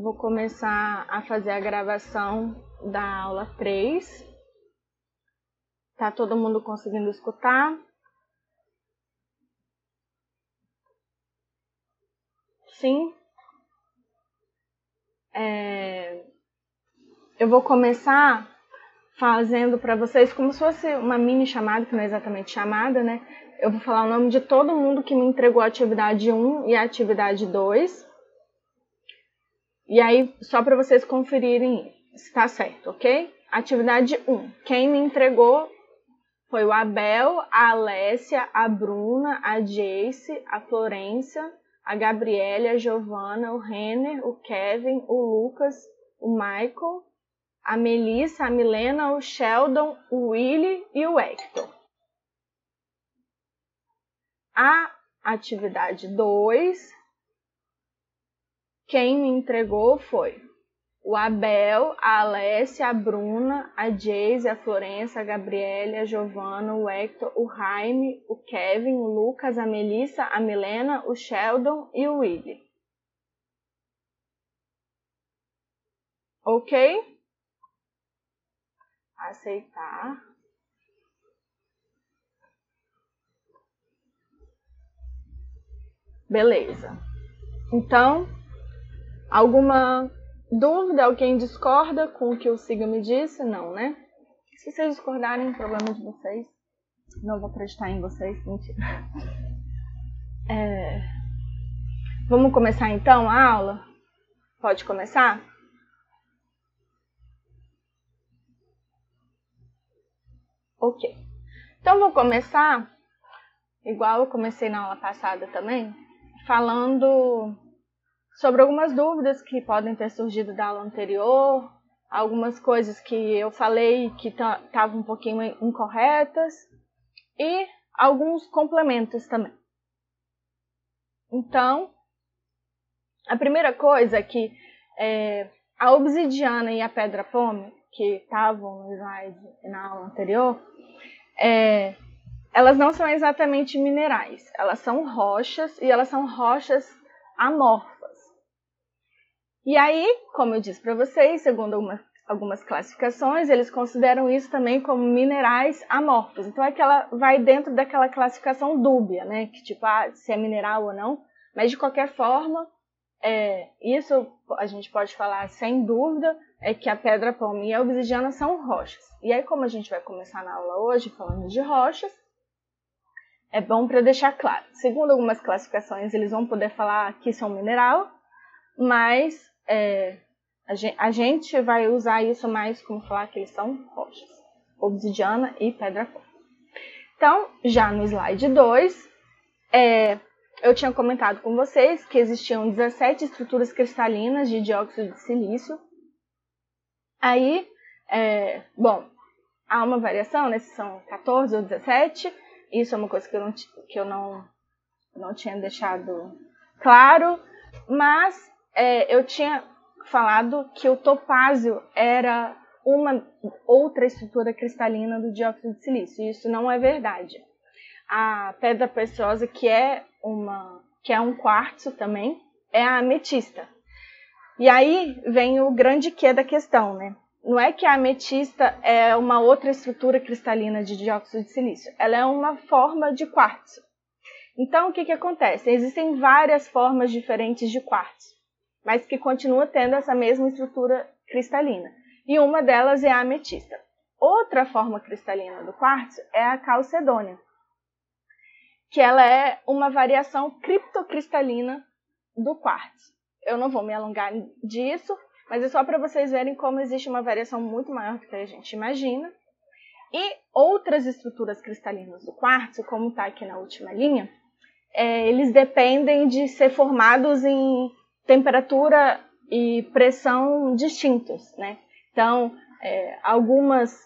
vou começar a fazer a gravação da aula 3. Tá todo mundo conseguindo escutar? Sim? É... Eu vou começar fazendo para vocês como se fosse uma mini chamada, que não é exatamente chamada, né? Eu vou falar o nome de todo mundo que me entregou a atividade 1 e a atividade 2. E aí, só para vocês conferirem se está certo, ok? Atividade 1. Quem me entregou foi o Abel, a Alessia, a Bruna, a Jace, a Florência, a Gabriele, a Giovana, o Renner, o Kevin, o Lucas, o Michael, a Melissa, a Milena, o Sheldon, o Willy e o Hector. A atividade 2, quem me entregou foi o Abel, a Alessia, a Bruna, a Jace, a Florença, a Gabriele, a Giovana, o Hector, o Jaime, o Kevin, o Lucas, a Melissa, a Milena, o Sheldon e o Willy. Ok? Aceitar. Beleza. Então, alguma dúvida? Alguém discorda com o que o Siga me disse? Não, né? Se vocês discordarem, problema de vocês. Não vou acreditar em vocês, mentira. É... Vamos começar então a aula? Pode começar? Ok. Então vou começar, igual eu comecei na aula passada também, falando sobre algumas dúvidas que podem ter surgido da aula anterior, algumas coisas que eu falei que estavam um pouquinho incorretas e alguns complementos também. Então, a primeira coisa é que é, a obsidiana e a pedra pome, que estavam no slide na aula anterior, é, elas não são exatamente minerais, elas são rochas e elas são rochas amorfas. E aí, como eu disse para vocês, segundo algumas, algumas classificações, eles consideram isso também como minerais amorfos. Então é que ela vai dentro daquela classificação dúbia, né? Que tipo, ah, se é mineral ou não. Mas de qualquer forma, é, isso a gente pode falar sem dúvida, é que a pedra palma e a obsidiana são rochas. E aí, como a gente vai começar na aula hoje falando de rochas, é bom para deixar claro. Segundo algumas classificações, eles vão poder falar que são mineral, mas é, a, gente, a, gente, vai usar isso mais como falar que eles são rochas, obsidiana e pedra pó. Então, já no slide 2, é, eu tinha comentado com vocês que existiam 17 estruturas cristalinas de dióxido de silício. Aí, é, bom, há uma variação, né? Se são 14 ou 17, isso é uma coisa que eu não, que eu não, não tinha deixado claro, mas é, eu tinha falado que o topázio era uma outra estrutura cristalina do dióxido de silício. Isso não é verdade. A pedra preciosa, que é uma que é um quartzo também, é a ametista. E aí vem o grande que da questão, né? não é que a ametista é uma outra estrutura cristalina de dióxido de silício, ela é uma forma de quartzo. Então, o que, que acontece? Existem várias formas diferentes de quartzo, mas que continua tendo essa mesma estrutura cristalina. E uma delas é a ametista. Outra forma cristalina do quartzo é a calcedônia, que ela é uma variação criptocristalina do quartzo. Eu não vou me alongar disso, mas é só para vocês verem como existe uma variação muito maior do que a gente imagina. E outras estruturas cristalinas do quartzo, como está aqui na última linha, é, eles dependem de ser formados em temperatura e pressão distintos, né? Então, é, algumas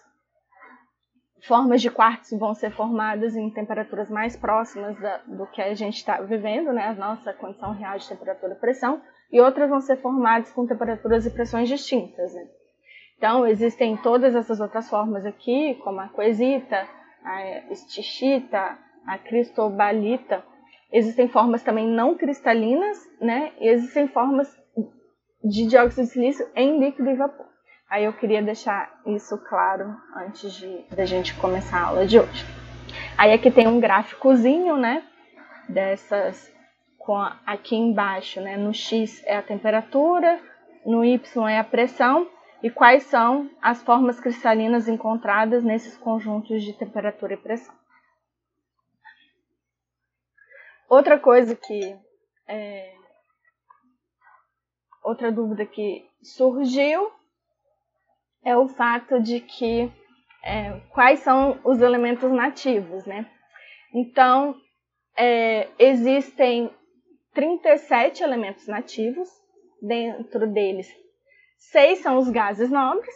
formas de quartzo vão ser formadas em temperaturas mais próximas da, do que a gente está vivendo, né? A nossa condição real de temperatura e pressão e outras vão ser formadas com temperaturas e pressões distintas. Né? Então, existem todas essas outras formas aqui, como a coesita, a estichita, a cristobalita. Existem formas também não cristalinas, né? E existem formas de dióxido de silício em líquido e vapor. Aí eu queria deixar isso claro antes de da gente começar a aula de hoje. Aí aqui tem um gráficozinho, né, dessas com aqui embaixo, né, no X é a temperatura, no Y é a pressão e quais são as formas cristalinas encontradas nesses conjuntos de temperatura e pressão. Outra coisa que é, outra dúvida que surgiu é o fato de que é, quais são os elementos nativos, né? Então, é, existem 37 elementos nativos, dentro deles, seis são os gases nobres,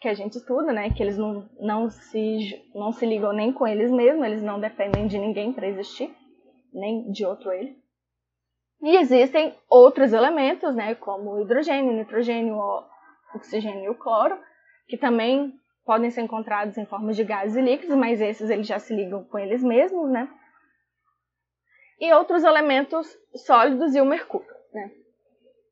que a gente estuda, né? Que eles não, não, se, não se ligam nem com eles mesmos, eles não dependem de ninguém para existir, nem de outro ele. E existem outros elementos, né? Como o hidrogênio, nitrogênio, oxigênio e o cloro, que também podem ser encontrados em forma de gases e líquidos, mas esses eles já se ligam com eles mesmos, né? E outros elementos sólidos e o mercúrio, né?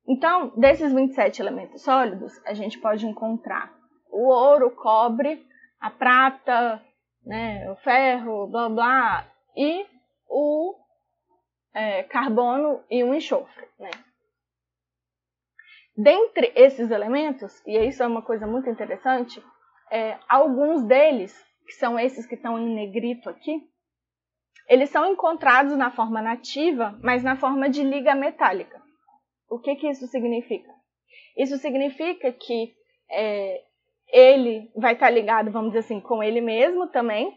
Então, desses 27 elementos sólidos, a gente pode encontrar o ouro, o cobre, a prata, né, o ferro, blá blá, e o é, carbono e o enxofre. Né? Dentre esses elementos, e isso é uma coisa muito interessante, é, alguns deles, que são esses que estão em negrito aqui, eles são encontrados na forma nativa, mas na forma de liga metálica. O que, que isso significa? Isso significa que é, ele vai estar ligado, vamos dizer assim, com ele mesmo também,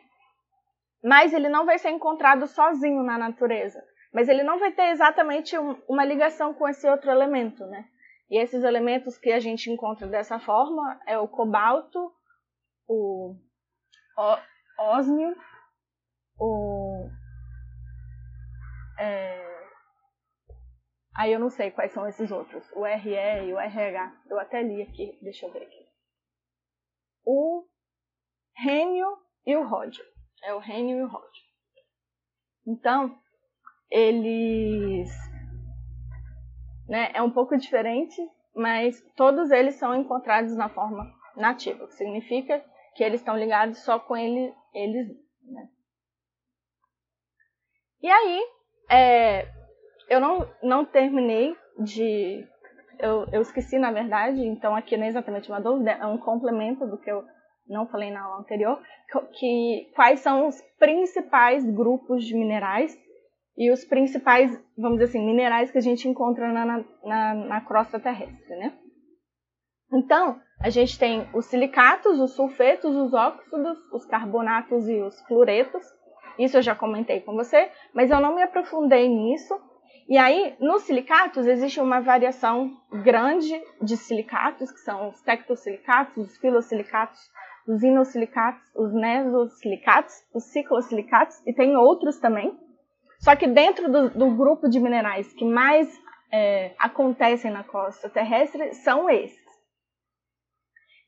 mas ele não vai ser encontrado sozinho na natureza. Mas ele não vai ter exatamente um, uma ligação com esse outro elemento, né? E esses elementos que a gente encontra dessa forma é o cobalto, o ósmio, o. É, aí eu não sei quais são esses outros. O RE e o RH. Eu até li aqui, deixa eu ver aqui. O rênio e o ródio. É o rênio e o ródio. Então, eles né? É um pouco diferente, mas todos eles são encontrados na forma nativa, que significa que eles estão ligados só com ele, eles. Né? E aí, é, eu não, não terminei de. Eu, eu esqueci, na verdade, então aqui não é exatamente uma dúvida, é um complemento do que eu não falei na aula anterior, que quais são os principais grupos de minerais e os principais, vamos dizer assim, minerais que a gente encontra na, na, na crosta terrestre, né? Então, a gente tem os silicatos, os sulfetos, os óxidos, os carbonatos e os fluoretos. Isso eu já comentei com você, mas eu não me aprofundei nisso. E aí, nos silicatos, existe uma variação grande de silicatos, que são os tectosilicatos, os filosilicatos, os inosilicatos, os nesosilicatos, os ciclosilicatos, e tem outros também. Só que dentro do, do grupo de minerais que mais é, acontecem na costa terrestre são esses.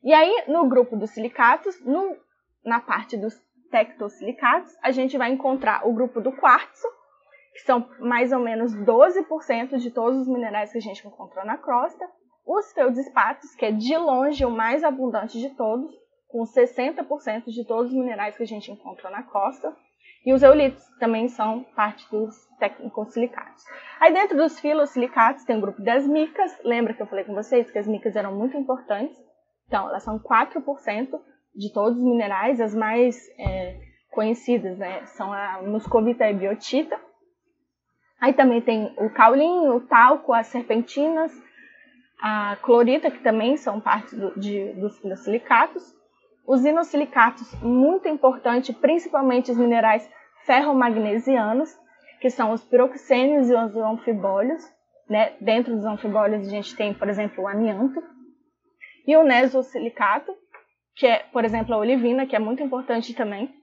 E aí, no grupo dos silicatos, no, na parte dos tectosilicatos, a gente vai encontrar o grupo do quartzo, que são mais ou menos 12% de todos os minerais que a gente encontrou na crosta, os feldspatos, que é de longe o mais abundante de todos, com 60% de todos os minerais que a gente encontra na costa, e os eolitos também são parte dos tecnicosilicatos. Aí dentro dos filosilicatos tem o grupo das micas. Lembra que eu falei com vocês que as micas eram muito importantes? Então, elas são 4% de todos os minerais, as mais é, conhecidas né, são a muscovita e a biotita. Aí também tem o caulinho, o talco, as serpentinas, a clorita, que também são parte do, de, dos filosilicatos. Os inosilicatos, muito importante, principalmente os minerais ferromagnesianos, que são os piroxênios e os anfibólios. Né? Dentro dos anfibólios a gente tem, por exemplo, o amianto. E o nesosilicato, que é, por exemplo, a olivina, que é muito importante também.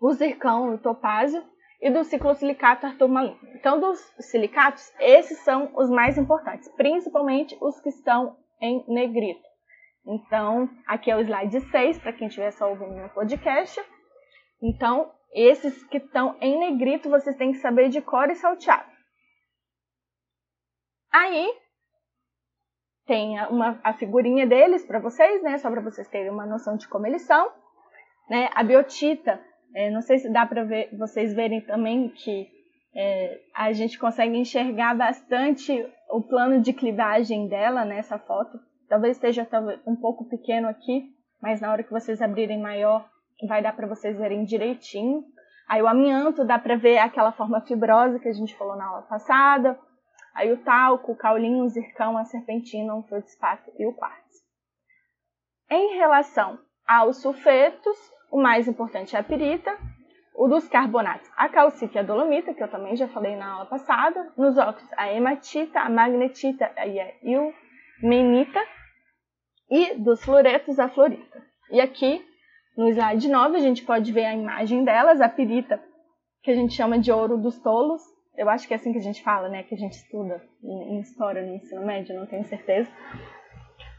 O zircão o topázio. E do ciclosilicato arturmalino. Então, dos silicatos, esses são os mais importantes, principalmente os que estão em negrito. Então, aqui é o slide 6, para quem estiver só ouvindo no podcast. Então, esses que estão em negrito, vocês têm que saber de cor e salteado. Aí, tem uma, a figurinha deles para vocês, né? Só para vocês terem uma noção de como eles são. Né? A biotita, é, não sei se dá para ver, vocês verem também que é, a gente consegue enxergar bastante o plano de clivagem dela nessa foto. Talvez esteja um pouco pequeno aqui, mas na hora que vocês abrirem maior, vai dar para vocês verem direitinho. Aí o amianto dá para ver aquela forma fibrosa que a gente falou na aula passada. Aí o talco, o caulinho, o zircão, a serpentina, o feldespato e o quartzo. Em relação aos sulfetos, o mais importante é a pirita, o dos carbonatos, a calcita e a dolomita, que eu também já falei na aula passada, nos óxidos, a hematita, a magnetita e a ilmenita, e dos fluoretos, a fluorita. E aqui no slide 9 a gente pode ver a imagem delas, a pirita, que a gente chama de ouro dos tolos. Eu acho que é assim que a gente fala, né? Que a gente estuda em história no ensino médio, não tenho certeza.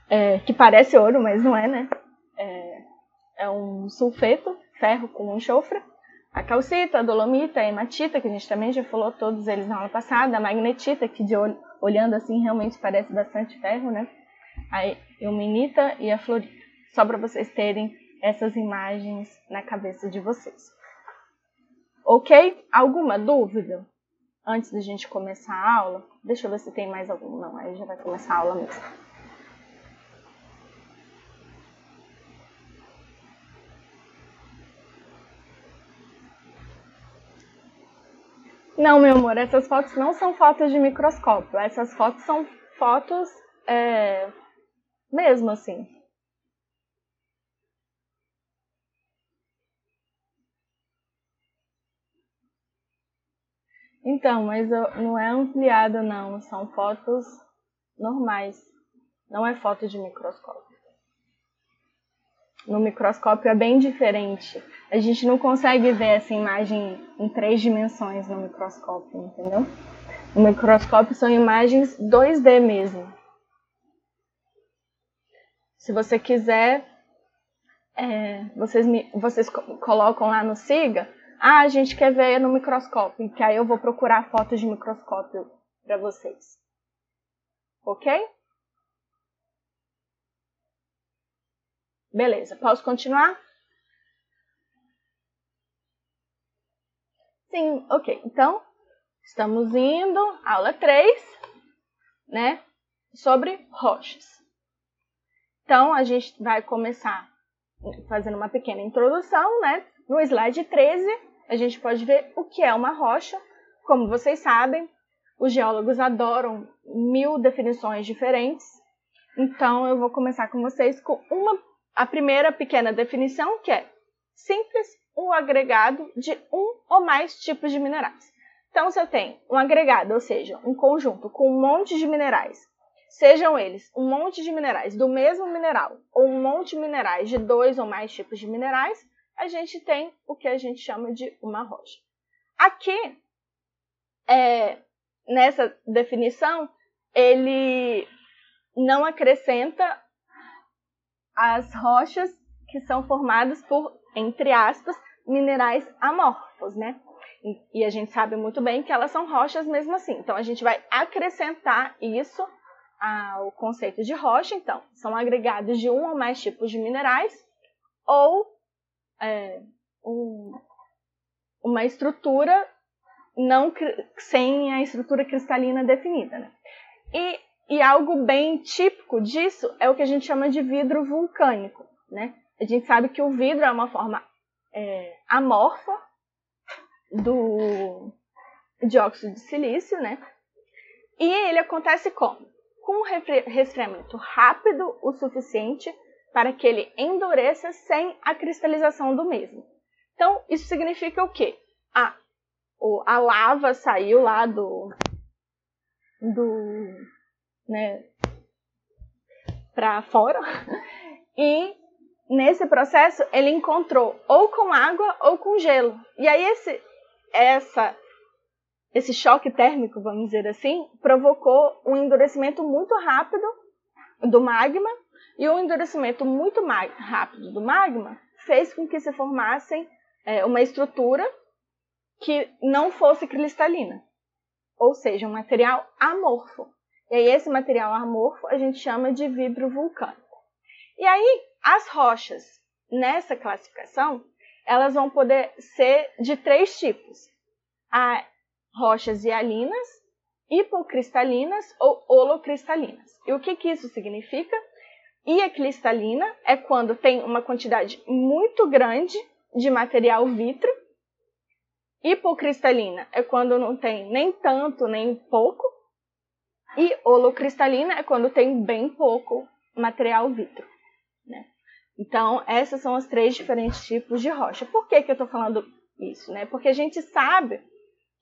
É, que parece ouro, mas não é, né? É, é um sulfeto, ferro com enxofre. A calcita, a dolomita, a hematita, que a gente também já falou todos eles na aula passada. A magnetita, que de olhando assim realmente parece bastante ferro, né? A eumenita e a florita. Só para vocês terem essas imagens na cabeça de vocês. Ok? Alguma dúvida? Antes da gente começar a aula? Deixa eu ver se tem mais algum. Não, aí já vai começar a aula mesmo. Não, meu amor, essas fotos não são fotos de microscópio. Essas fotos são fotos é, mesmo assim, Então, mas não é ampliado não, são fotos normais. Não é foto de microscópio. No microscópio é bem diferente. A gente não consegue ver essa imagem em três dimensões no microscópio, entendeu? No microscópio são imagens 2D mesmo. Se você quiser, é, vocês, me, vocês colocam lá no SIGA ah, a gente quer ver no microscópio, que aí eu vou procurar fotos de microscópio para vocês. Ok? Beleza, posso continuar? Sim, ok. Então, estamos indo, aula 3, né? Sobre rochas. Então, a gente vai começar fazendo uma pequena introdução, né? No slide 13, a gente pode ver o que é uma rocha. Como vocês sabem, os geólogos adoram mil definições diferentes. Então, eu vou começar com vocês com uma, a primeira pequena definição, que é simples, um agregado de um ou mais tipos de minerais. Então, se eu tenho um agregado, ou seja, um conjunto com um monte de minerais, sejam eles um monte de minerais do mesmo mineral ou um monte de minerais de dois ou mais tipos de minerais, a gente tem o que a gente chama de uma rocha. Aqui, é, nessa definição, ele não acrescenta as rochas que são formadas por, entre aspas, minerais amorfos, né? E a gente sabe muito bem que elas são rochas mesmo assim. Então a gente vai acrescentar isso ao conceito de rocha. Então, são agregados de um ou mais tipos de minerais ou é, um, uma estrutura não sem a estrutura cristalina definida. Né? E, e algo bem típico disso é o que a gente chama de vidro vulcânico. Né? A gente sabe que o vidro é uma forma é, amorfa do dióxido de silício, né? E ele acontece como? Com um resfriamento rápido o suficiente para que ele endureça sem a cristalização do mesmo. Então, isso significa o quê? A, a lava saiu lá do. do. né. para fora. E nesse processo ele encontrou ou com água ou com gelo. E aí esse, essa, esse choque térmico, vamos dizer assim, provocou um endurecimento muito rápido do magma e o endurecimento muito rápido do magma fez com que se formassem é, uma estrutura que não fosse cristalina, ou seja, um material amorfo. E aí esse material amorfo a gente chama de vidro vulcânico. E aí as rochas nessa classificação, elas vão poder ser de três tipos. A rochas hialinas, hipocristalinas ou holocristalinas. E o que, que isso significa? Hiacristalina é quando tem uma quantidade muito grande de material vítreo. Hipocristalina é quando não tem nem tanto nem pouco. E holocristalina é quando tem bem pouco material vítreo. Né? Então, essas são os três diferentes tipos de rocha. Por que, que eu estou falando isso? Né? Porque a gente sabe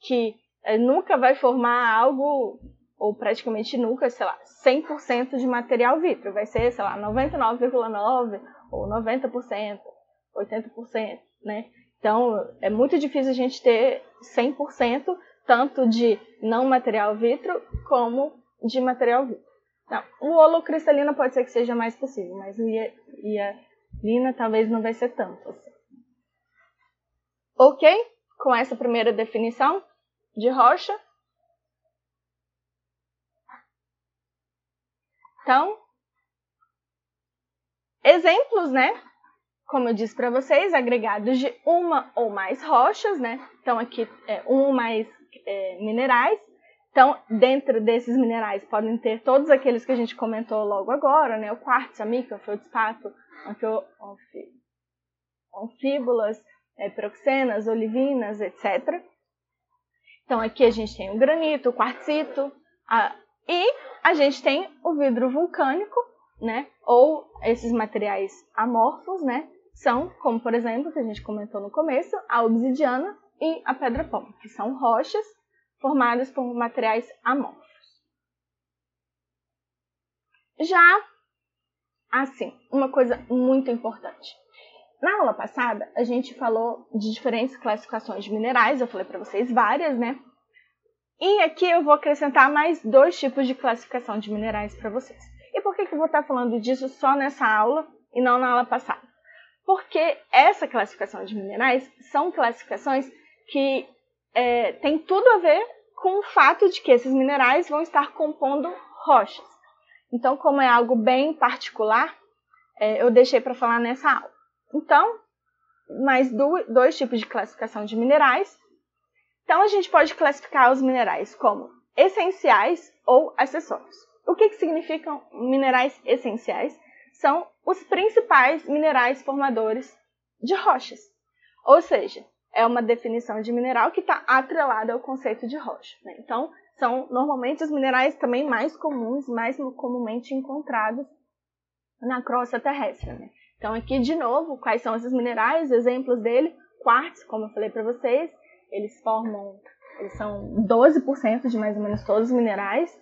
que é, nunca vai formar algo, ou praticamente nunca, sei lá, 100% de material vítreo. Vai ser, sei lá, 99,9% ou 90%, 80%, né? Então, é muito difícil a gente ter 100% tanto de não material vítreo como de material vítreo. Não, o holocristalina pode ser que seja mais possível, mas o hialina talvez não vai ser tanto. Assim. Ok? Com essa primeira definição de rocha. Então, exemplos, né? Como eu disse para vocês, agregados de uma ou mais rochas, né? Então, aqui, é, um ou mais é, minerais então, dentro desses minerais podem ter todos aqueles que a gente comentou logo agora, né? O quartzo, a mica, o feldspato, anfíbulas, é, olivinas, etc. Então, aqui a gente tem o granito, o quartzito, a, e a gente tem o vidro vulcânico, né? Ou esses materiais amorfos, né? São, como por exemplo, que a gente comentou no começo, a obsidiana e a pedra-pão, que são rochas formadas por materiais amorfos. Já assim, uma coisa muito importante. Na aula passada, a gente falou de diferentes classificações de minerais, eu falei para vocês várias, né? E aqui eu vou acrescentar mais dois tipos de classificação de minerais para vocês. E por que, que eu vou estar falando disso só nessa aula e não na aula passada? Porque essa classificação de minerais são classificações que é, tem tudo a ver com o fato de que esses minerais vão estar compondo rochas. Então, como é algo bem particular, é, eu deixei para falar nessa aula. Então, mais do, dois tipos de classificação de minerais. Então, a gente pode classificar os minerais como essenciais ou acessórios. O que, que significam minerais essenciais? São os principais minerais formadores de rochas. Ou seja, é uma definição de mineral que está atrelada ao conceito de rocha. Né? Então, são normalmente os minerais também mais comuns, mais comumente encontrados na crosta terrestre. Né? Então, aqui de novo, quais são esses minerais? Exemplos dele: quartzo, como eu falei para vocês, eles formam, eles são 12% de mais ou menos todos os minerais.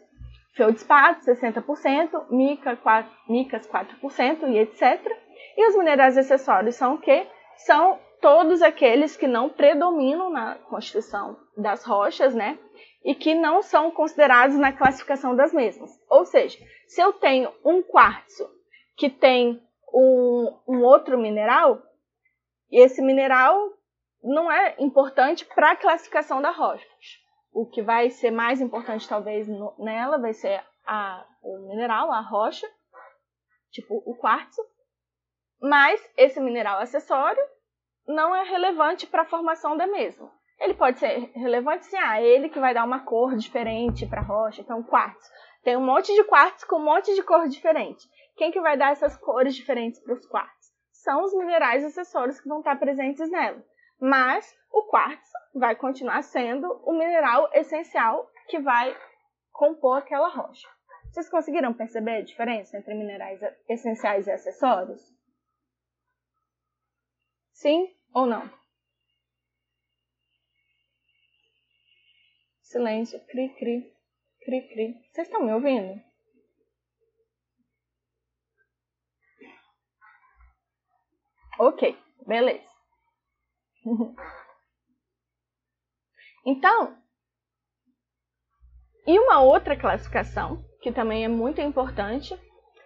Feldspato, 60%, mica, 4, micas, 4% e etc. E os minerais acessórios são o quê? São todos aqueles que não predominam na constituição das rochas, né? E que não são considerados na classificação das mesmas. Ou seja, se eu tenho um quartzo que tem um, um outro mineral, e esse mineral não é importante para a classificação da rocha. O que vai ser mais importante, talvez, no, nela vai ser a, o mineral, a rocha, tipo o quartzo. Mas esse mineral acessório não é relevante para a formação da mesma. Ele pode ser relevante sim, ah, ele que vai dar uma cor diferente para a rocha. Então, quartzo. Tem um monte de quartzo com um monte de cor diferente. Quem que vai dar essas cores diferentes para os quartzos? São os minerais acessórios que vão estar presentes nela. Mas o quartzo vai continuar sendo o mineral essencial que vai compor aquela rocha. Vocês conseguiram perceber a diferença entre minerais essenciais e acessórios? Sim? Ou não? Silêncio. Cri, cri. Cri, cri. Vocês estão me ouvindo? Ok, beleza. então, e uma outra classificação, que também é muito importante,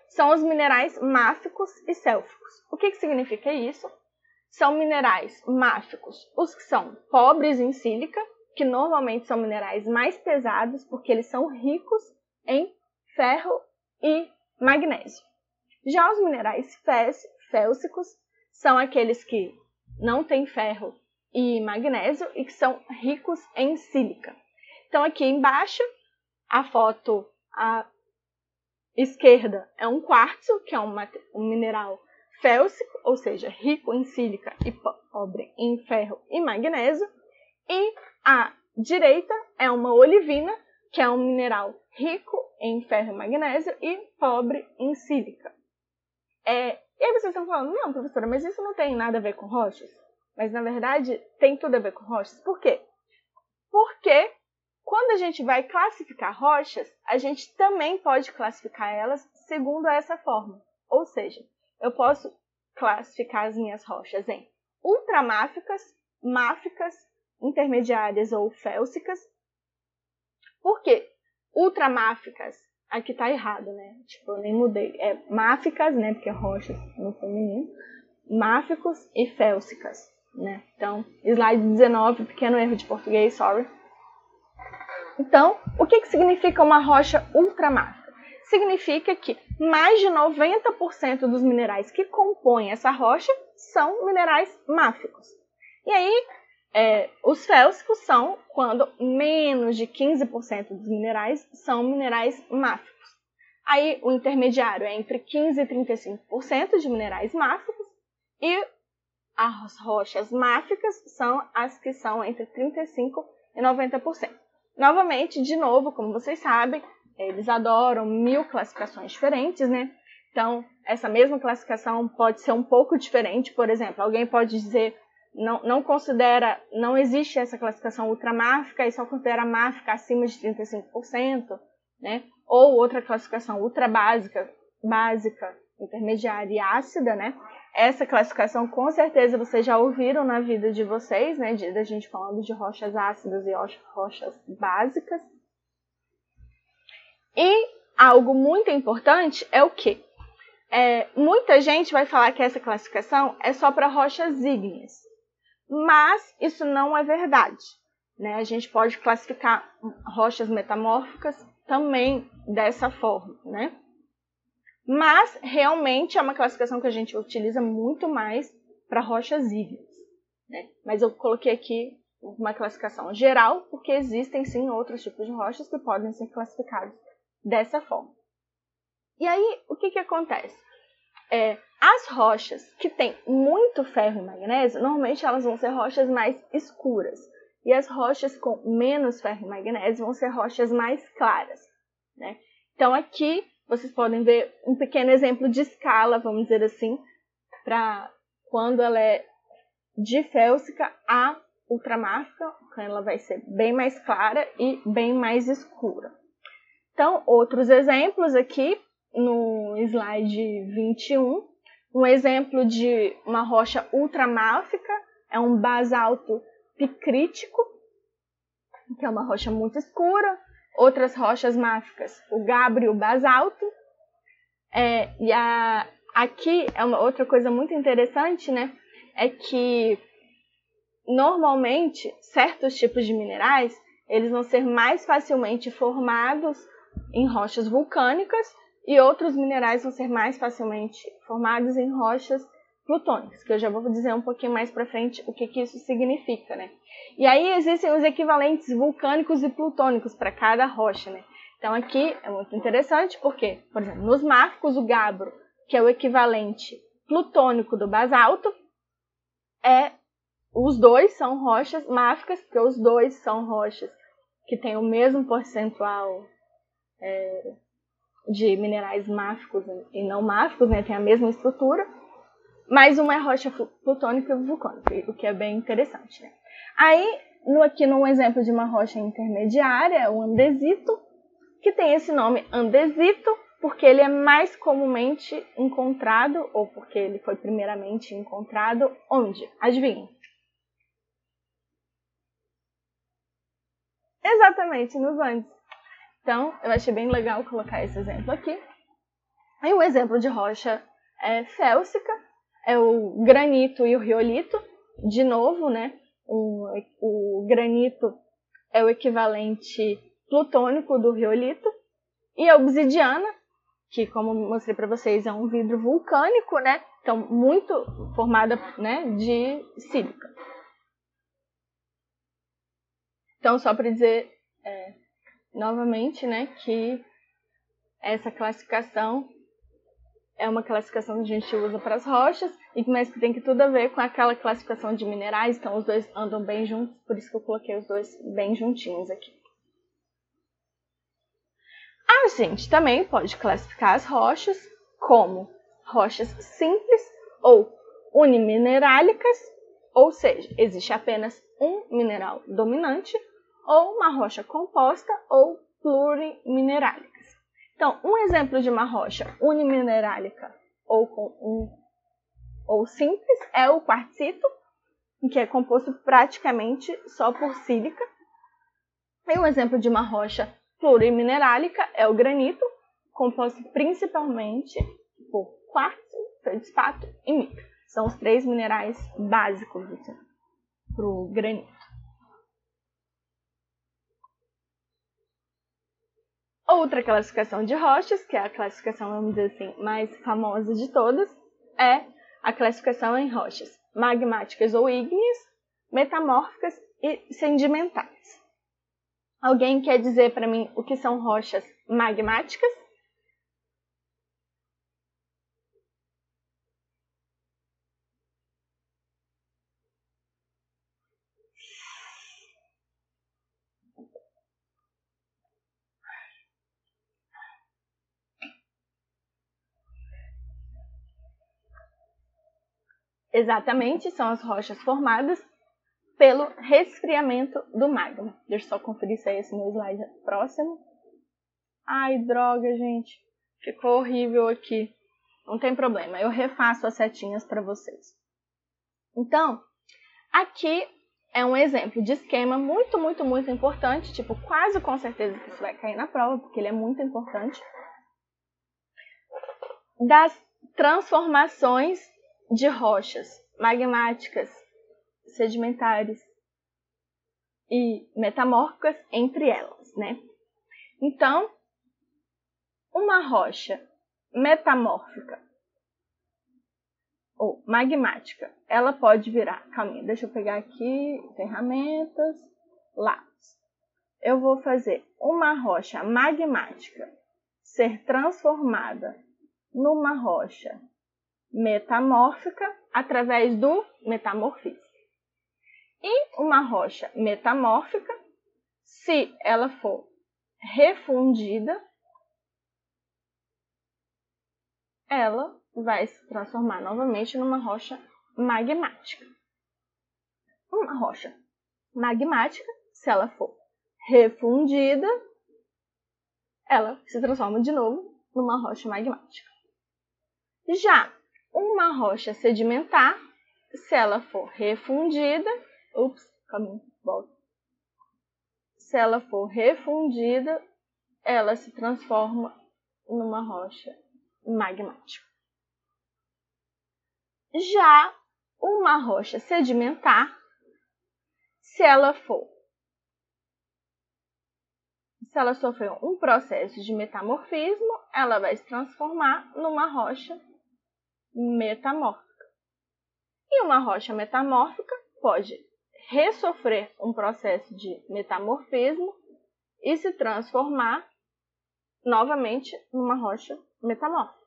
são os minerais máficos e célficos. O que, que significa isso? são minerais máficos, os que são pobres em sílica, que normalmente são minerais mais pesados porque eles são ricos em ferro e magnésio. Já os minerais félsicos são aqueles que não têm ferro e magnésio e que são ricos em sílica. Então aqui embaixo a foto à esquerda é um quartzo, que é um, um mineral félsico, ou seja, rico em sílica e pobre em ferro e magnésio, e a direita é uma olivina, que é um mineral rico em ferro e magnésio e pobre em sílica. É, e aí vocês estão falando, não, professora, mas isso não tem nada a ver com rochas? Mas na verdade tem tudo a ver com rochas. Por quê? Porque quando a gente vai classificar rochas, a gente também pode classificar elas segundo essa forma. Ou seja, eu posso classificar as minhas rochas em ultramáficas, máficas, intermediárias ou félsicas. Por quê? Ultramáficas, aqui tá errado, né? Tipo, eu nem mudei. É máficas, né? Porque rochas no feminino. Máficos e félsicas, né? Então, slide 19, pequeno erro de português, sorry. Então, o que, que significa uma rocha ultramáfica? significa que mais de 90% dos minerais que compõem essa rocha são minerais máficos. E aí, é, os félsicos são quando menos de 15% dos minerais são minerais máficos. Aí, o intermediário é entre 15% e 35% de minerais máficos e as rochas máficas são as que são entre 35% e 90%. Novamente, de novo, como vocês sabem, eles adoram mil classificações diferentes, né? Então, essa mesma classificação pode ser um pouco diferente. Por exemplo, alguém pode dizer não, não considera, não existe essa classificação ultramáfica e só considera máfica acima de 35%, né? Ou outra classificação ultrabásica, básica, intermediária e ácida, né? Essa classificação com certeza vocês já ouviram na vida de vocês, né? De, da gente falando de rochas ácidas e rochas básicas. E algo muito importante é o que? É, muita gente vai falar que essa classificação é só para rochas ígneas, mas isso não é verdade. Né? A gente pode classificar rochas metamórficas também dessa forma, né? Mas realmente é uma classificação que a gente utiliza muito mais para rochas ígneas. Né? Mas eu coloquei aqui uma classificação geral, porque existem sim outros tipos de rochas que podem ser classificados dessa forma. E aí, o que, que acontece? É, as rochas que têm muito ferro e magnésio, normalmente elas vão ser rochas mais escuras. E as rochas com menos ferro e magnésio vão ser rochas mais claras. Né? Então, aqui vocês podem ver um pequeno exemplo de escala, vamos dizer assim, para quando ela é de félsica a ultramáfica, ela vai ser bem mais clara e bem mais escura. Então, outros exemplos aqui no slide 21. Um exemplo de uma rocha ultramáfica é um basalto picrítico, que é uma rocha muito escura. Outras rochas máficas, o gabbro basalto. É, e a, aqui é uma outra coisa muito interessante, né? É que normalmente certos tipos de minerais eles vão ser mais facilmente formados em rochas vulcânicas e outros minerais vão ser mais facilmente formados em rochas plutônicas, que eu já vou dizer um pouquinho mais para frente o que, que isso significa, né? E aí existem os equivalentes vulcânicos e plutônicos para cada rocha, né? Então aqui é muito interessante porque, por exemplo, nos máficos o gabbro, que é o equivalente plutônico do basalto, é os dois são rochas máficas, porque os dois são rochas que têm o mesmo percentual é, de minerais máficos e não máficos, né, tem a mesma estrutura, mas uma é rocha plutônica vulcânica, o que é bem interessante. Né? Aí, no, aqui num exemplo de uma rocha intermediária, o andesito, que tem esse nome andesito porque ele é mais comumente encontrado, ou porque ele foi primeiramente encontrado onde? Adivinhem? Exatamente, nos Andes. Então, eu achei bem legal colocar esse exemplo aqui. E o exemplo de rocha é félsica, é o granito e o riolito. De novo, né? O, o granito é o equivalente plutônico do riolito. E a obsidiana, que como mostrei para vocês é um vidro vulcânico, né? Então muito formada, né, de sílica. Então só para dizer é, novamente, né, que essa classificação é uma classificação que a gente usa para as rochas, mas que tem que tudo a ver com aquela classificação de minerais, então os dois andam bem juntos, por isso que eu coloquei os dois bem juntinhos aqui. A gente também pode classificar as rochas como rochas simples ou uniminerálicas, ou seja, existe apenas um mineral dominante, ou uma rocha composta ou pluriminerálica. Então, um exemplo de uma rocha uniminerálica ou com um ou simples é o quartzito, que é composto praticamente só por sílica. E um exemplo de uma rocha pluriminerálica é o granito, composto principalmente por quartzo, feldspato e mica. São os três minerais básicos para o granito. Outra classificação de rochas, que é a classificação, vamos dizer assim, mais famosa de todas, é a classificação em rochas magmáticas ou ígneas, metamórficas e sedimentares. Alguém quer dizer para mim o que são rochas magmáticas? Exatamente, são as rochas formadas pelo resfriamento do magma. Deixa eu só conferir se é esse meu slide próximo. Ai, droga, gente. Ficou horrível aqui. Não tem problema, eu refaço as setinhas para vocês. Então, aqui é um exemplo de esquema muito, muito, muito importante. Tipo, quase com certeza que isso vai cair na prova, porque ele é muito importante. Das transformações de rochas magmáticas, sedimentares e metamórficas entre elas, né? Então, uma rocha metamórfica ou magmática, ela pode virar. Calma, deixa eu pegar aqui ferramentas, lápis. Eu vou fazer uma rocha magmática ser transformada numa rocha metamórfica através do metamorfismo. E uma rocha metamórfica, se ela for refundida, ela vai se transformar novamente numa rocha magmática. Uma rocha magmática, se ela for refundida, ela se transforma de novo numa rocha magmática. Já uma rocha sedimentar, se ela for refundida, ups, caminho, volta. Se ela for refundida, ela se transforma numa rocha magmática. Já uma rocha sedimentar, se ela for se ela sofreu um processo de metamorfismo, ela vai se transformar numa rocha metamórfica. E uma rocha metamórfica pode ressofrer um processo de metamorfismo e se transformar novamente numa rocha metamórfica.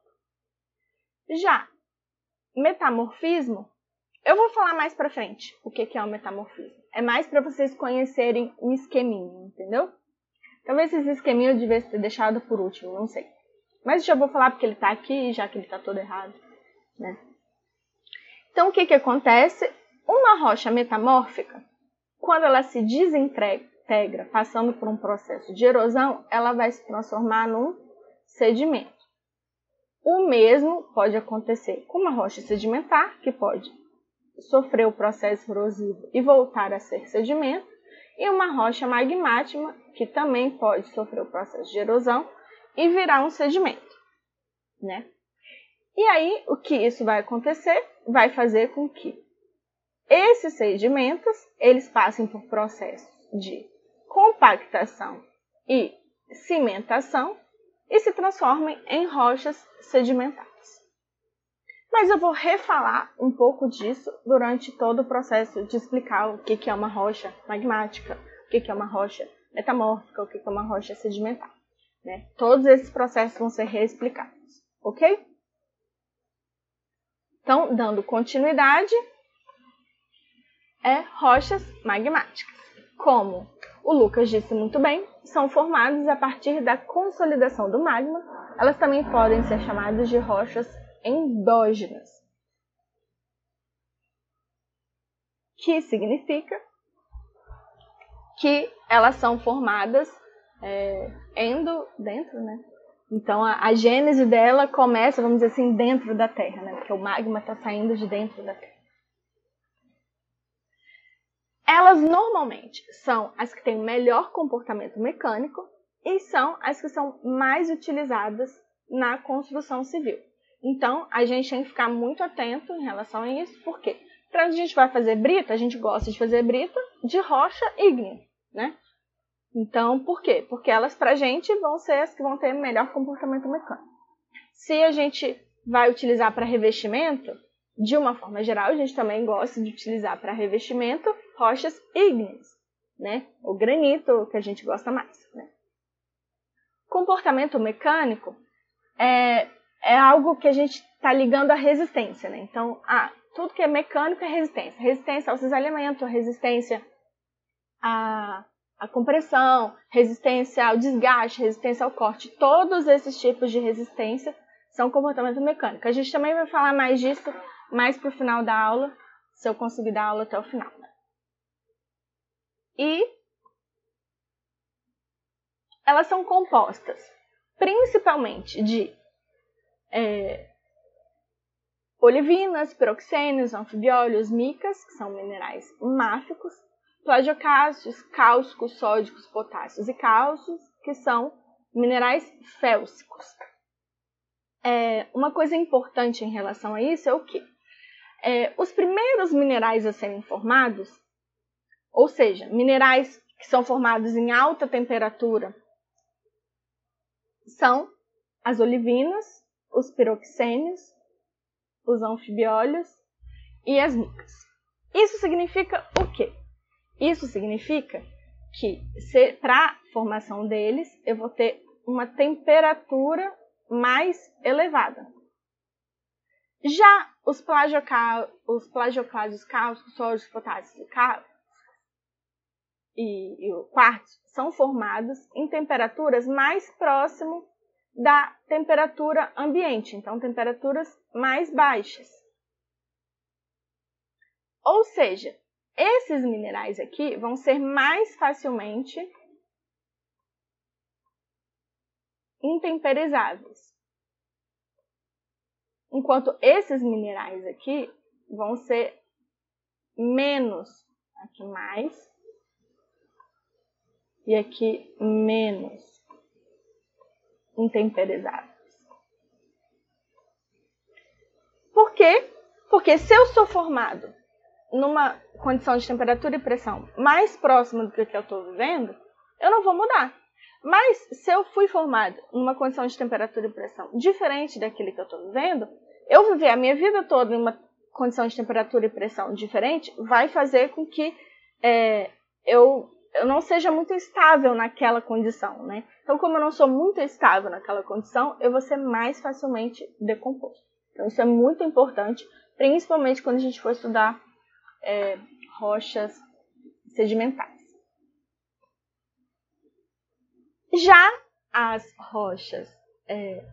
Já metamorfismo, eu vou falar mais para frente o que é o metamorfismo. É mais para vocês conhecerem o esqueminha, entendeu? Talvez esse esqueminha eu devesse ter deixado por último, não sei. Mas já vou falar porque ele está aqui, já que ele está todo errado. Né? Então, o que, que acontece? Uma rocha metamórfica, quando ela se desintegra, passando por um processo de erosão, ela vai se transformar num sedimento. O mesmo pode acontecer com uma rocha sedimentar, que pode sofrer o processo erosivo e voltar a ser sedimento, e uma rocha magmática, que também pode sofrer o processo de erosão e virar um sedimento. Né? E aí, o que isso vai acontecer? Vai fazer com que esses sedimentos eles passem por processos de compactação e cimentação, e se transformem em rochas sedimentares. Mas eu vou refalar um pouco disso durante todo o processo de explicar o que é uma rocha magmática, o que é uma rocha metamórfica, o que é uma rocha sedimentar. Né? Todos esses processos vão ser reexplicados, ok? Então, dando continuidade, é rochas magmáticas. Como o Lucas disse muito bem, são formadas a partir da consolidação do magma. Elas também podem ser chamadas de rochas endógenas, que significa que elas são formadas é, endo, dentro, né? Então a, a gênese dela começa, vamos dizer assim, dentro da Terra, né? Porque o magma está saindo de dentro da Terra. Elas normalmente são as que têm melhor comportamento mecânico e são as que são mais utilizadas na construção civil. Então, a gente tem que ficar muito atento em relação a isso, porque quando a gente vai fazer brita, a gente gosta de fazer brita de rocha ígnea, né? Então, por quê? Porque elas, pra gente, vão ser as que vão ter melhor comportamento mecânico. Se a gente vai utilizar para revestimento, de uma forma geral, a gente também gosta de utilizar para revestimento rochas ígneas, né? O granito, que a gente gosta mais. Né? Comportamento mecânico é, é algo que a gente está ligando à resistência, né? Então, ah, tudo que é mecânico é resistência. Resistência ao cisalhamento, resistência à, à compressão, resistência ao desgaste, resistência ao corte. Todos esses tipos de resistência são comportamento mecânico. A gente também vai falar mais disso mais para o final da aula, se eu conseguir dar aula até o final. E elas são compostas principalmente de é, olivinas, piroxênios, anfibiólios, micas, que são minerais máficos, plagiocásios, cálcicos, sódicos, potássios e cálcios, que são minerais félsicos. É, uma coisa importante em relação a isso é o que? é, os primeiros minerais a serem formados, ou seja, minerais que são formados em alta temperatura, são as olivinas, os piroxênios, os anfibiólios e as micas. Isso significa o quê? Isso significa que para a formação deles eu vou ter uma temperatura mais elevada. Já os, plagioca... os plagioclásios cálcicos, sólidos, potássios e, cal... e, e o quartzo são formados em temperaturas mais próximo da temperatura ambiente, então temperaturas mais baixas. Ou seja, esses minerais aqui vão ser mais facilmente intemperizáveis. Enquanto esses minerais aqui vão ser menos, aqui mais, e aqui menos intemperizáveis. Por quê? Porque se eu sou formado numa condição de temperatura e pressão mais próxima do que eu estou vivendo, eu não vou mudar. Mas se eu fui formado numa condição de temperatura e pressão diferente daquele que eu estou vivendo, eu viver a minha vida toda em uma condição de temperatura e pressão diferente vai fazer com que é, eu, eu não seja muito estável naquela condição, né? Então, como eu não sou muito estável naquela condição, eu vou ser mais facilmente decomposto. Então, isso é muito importante, principalmente quando a gente for estudar é, rochas sedimentares. Já as rochas é,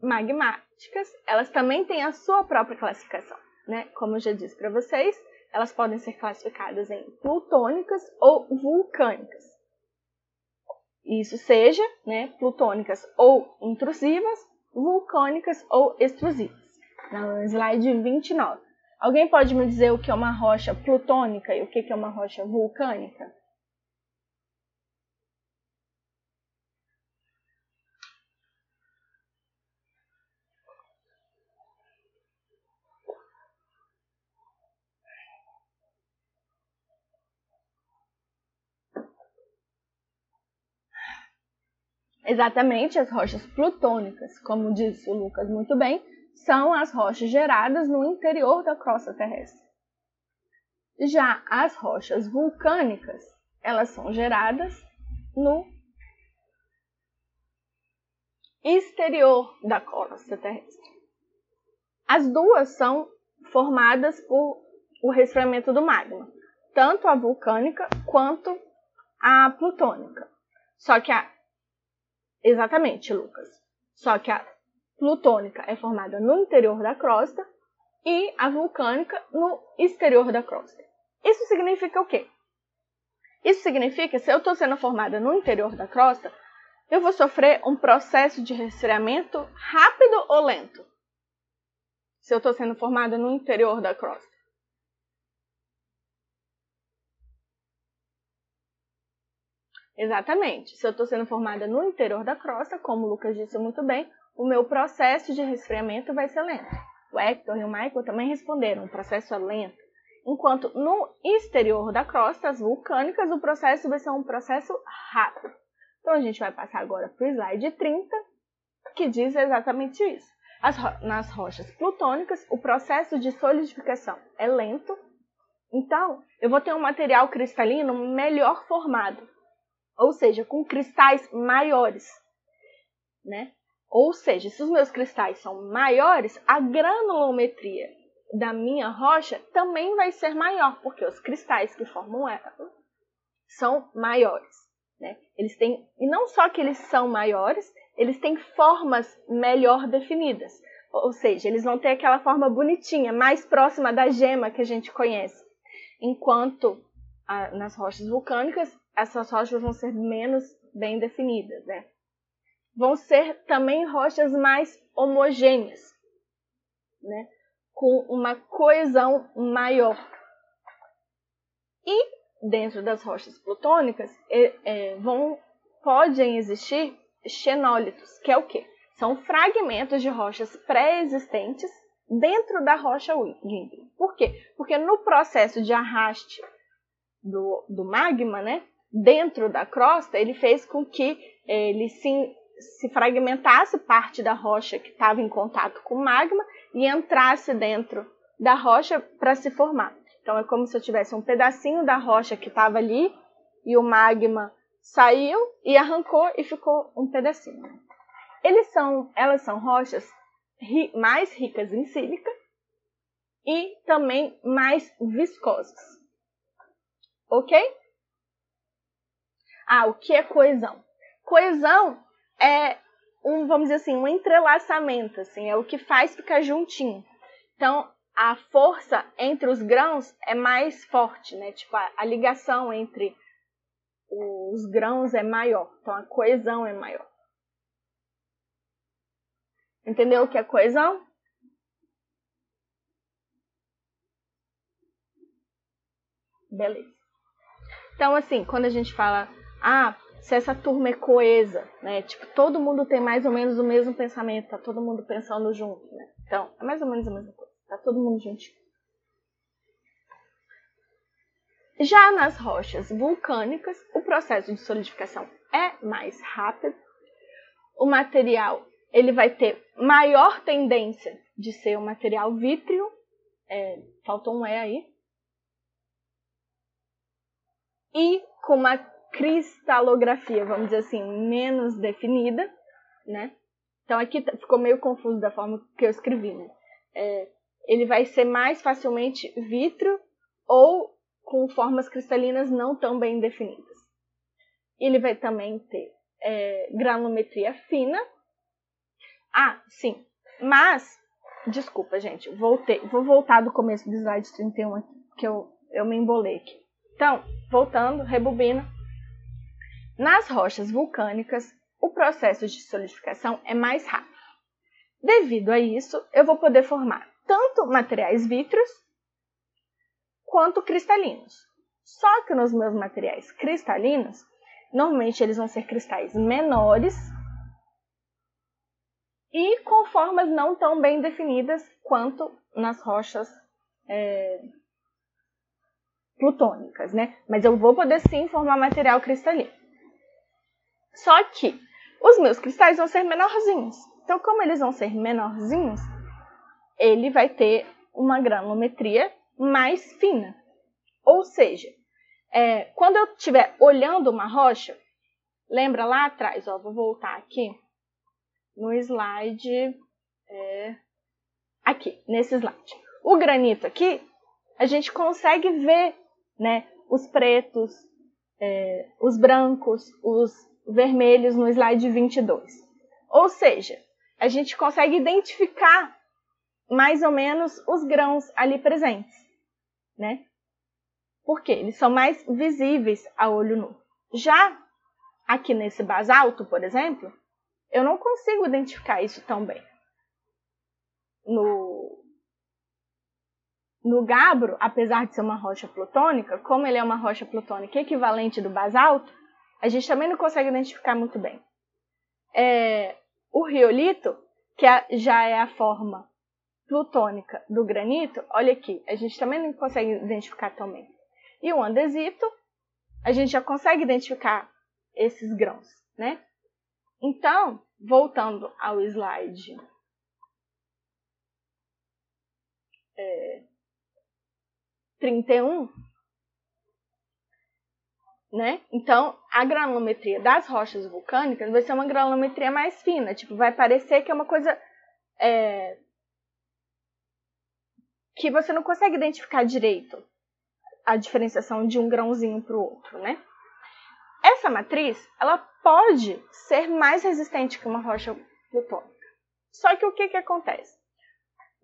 magmáticas, elas também têm a sua própria classificação. Né? Como eu já disse para vocês, elas podem ser classificadas em plutônicas ou vulcânicas. Isso seja, né, plutônicas ou intrusivas, vulcânicas ou extrusivas. No slide 29. Alguém pode me dizer o que é uma rocha plutônica e o que é uma rocha vulcânica? Exatamente, as rochas plutônicas, como disse o Lucas muito bem, são as rochas geradas no interior da crosta terrestre. Já as rochas vulcânicas, elas são geradas no exterior da crosta terrestre. As duas são formadas por o resfriamento do magma, tanto a vulcânica quanto a plutônica. Só que a exatamente, Lucas. Só que a plutônica é formada no interior da crosta e a vulcânica no exterior da crosta. Isso significa o quê? Isso significa que se eu estou sendo formada no interior da crosta, eu vou sofrer um processo de resfriamento rápido ou lento? Se eu estou sendo formada no interior da crosta. Exatamente. Se eu estou sendo formada no interior da crosta, como o Lucas disse muito bem, o meu processo de resfriamento vai ser lento. O Hector e o Michael também responderam, o processo é lento. Enquanto no exterior da crosta, as vulcânicas, o processo vai ser um processo rápido. Então a gente vai passar agora para o slide 30, que diz exatamente isso. Ro nas rochas plutônicas, o processo de solidificação é lento, então eu vou ter um material cristalino melhor formado, ou seja, com cristais maiores, né? Ou seja, se os meus cristais são maiores, a granulometria da minha rocha também vai ser maior, porque os cristais que formam ela são maiores. Né? Eles têm, e não só que eles são maiores, eles têm formas melhor definidas. Ou seja, eles vão ter aquela forma bonitinha, mais próxima da gema que a gente conhece. Enquanto a, nas rochas vulcânicas, essas rochas vão ser menos bem definidas. Né? Vão ser também rochas mais homogêneas, né? com uma coesão maior. E dentro das rochas plutônicas é, é, vão, podem existir xenólitos, que é o quê? São fragmentos de rochas pré-existentes dentro da rocha Wingling. Por quê? Porque no processo de arraste do, do magma, né, dentro da crosta, ele fez com que ele se, se fragmentasse parte da rocha que estava em contato com o magma e entrasse dentro da rocha para se formar. Então é como se eu tivesse um pedacinho da rocha que estava ali e o magma saiu e arrancou e ficou um pedacinho. Eles são, elas são rochas ri, mais ricas em sílica e também mais viscosas. Ok? Ah, o que é coesão? Coesão é um, vamos dizer assim, um entrelaçamento, assim, é o que faz ficar juntinho. Então, a força entre os grãos é mais forte, né? Tipo, a, a ligação entre os grãos é maior, então a coesão é maior. Entendeu o que é coesão? Beleza. Então, assim, quando a gente fala, ah, se essa turma é coesa, né? Tipo, todo mundo tem mais ou menos o mesmo pensamento, tá todo mundo pensando junto, né? Então, é mais ou menos a mesma coisa. Tá todo mundo juntinho. Já nas rochas vulcânicas, o processo de solidificação é mais rápido. O material ele vai ter maior tendência de ser um material vítreo. É, faltou um E aí. E com uma cristalografia, vamos dizer assim, menos definida, né? Então aqui ficou meio confuso da forma que eu escrevi, né? É, ele vai ser mais facilmente vítreo ou com formas cristalinas não tão bem definidas. Ele vai também ter é, granulometria fina. Ah, sim. Mas, desculpa, gente, voltei. Vou voltar do começo do slide 31 aqui, que eu, eu me embolei aqui. Então, voltando, rebobina. Nas rochas vulcânicas, o processo de solidificação é mais rápido. Devido a isso, eu vou poder formar tanto materiais vítreos quanto cristalinos. Só que nos meus materiais cristalinos, normalmente eles vão ser cristais menores e com formas não tão bem definidas quanto nas rochas é, plutônicas, né? Mas eu vou poder sim formar material cristalino. Só que os meus cristais vão ser menorzinhos. Então, como eles vão ser menorzinhos, ele vai ter uma granulometria mais fina. Ou seja, é, quando eu estiver olhando uma rocha, lembra lá atrás, ó, vou voltar aqui no slide, é, aqui, nesse slide. O granito aqui, a gente consegue ver né, os pretos, é, os brancos, os vermelhos no slide 22. Ou seja, a gente consegue identificar mais ou menos os grãos ali presentes, né? Porque eles são mais visíveis a olho nu. Já aqui nesse basalto, por exemplo, eu não consigo identificar isso tão bem. No, no gabro, apesar de ser uma rocha plutônica, como ele é uma rocha plutônica equivalente do basalto, a gente também não consegue identificar muito bem. É, o riolito, que é, já é a forma plutônica do granito, olha aqui, a gente também não consegue identificar tão bem. E o andesito, a gente já consegue identificar esses grãos, né? Então, voltando ao slide é, 31, né? Então, a granulometria das rochas vulcânicas vai ser uma granulometria mais fina, tipo, vai parecer que é uma coisa é, que você não consegue identificar direito a diferenciação de um grãozinho para o outro, né? Essa matriz, ela pode ser mais resistente que uma rocha plutônica. Só que o que, que acontece?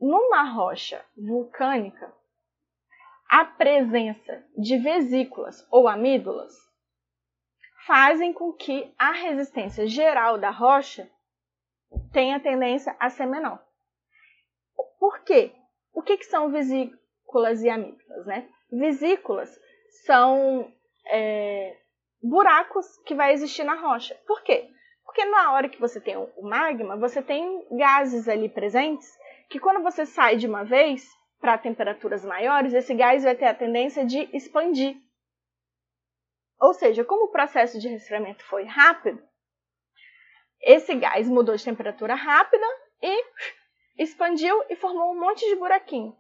Numa rocha vulcânica, a presença de vesículas ou amígdalas fazem com que a resistência geral da rocha tenha tendência a ser menor. Por quê? O que, que são vesículas e amígdalas? Né? Vesículas são é, buracos que vai existir na rocha. Por quê? Porque na hora que você tem o magma, você tem gases ali presentes que quando você sai de uma vez para temperaturas maiores, esse gás vai ter a tendência de expandir. Ou seja, como o processo de resfriamento foi rápido, esse gás mudou de temperatura rápida e expandiu e formou um monte de buraquinho.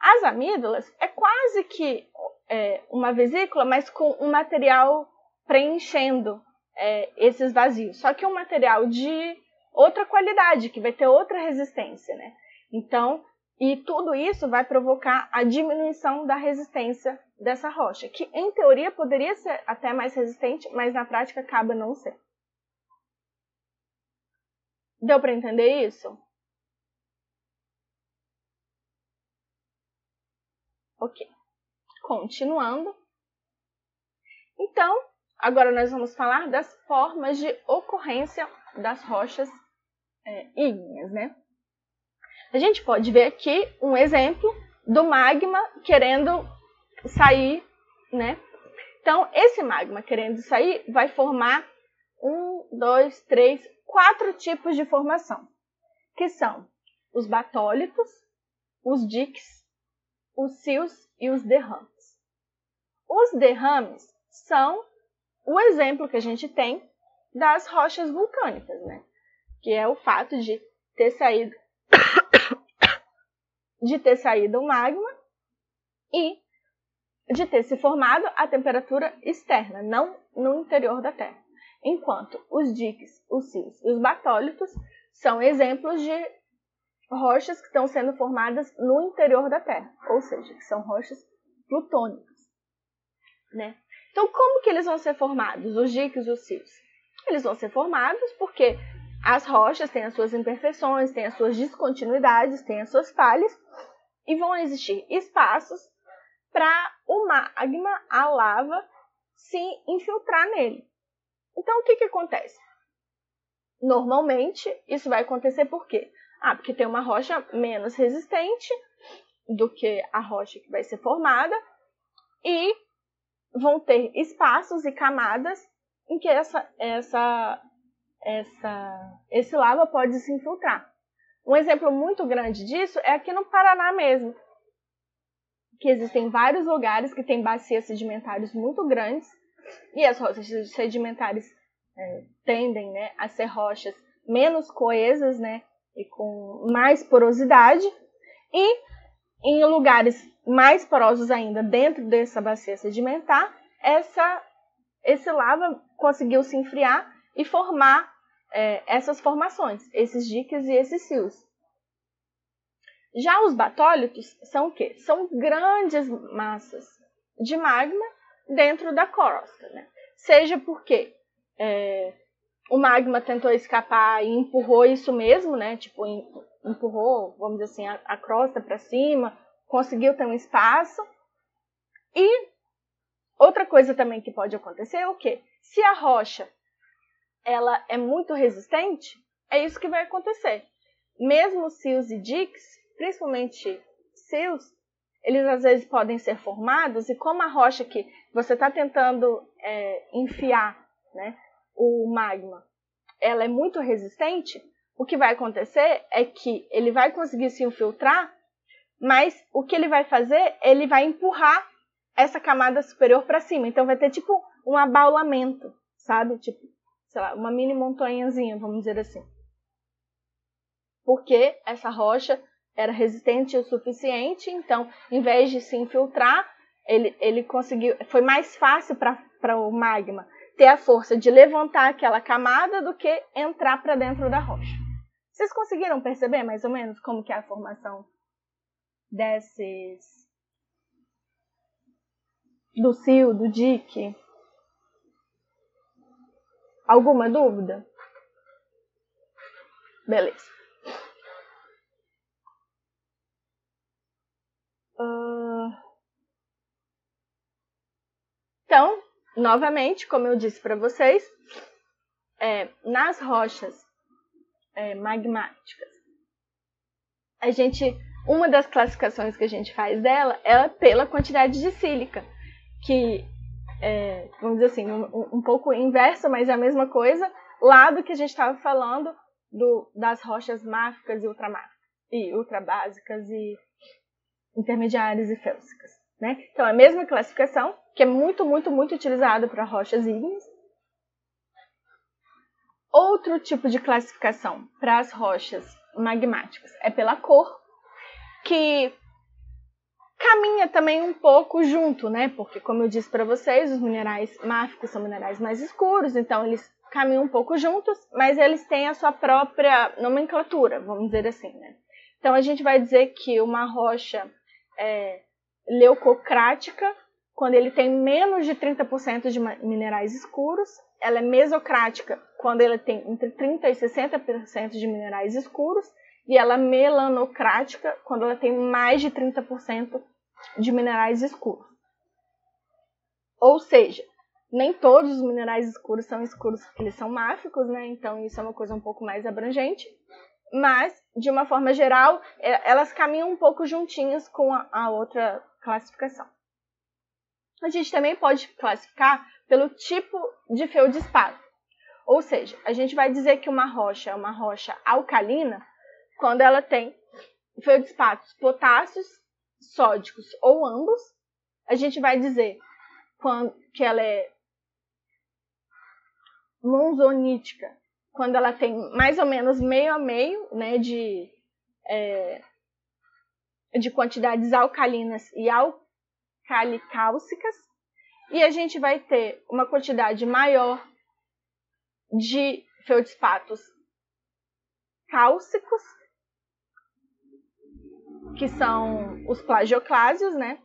As amígdalas é quase que é, uma vesícula, mas com um material preenchendo é, esses vazios. Só que um material de outra qualidade, que vai ter outra resistência, né? Então, e tudo isso vai provocar a diminuição da resistência dessa rocha, que em teoria poderia ser até mais resistente, mas na prática acaba não ser. Deu para entender isso? Ok. Continuando. Então, agora nós vamos falar das formas de ocorrência das rochas é, ígneas, né? A gente pode ver aqui um exemplo do magma querendo sair, né? Então, esse magma querendo sair vai formar um, dois, três, quatro tipos de formação, que são os batólitos, os diques, os sios e os derrames. Os derrames são o exemplo que a gente tem das rochas vulcânicas, né? Que é o fato de ter saído de ter saído o magma e de ter se formado a temperatura externa, não no interior da Terra. Enquanto os diques, os sios e os batólitos são exemplos de rochas que estão sendo formadas no interior da Terra, ou seja, que são rochas plutônicas. Né? Então, como que eles vão ser formados, os diques e os sios? Eles vão ser formados porque as rochas têm as suas imperfeições, têm as suas descontinuidades, têm as suas falhas, e vão existir espaços para o magma, a lava, se infiltrar nele. Então, o que, que acontece? Normalmente, isso vai acontecer por quê? Ah, porque tem uma rocha menos resistente do que a rocha que vai ser formada e vão ter espaços e camadas em que essa, essa essa, esse lava pode se infiltrar. Um exemplo muito grande disso é aqui no Paraná mesmo, que existem vários lugares que têm bacias sedimentares muito grandes e as rochas sedimentares é, tendem né, a ser rochas menos coesas, né, e com mais porosidade, e em lugares mais porosos ainda dentro dessa bacia sedimentar, essa, esse lava conseguiu se enfriar e formar é, essas formações, esses diques e esses silos. Já os batólitos são o quê? São grandes massas de magma dentro da crosta, né? Seja porque é, o magma tentou escapar e empurrou isso mesmo, né? Tipo, empurrou, vamos dizer assim, a, a crosta para cima, conseguiu ter um espaço. E outra coisa também que pode acontecer é o quê? Se a rocha ela é muito resistente, é isso que vai acontecer. Mesmo seals e diques, principalmente seals, eles às vezes podem ser formados e como a rocha que você está tentando é, enfiar, né, o magma, ela é muito resistente, o que vai acontecer é que ele vai conseguir se infiltrar, mas o que ele vai fazer, ele vai empurrar essa camada superior para cima. Então vai ter tipo um abaulamento, sabe? Tipo, sei lá, uma mini montanhazinha, vamos dizer assim. Porque essa rocha era resistente o suficiente, então, em vez de se infiltrar, ele, ele conseguiu. Foi mais fácil para o magma ter a força de levantar aquela camada do que entrar para dentro da rocha. Vocês conseguiram perceber mais ou menos como que é a formação desses do cio, do dique? Alguma dúvida? Beleza. Uh... Então, novamente, como eu disse para vocês, é, nas rochas é, magmáticas, a gente, uma das classificações que a gente faz dela é pela quantidade de sílica, que é, vamos dizer assim, um, um, pouco inverso, mas é a mesma coisa, lá do que a gente estava falando do, das rochas máficas e e ultrabásicas e intermediárias e félsicas. Né? Então, é a mesma classificação, que é muito, muito, muito utilizado para rochas ígneas. Outro tipo de classificação para as rochas magmáticas é pela cor, que caminha também um pouco junto, né? Porque, como eu disse para vocês, os minerais máficos são minerais mais escuros, então eles caminham um pouco juntos, mas eles têm a sua própria nomenclatura, vamos dizer assim, né? Então, a gente vai dizer que uma rocha é, leucocrática quando ele tem menos de 30% de minerais escuros. Ela é mesocrática quando ela tem entre 30% e 60% de minerais escuros. E ela é melanocrática quando ela tem mais de 30% de minerais escuros. Ou seja, nem todos os minerais escuros são escuros porque eles são máficos, né? Então isso é uma coisa um pouco mais abrangente. Mas, de uma forma geral, é, elas caminham um pouco juntinhas com a, outra classificação. A gente também pode classificar pelo tipo de feldespato. Ou seja, a gente vai dizer que uma rocha é uma rocha alcalina quando ela tem feldespatos potássios, sódicos ou ambos. A gente vai dizer quando, que ela é monzonítica quando ela tem mais ou menos meio a meio né, de, é, de quantidades alcalinas e alcalicálcicas, e a gente vai ter uma quantidade maior de feldspatos cálcicos, que são os plagioclásios, né?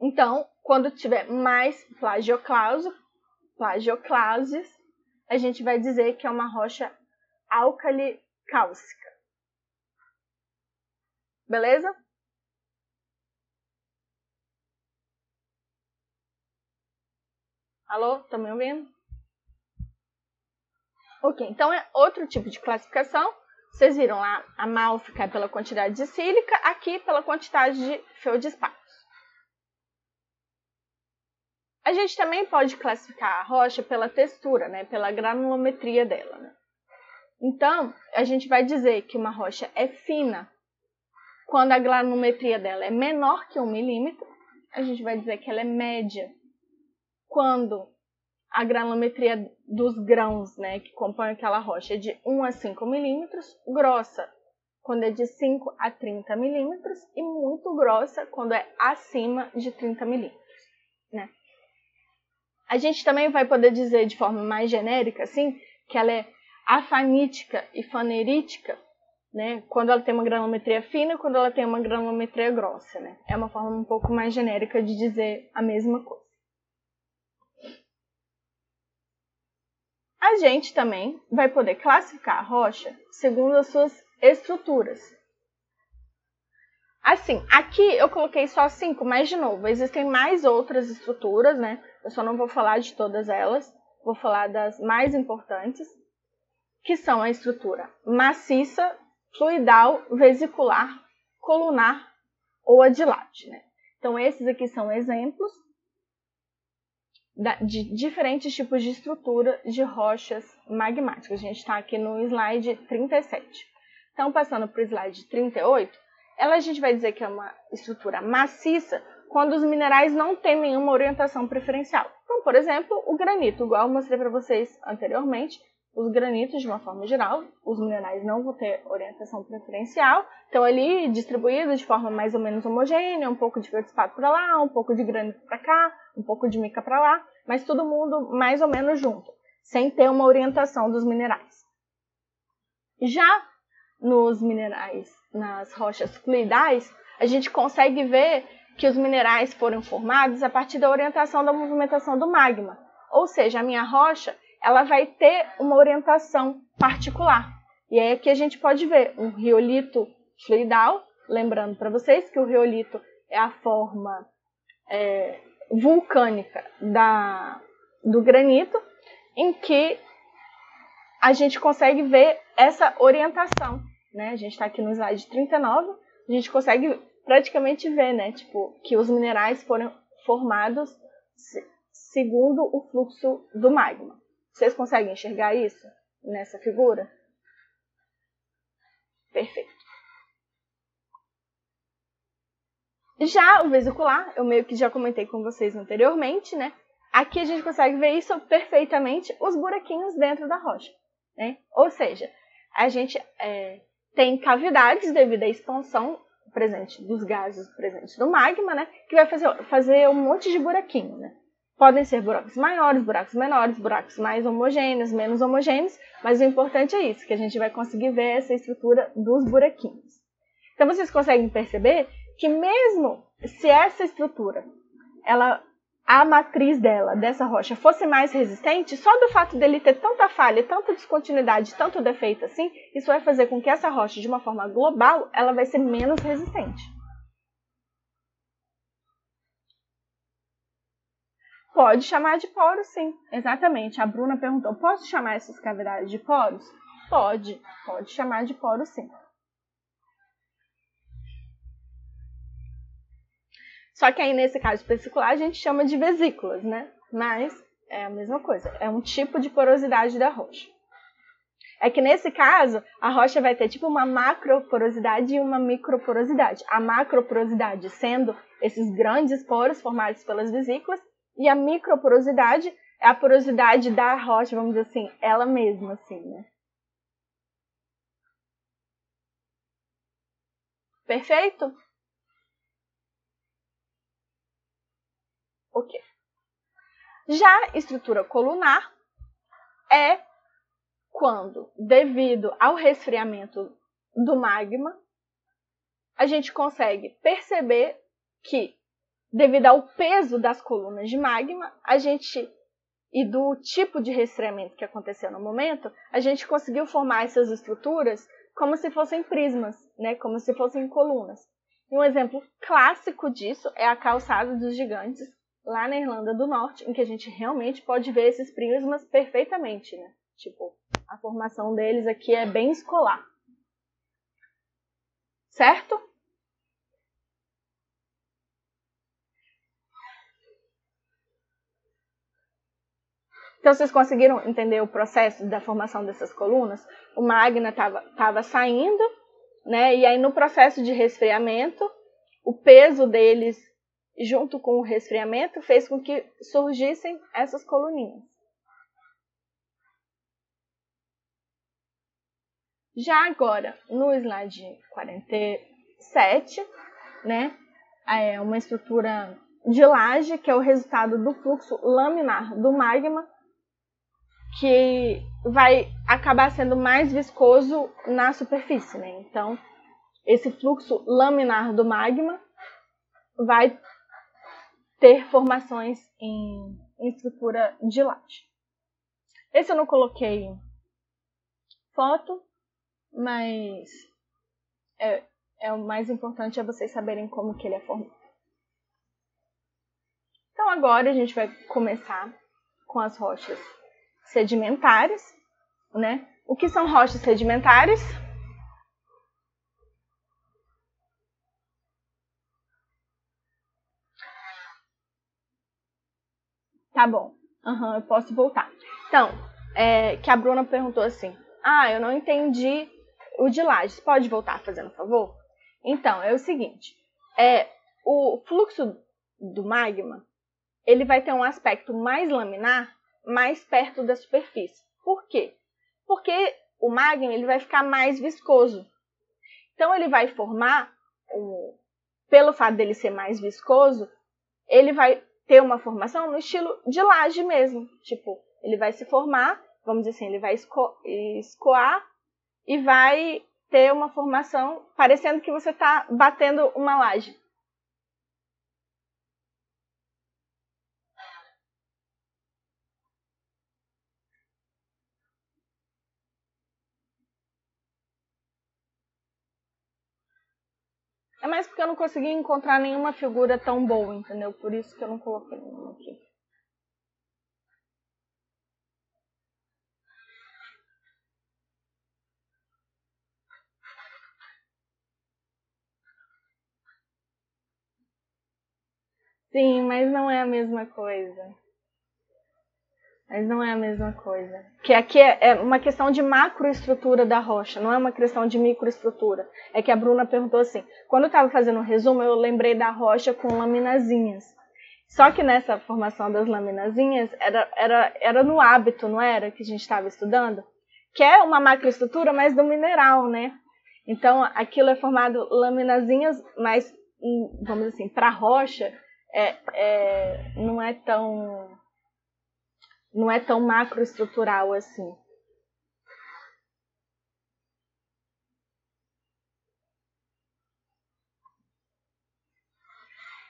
Então, quando tiver mais plagioclásio, plagioclásios, a gente vai dizer que é uma rocha álcali-cálcica. Beleza? Alô? Tá me ouvindo? Ok, então é outro tipo de classificação. Vocês viram lá, a málfica pela quantidade de sílica, aqui pela quantidade de feldespato. A gente também pode classificar a rocha pela textura, né? pela granulometria dela. Né? Então, a gente vai dizer que uma rocha é fina quando a granulometria dela é menor que um milímetro. A gente vai dizer que ela é média quando a granulometria dos grãos, né, que compõem aquela rocha é de 1 a 5 milímetros, grossa quando é de 5 a 30 milímetros e muito grossa quando é acima de 30 milímetros, né. A gente também vai poder dizer de forma mais genérica, assim, que ela é afanítica e fanerítica, né, quando ela tem uma granulometria fina e quando ela tem uma granulometria grossa, né. É uma forma um pouco mais genérica de dizer a mesma coisa. A gente também vai poder classificar a rocha segundo as suas estruturas. Assim, aqui eu coloquei só cinco, mas de novo, existem mais outras estruturas, né? Eu só não vou falar de todas elas, vou falar das mais importantes, que são a estrutura maciça, fluidal, vesicular, colunar ou adilate, né? Então, esses aqui são exemplos de diferentes tipos de estrutura de rochas magmáticas. A gente está aqui no slide 37. Então, passando para o slide 38, ela a gente vai dizer que é uma estrutura maciça quando os minerais não têm nenhuma orientação preferencial. Então, por exemplo, o granito, igual eu mostrei para vocês anteriormente, os granitos, de uma forma geral, os minerais não vão ter orientação preferencial, estão ali distribuídos de forma mais ou menos homogênea, um pouco de feldespato para lá, um pouco de granito para cá, um pouco de mica para lá, mas todo mundo mais ou menos junto, sem ter uma orientação dos minerais. Já nos minerais, nas rochas fluidais, a gente consegue ver que os minerais foram formados a partir da orientação da movimentação do magma. Ou seja, a minha rocha ela vai ter uma orientação particular. E aí aqui a gente pode ver um riolito fluidal, lembrando para vocês que o riolito é a forma é, vulcânica da, do granito, em que a gente consegue ver essa orientação. Né? A gente está aqui no slide 39, a gente consegue praticamente ver né? tipo, que os minerais foram formados segundo o fluxo do magma. Vocês conseguem enxergar isso nessa figura? Perfeito. Já o vesicular, eu meio que já comentei com vocês anteriormente, né? Aqui a gente consegue ver isso perfeitamente, os buraquinhos dentro da rocha. Né? Ou seja, a gente é, tem cavidades devido à expansão presente dos gases presentes do magma, né? Que vai fazer, fazer um monte de buraquinho, né? Podem ser buracos maiores, buracos menores, buracos mais homogêneos, menos homogêneos, mas o importante é isso, que a gente vai conseguir ver essa estrutura dos buraquinhos. Então vocês conseguem perceber que mesmo se essa estrutura, ela a matriz dela, dessa rocha, fosse mais resistente, só do fato dele ter tanta falha, tanta descontinuidade, tanto defeito assim, isso vai fazer com que essa rocha, de uma forma global, ela vai ser menos resistente. Pode chamar de poros, sim. Exatamente. A Bruna perguntou: posso chamar essas cavidades de poros? Pode, pode chamar de poros, sim. Só que aí, nesse caso particular, a gente chama de vesículas, né? Mas é a mesma coisa. É um tipo de porosidade da rocha. É que nesse caso, a rocha vai ter tipo uma macroporosidade e uma microporosidade. A macroporosidade sendo esses grandes poros formados pelas vesículas e a microporosidade é a porosidade da rocha, vamos dizer assim, ela mesma, assim, né? Perfeito? Ok. Já estrutura colunar é quando, devido ao resfriamento do magma, a gente consegue perceber que devido ao peso das colunas de magma, a gente e do tipo de resfriamento que aconteceu no momento, a gente conseguiu formar essas estruturas como se fossem prismas, né, como se fossem colunas. E um exemplo clássico disso é a calçada dos gigantes, lá na Irlanda do Norte, em que a gente realmente pode ver esses prismas perfeitamente, né? Tipo, a formação deles aqui é bem escolar. Certo? Então, vocês conseguiram entender o processo da formação dessas colunas? O magma estava saindo, né? E aí, no processo de resfriamento, o peso deles, junto com o resfriamento, fez com que surgissem essas coluninhas. Já agora, no slide 47, né, é uma estrutura de laje, que é o resultado do fluxo laminar do magma, que vai acabar sendo mais viscoso na superfície. Né? Então, esse fluxo laminar do magma vai ter formações em, em estrutura de laje. Esse eu não coloquei foto, mas é, é o mais importante é vocês saberem como que ele é formado. Então agora a gente vai começar com as rochas sedimentares, né? O que são rochas sedimentares? Tá bom. Uhum, eu posso voltar. Então, é, que a Bruna perguntou assim: Ah, eu não entendi o de lajes. Pode voltar fazendo favor? Então, é o seguinte: é, o fluxo do magma ele vai ter um aspecto mais laminar, mais perto da superfície. Por quê? Porque o magma ele vai ficar mais viscoso. Então ele vai formar, pelo fato dele ser mais viscoso, ele vai ter uma formação no estilo de laje mesmo. Tipo, ele vai se formar, vamos dizer assim, ele vai esco escoar e vai ter uma formação parecendo que você está batendo uma laje. É mais porque eu não consegui encontrar nenhuma figura tão boa, entendeu? Por isso que eu não coloquei nenhuma aqui. Sim, mas não é a mesma coisa. Mas não é a mesma coisa. Que aqui é, é uma questão de macroestrutura da rocha, não é uma questão de microestrutura. É que a Bruna perguntou assim: quando eu estava fazendo o um resumo, eu lembrei da rocha com laminazinhas. Só que nessa formação das laminazinhas era, era, era no hábito, não era? Que a gente estava estudando? Que é uma macroestrutura, mas do mineral, né? Então aquilo é formado laminazinhas, mas, hum, vamos dizer assim, para rocha é, é, não é tão não é tão macroestrutural assim.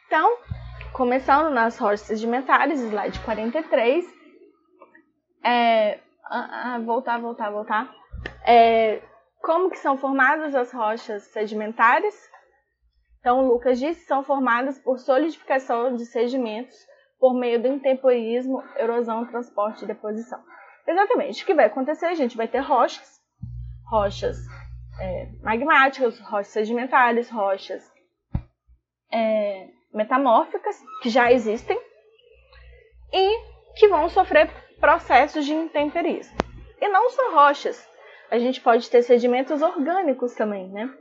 Então, começando nas rochas sedimentares, slide 43. É, ah, ah, voltar, voltar, voltar. É, como que são formadas as rochas sedimentares? Então, Lucas disse, são formadas por solidificação de sedimentos por meio do intemporismo, erosão, transporte e deposição. Exatamente. O que vai acontecer? A gente vai ter rochas, rochas é, magmáticas, rochas sedimentares, rochas é, metamórficas, que já existem, e que vão sofrer processos de intemperismo. E não só rochas, a gente pode ter sedimentos orgânicos também, né?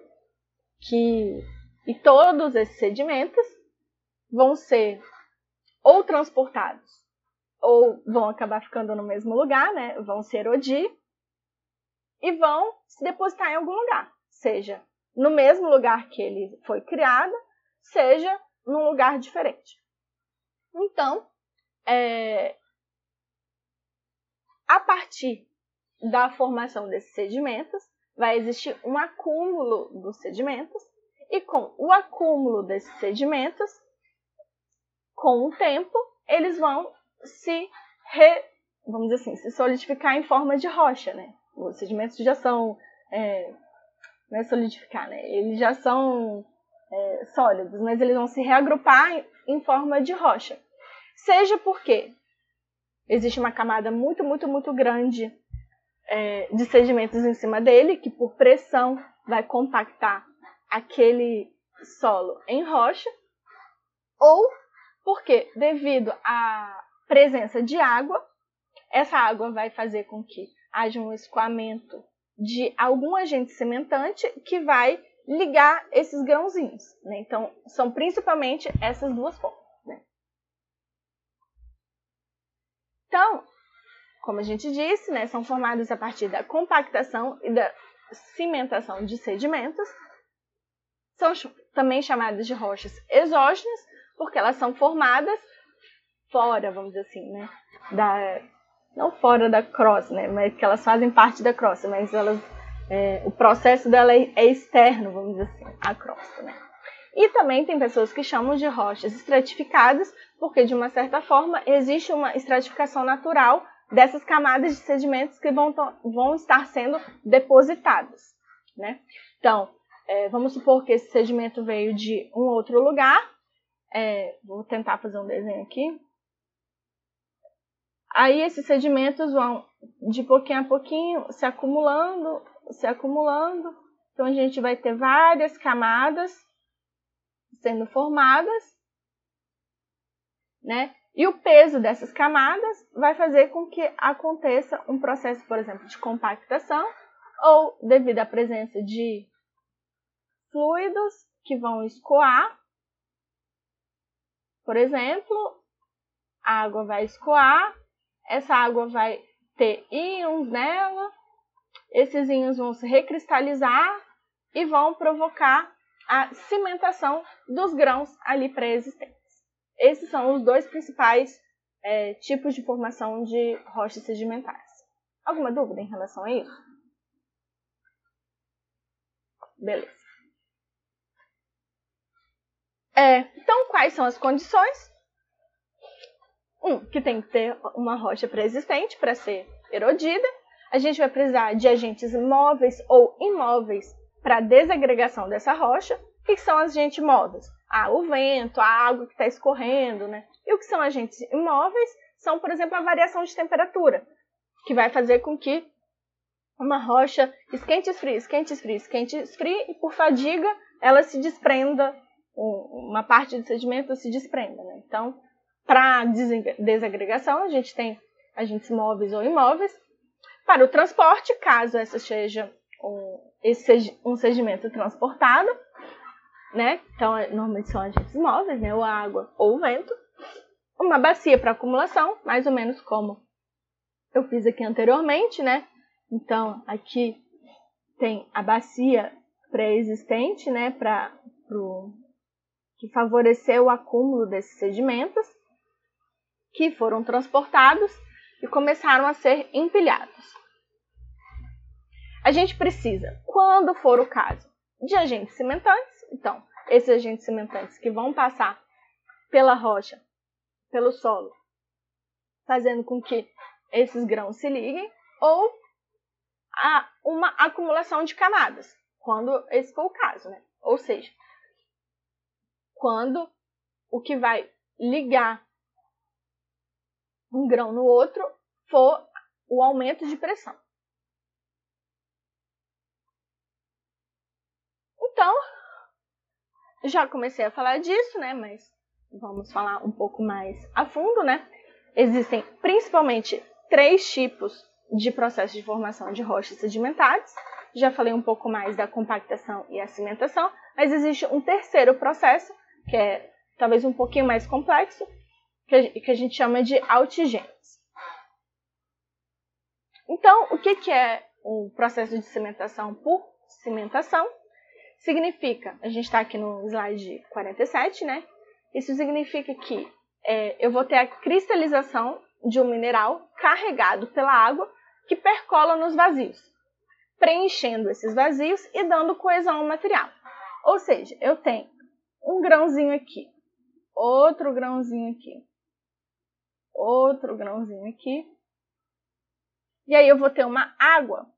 Que, e todos esses sedimentos vão ser ou transportados, ou vão acabar ficando no mesmo lugar, né? Vão se erodir e vão se depositar em algum lugar, seja no mesmo lugar que ele foi criado, seja num lugar diferente. Então, é, a partir da formação desses sedimentos, vai existir um acúmulo dos sedimentos, e com o acúmulo desses sedimentos, com o tempo, eles vão se re, vamos dizer assim, se solidificar em forma de rocha, né? Os sedimentos já são é, não é solidificar, né? Eles já são é, sólidos, mas eles vão se reagrupar em, em forma de rocha. Seja porque existe uma camada muito, muito, muito grande é, de sedimentos em cima dele, que por pressão vai compactar aquele solo em rocha, ou porque, devido à presença de água, essa água vai fazer com que haja um escoamento de algum agente cimentante que vai ligar esses grãozinhos. Né? Então, são principalmente essas duas formas. Né? Então, como a gente disse, né, são formados a partir da compactação e da cimentação de sedimentos. São também chamadas de rochas exógenas, porque elas são formadas fora, vamos dizer assim, né? Da, não fora da crosta, né? Mas que elas fazem parte da crosta, mas elas, é, o processo dela é, é externo, vamos dizer assim, à crosta, né? E também tem pessoas que chamam de rochas estratificadas, porque de uma certa forma existe uma estratificação natural dessas camadas de sedimentos que vão, vão estar sendo depositadas. Né? Então, é, vamos supor que esse sedimento veio de um outro lugar. É, vou tentar fazer um desenho aqui. Aí esses sedimentos vão de pouquinho a pouquinho se acumulando, se acumulando. Então a gente vai ter várias camadas sendo formadas, né? E o peso dessas camadas vai fazer com que aconteça um processo, por exemplo, de compactação, ou devido à presença de fluidos que vão escoar. Por exemplo, a água vai escoar, essa água vai ter íons nela, esses íons vão se recristalizar e vão provocar a cimentação dos grãos ali pré-existentes. Esses são os dois principais é, tipos de formação de rochas sedimentares. Alguma dúvida em relação a isso? Beleza. É, então, quais são as condições? Um, que tem que ter uma rocha pré-existente para ser erodida. A gente vai precisar de agentes móveis ou imóveis para desagregação dessa rocha. O que são agentes móveis? Ah, o vento, a água que está escorrendo, né? E o que são agentes imóveis? São, por exemplo, a variação de temperatura, que vai fazer com que uma rocha esquente, esfrie, esquente, esfrie, esquente, esfrie, e por fadiga ela se desprenda, uma parte do sedimento se desprenda. Né? Então, para desagregação, a gente tem agentes móveis ou imóveis. Para o transporte, caso essa seja um, esse um sedimento transportado, né? Então, é, normalmente são agentes móveis, né? Ou água ou vento. Uma bacia para acumulação, mais ou menos como eu fiz aqui anteriormente, né? Então, aqui tem a bacia pré-existente, né? Para que favoreceu o acúmulo desses sedimentos que foram transportados e começaram a ser empilhados. A gente precisa, quando for o caso, de agentes cimentantes. Então, esses agentes cimentantes que vão passar pela rocha, pelo solo, fazendo com que esses grãos se liguem, ou a uma acumulação de camadas, quando esse for o caso, né? Ou seja, quando o que vai ligar um grão no outro for o aumento de pressão. Então, já comecei a falar disso, né? Mas vamos falar um pouco mais a fundo, né? Existem principalmente três tipos de processo de formação de rochas sedimentares. Já falei um pouco mais da compactação e a cimentação, mas existe um terceiro processo, que é talvez um pouquinho mais complexo, que a gente chama de altigênese. Então, o que é o processo de cimentação por cimentação? significa, a gente está aqui no slide 47, né? Isso significa que é, eu vou ter a cristalização de um mineral carregado pela água que percola nos vazios, preenchendo esses vazios e dando coesão ao material. Ou seja, eu tenho um grãozinho aqui, outro grãozinho aqui, outro grãozinho aqui, e aí eu vou ter uma água.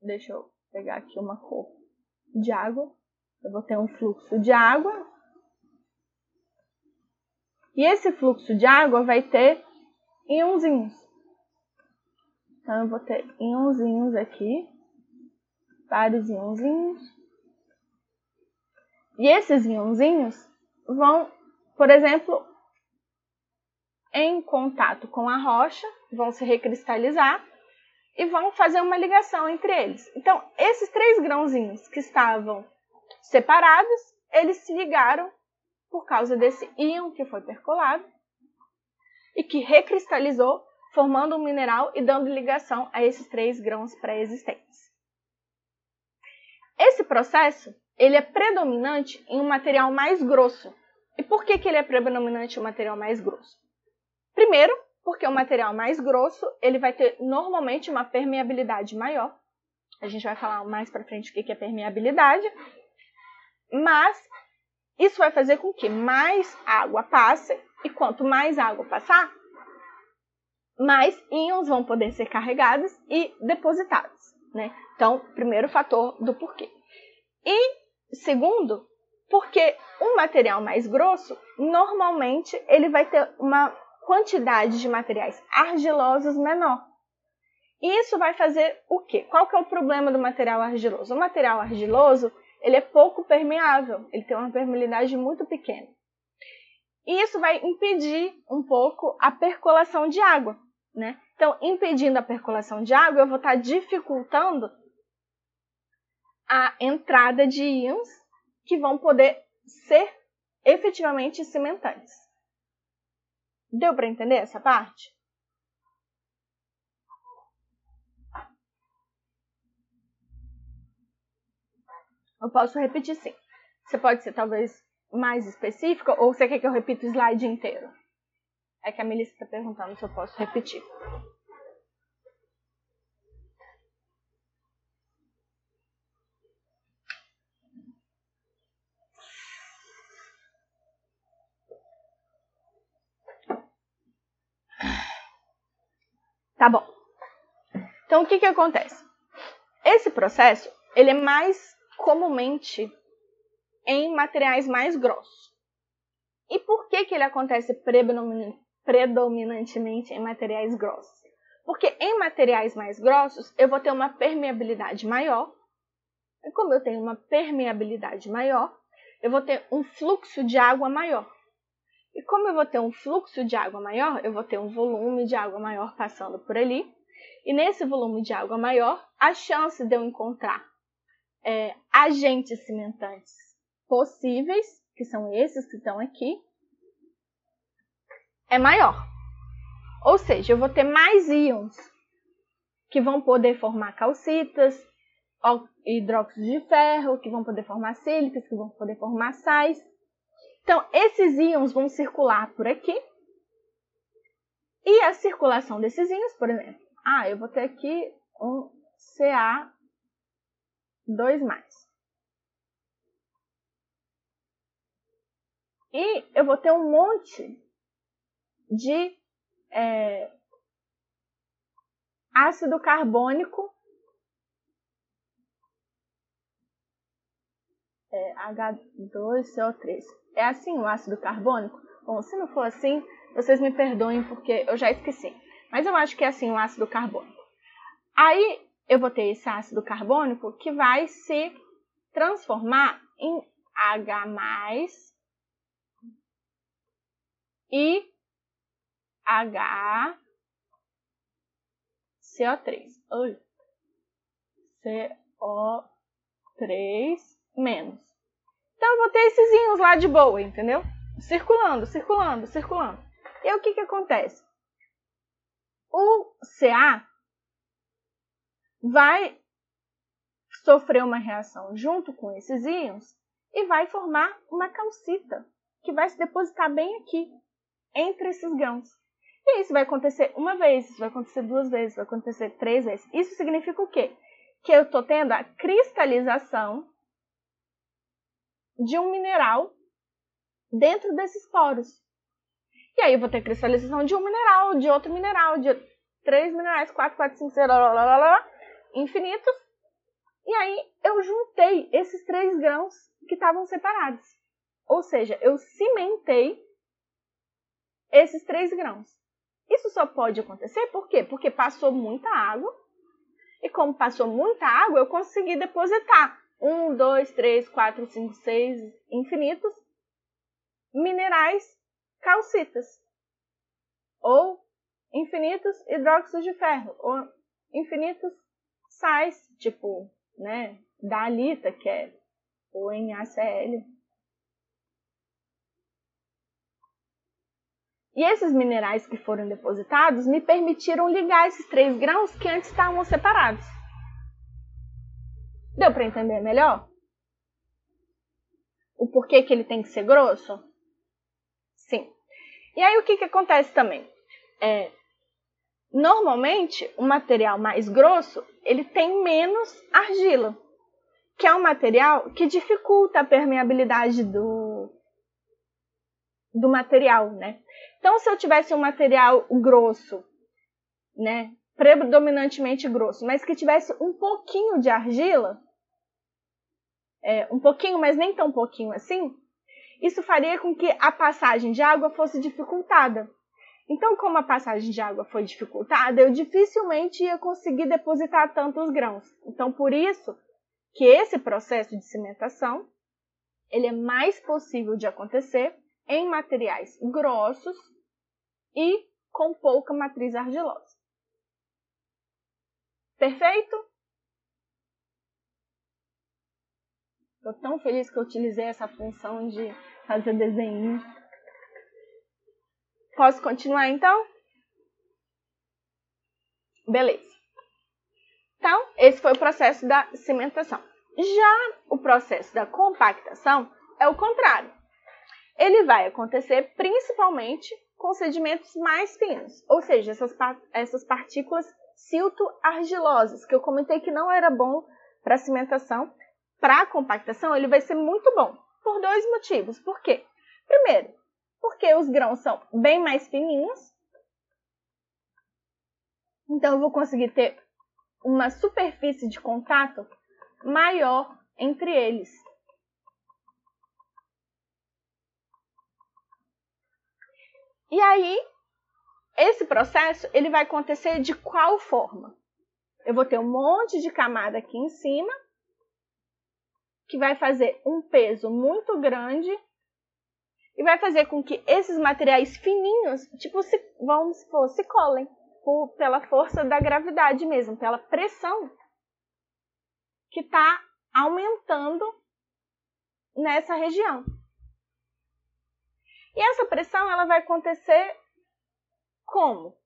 Deixa eu pegar aqui uma cor de água. Eu vou ter um fluxo de água. E esse fluxo de água vai ter íonzinhos. Então, eu vou ter íonzinhos aqui. Vários íonzinhos. E esses íonzinhos vão, por exemplo, em contato com a rocha, vão se recristalizar e vão fazer uma ligação entre eles. Então, esses três grãozinhos que estavam separados, eles se ligaram por causa desse íon que foi percolado e que recristalizou, formando um mineral e dando ligação a esses três grãos pré-existentes. Esse processo ele é predominante em um material mais grosso. E por que, que ele é predominante em um material mais grosso? Primeiro, porque o material mais grosso ele vai ter normalmente uma permeabilidade maior. A gente vai falar mais para frente o que é permeabilidade. Mas isso vai fazer com que mais água passe, e quanto mais água passar, mais íons vão poder ser carregados e depositados. Né? Então, primeiro fator do porquê. E segundo, porque um material mais grosso, normalmente ele vai ter uma quantidade de materiais argilosos menor. E isso vai fazer o quê? Qual que é o problema do material argiloso? O material argiloso, ele é pouco permeável, ele tem uma permeabilidade muito pequena. E isso vai impedir um pouco a percolação de água, né? Então, impedindo a percolação de água, eu vou estar dificultando a entrada de íons que vão poder ser efetivamente cimentantes. Deu para entender essa parte? Eu posso repetir sim. Você pode ser talvez mais específica ou você quer que eu repita o slide inteiro? É que a Melissa está perguntando se eu posso repetir. Tá bom. Então, o que, que acontece? Esse processo, ele é mais comumente em materiais mais grossos. E por que, que ele acontece predominantemente em materiais grossos? Porque em materiais mais grossos, eu vou ter uma permeabilidade maior. E como eu tenho uma permeabilidade maior, eu vou ter um fluxo de água maior. E como eu vou ter um fluxo de água maior, eu vou ter um volume de água maior passando por ali. E nesse volume de água maior, a chance de eu encontrar é, agentes cimentantes possíveis, que são esses que estão aqui, é maior. Ou seja, eu vou ter mais íons que vão poder formar calcitas, hidróxido de ferro, que vão poder formar sílicas, que vão poder formar sais. Então, esses íons vão circular por aqui. E a circulação desses íons, por exemplo, ah, eu vou ter aqui um Ca2+. E eu vou ter um monte de é, ácido carbônico é, H2CO3 é assim o ácido carbônico? Bom, se não for assim, vocês me perdoem porque eu já esqueci. Mas eu acho que é assim o ácido carbônico. Aí eu vou ter esse ácido carbônico que vai se transformar em H e HCO3. CO3 menos. Então eu esses íons lá de boa, entendeu? Circulando, circulando, circulando. E o que, que acontece? O CA vai sofrer uma reação junto com esses íons e vai formar uma calcita que vai se depositar bem aqui, entre esses grãos. E isso vai acontecer uma vez, isso vai acontecer duas vezes, vai acontecer três vezes. Isso significa o quê? Que eu estou tendo a cristalização de um mineral dentro desses poros. E aí eu vou ter cristalização de um mineral, de outro mineral, de três minerais, quatro, quatro, cinco, seis, lá, lá, lá, infinitos. E aí eu juntei esses três grãos que estavam separados. Ou seja, eu cimentei esses três grãos. Isso só pode acontecer por quê? Porque passou muita água. E como passou muita água, eu consegui depositar um, dois, três, quatro, cinco, seis, infinitos minerais calcitas. Ou infinitos hidróxidos de ferro. Ou infinitos sais, tipo, né, da alita, que é o NaCl. E esses minerais que foram depositados me permitiram ligar esses três grãos que antes estavam separados. Deu para entender melhor? O porquê que ele tem que ser grosso? Sim. E aí o que, que acontece também? É, normalmente, o material mais grosso ele tem menos argila, que é um material que dificulta a permeabilidade do, do material, né? Então, se eu tivesse um material grosso, né, predominantemente grosso, mas que tivesse um pouquinho de argila, é, um pouquinho, mas nem tão pouquinho assim, isso faria com que a passagem de água fosse dificultada. Então, como a passagem de água foi dificultada, eu dificilmente ia conseguir depositar tantos grãos. Então, por isso que esse processo de cimentação ele é mais possível de acontecer em materiais grossos e com pouca matriz argilosa. Perfeito? Estou tão feliz que eu utilizei essa função de fazer desenho. Posso continuar então? Beleza. Então, esse foi o processo da cimentação. Já o processo da compactação é o contrário. Ele vai acontecer principalmente com sedimentos mais finos, ou seja, essas, essas partículas silto-argilosas, que eu comentei que não era bom para cimentação. Para compactação, ele vai ser muito bom, por dois motivos. Por quê? Primeiro, porque os grãos são bem mais fininhos, então eu vou conseguir ter uma superfície de contato maior entre eles. E aí, esse processo ele vai acontecer de qual forma? Eu vou ter um monte de camada aqui em cima, que vai fazer um peso muito grande e vai fazer com que esses materiais fininhos, tipo, se, vamos supor, se colem por, pela força da gravidade mesmo, pela pressão que está aumentando nessa região. E essa pressão ela vai acontecer como?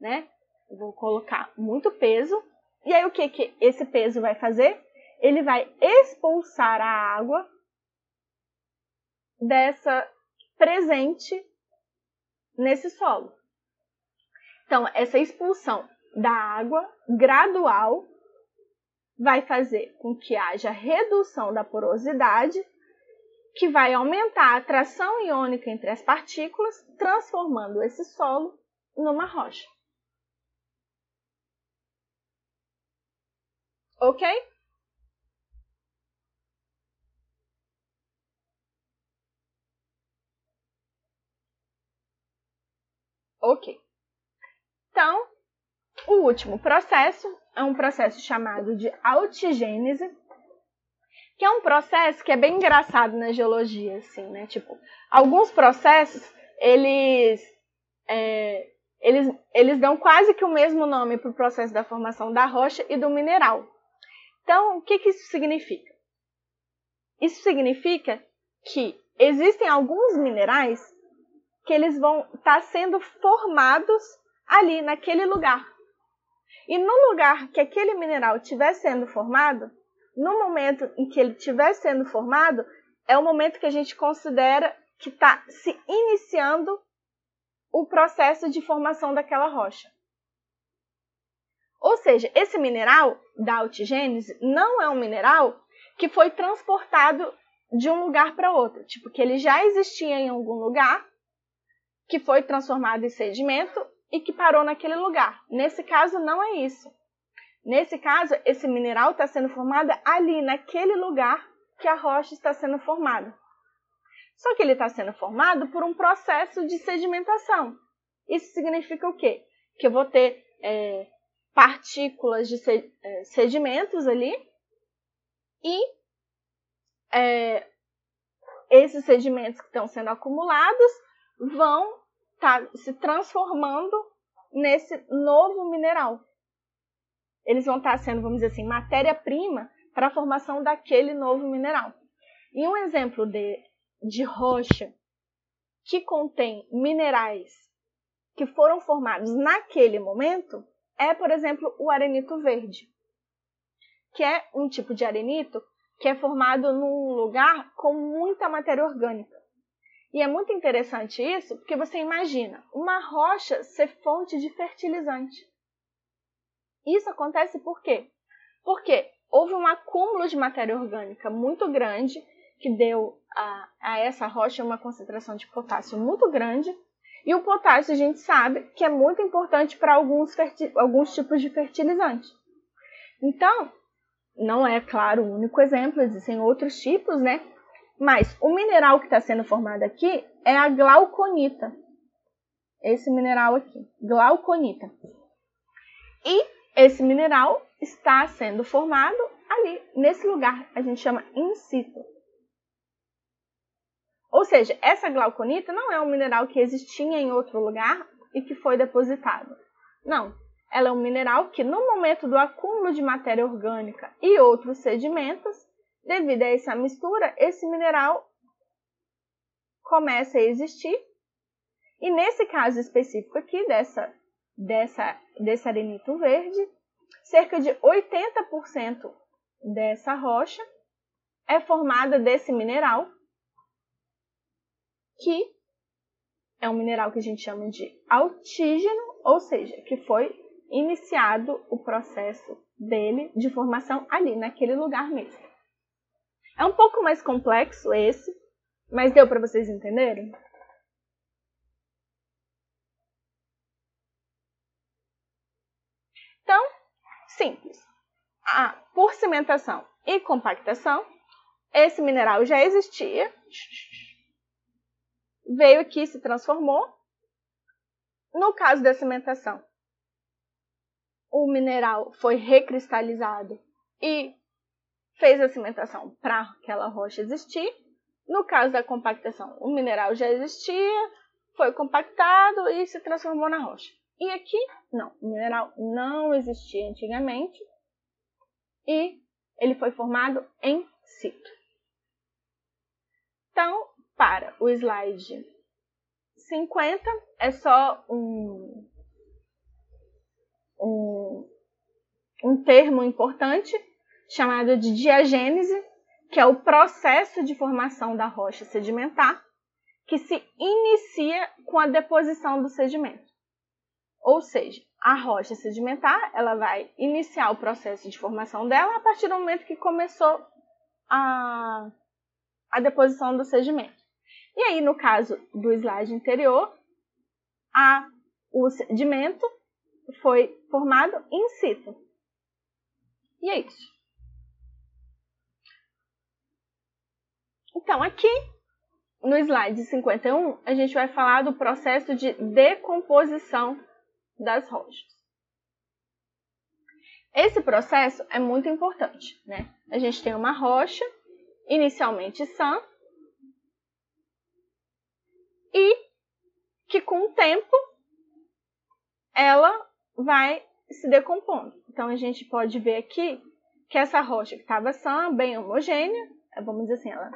Né? Vou colocar muito peso. E aí o que, que esse peso vai fazer? Ele vai expulsar a água dessa presente nesse solo. Então, essa expulsão da água gradual vai fazer com que haja redução da porosidade que vai aumentar a atração iônica entre as partículas, transformando esse solo numa rocha. Ok? Ok. Então, o último processo é um processo chamado de altigênese, que é um processo que é bem engraçado na geologia, assim, né? Tipo, alguns processos, eles, é, eles, eles dão quase que o mesmo nome para o processo da formação da rocha e do mineral. Então, o que, que isso significa? Isso significa que existem alguns minerais que eles vão estar tá sendo formados ali, naquele lugar. E no lugar que aquele mineral estiver sendo formado, no momento em que ele estiver sendo formado, é o momento que a gente considera que está se iniciando o processo de formação daquela rocha. Ou seja, esse mineral da altigênese não é um mineral que foi transportado de um lugar para outro, tipo que ele já existia em algum lugar, que foi transformado em sedimento e que parou naquele lugar. Nesse caso, não é isso. Nesse caso, esse mineral está sendo formado ali, naquele lugar que a rocha está sendo formada. Só que ele está sendo formado por um processo de sedimentação. Isso significa o quê? Que eu vou ter é, partículas de é, sedimentos ali e é, esses sedimentos que estão sendo acumulados vão estar tá se transformando nesse novo mineral eles vão estar sendo, vamos dizer assim, matéria-prima para a formação daquele novo mineral. E um exemplo de, de rocha que contém minerais que foram formados naquele momento é, por exemplo, o arenito verde, que é um tipo de arenito que é formado num lugar com muita matéria orgânica. E é muito interessante isso, porque você imagina uma rocha ser fonte de fertilizante. Isso acontece por quê? Porque houve um acúmulo de matéria orgânica muito grande que deu a, a essa rocha uma concentração de potássio muito grande. E o potássio a gente sabe que é muito importante para alguns, alguns tipos de fertilizante. Então, não é, claro, o único exemplo, existem outros tipos, né? Mas o mineral que está sendo formado aqui é a glauconita. Esse mineral aqui, glauconita. E esse mineral está sendo formado ali, nesse lugar. A gente chama in situ. Ou seja, essa glauconita não é um mineral que existia em outro lugar e que foi depositado. Não. Ela é um mineral que, no momento do acúmulo de matéria orgânica e outros sedimentos, devido a essa mistura, esse mineral começa a existir. E nesse caso específico aqui, dessa, dessa, desse arenito verde, cerca de 80% dessa rocha é formada desse mineral que é um mineral que a gente chama de altígeno, ou seja, que foi iniciado o processo dele de formação ali, naquele lugar mesmo. É um pouco mais complexo esse, mas deu para vocês entenderem? Então, simples. Ah, por cimentação e compactação, esse mineral já existia veio aqui, se transformou. No caso da cimentação, o mineral foi recristalizado e fez a cimentação para aquela rocha existir. No caso da compactação, o mineral já existia, foi compactado e se transformou na rocha. E aqui, não, o mineral não existia antigamente e ele foi formado em situ. Então, para o slide 50 é só um, um, um termo importante chamado de diagênese, que é o processo de formação da rocha sedimentar, que se inicia com a deposição do sedimento. Ou seja, a rocha sedimentar ela vai iniciar o processo de formação dela a partir do momento que começou a, a deposição do sedimento. E aí, no caso do slide anterior, a, o sedimento foi formado in situ. E é isso. Então, aqui no slide 51, a gente vai falar do processo de decomposição das rochas. Esse processo é muito importante, né? A gente tem uma rocha inicialmente sã, e que com o tempo ela vai se decompondo. Então a gente pode ver aqui que essa rocha que estava sã, bem homogênea, vamos dizer assim, ela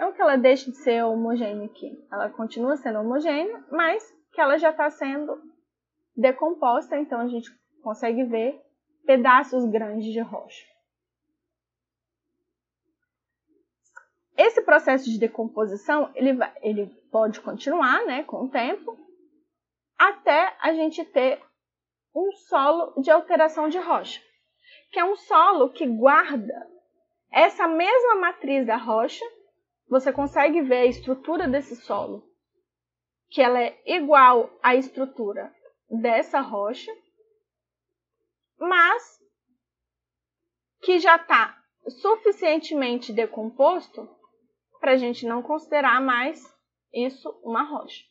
não que ela deixe de ser homogênea aqui, ela continua sendo homogênea, mas que ela já está sendo decomposta, então a gente consegue ver pedaços grandes de rocha. Esse processo de decomposição ele, vai, ele pode continuar né, com o tempo até a gente ter um solo de alteração de rocha, que é um solo que guarda essa mesma matriz da rocha. Você consegue ver a estrutura desse solo, que ela é igual à estrutura dessa rocha, mas que já está suficientemente decomposto para a gente não considerar mais isso uma rocha.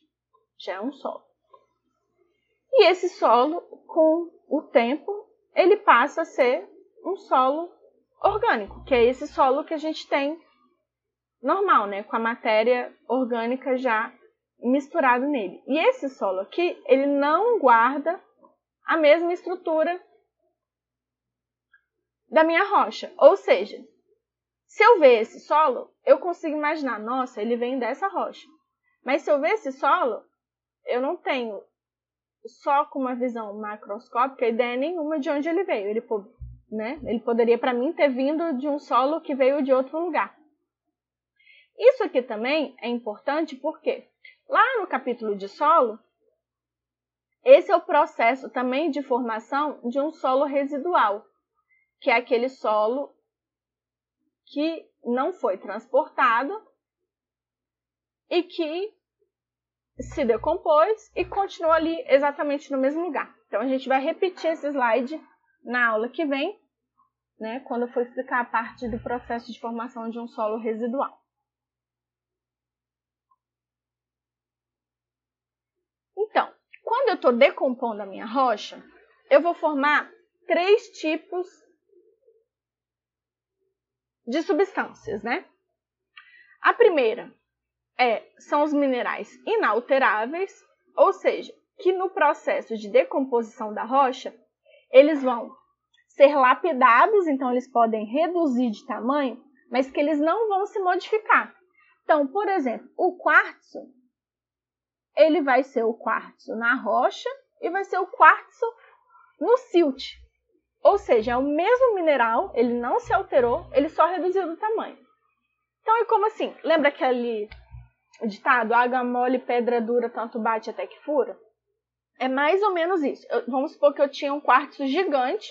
Já é um solo. E esse solo, com o tempo, ele passa a ser um solo orgânico, que é esse solo que a gente tem normal, né, com a matéria orgânica já misturado nele. E esse solo aqui, ele não guarda a mesma estrutura da minha rocha. Ou seja, se eu ver esse solo, eu consigo imaginar, nossa, ele vem dessa rocha. Mas se eu ver esse solo, eu não tenho só com uma visão macroscópica ideia nenhuma de onde ele veio. Ele, né, ele poderia, para mim, ter vindo de um solo que veio de outro lugar. Isso aqui também é importante porque lá no capítulo de solo, esse é o processo também de formação de um solo residual, que é aquele solo que não foi transportado e que se decompôs e continua ali exatamente no mesmo lugar. Então a gente vai repetir esse slide na aula que vem, né, quando eu for explicar a parte do processo de formação de um solo residual. Quando eu estou decompondo a minha rocha, eu vou formar três tipos de substâncias, né? A primeira é, são os minerais inalteráveis, ou seja, que no processo de decomposição da rocha, eles vão ser lapidados, então eles podem reduzir de tamanho, mas que eles não vão se modificar. Então, por exemplo, o quartzo, ele vai ser o quartzo na rocha e vai ser o quartzo no silt. Ou seja, é o mesmo mineral, ele não se alterou, ele só reduziu do tamanho. Então é como assim, lembra aquele ditado, água mole, pedra dura, tanto bate até que fura? É mais ou menos isso. Eu, vamos supor que eu tinha um quartzo gigante,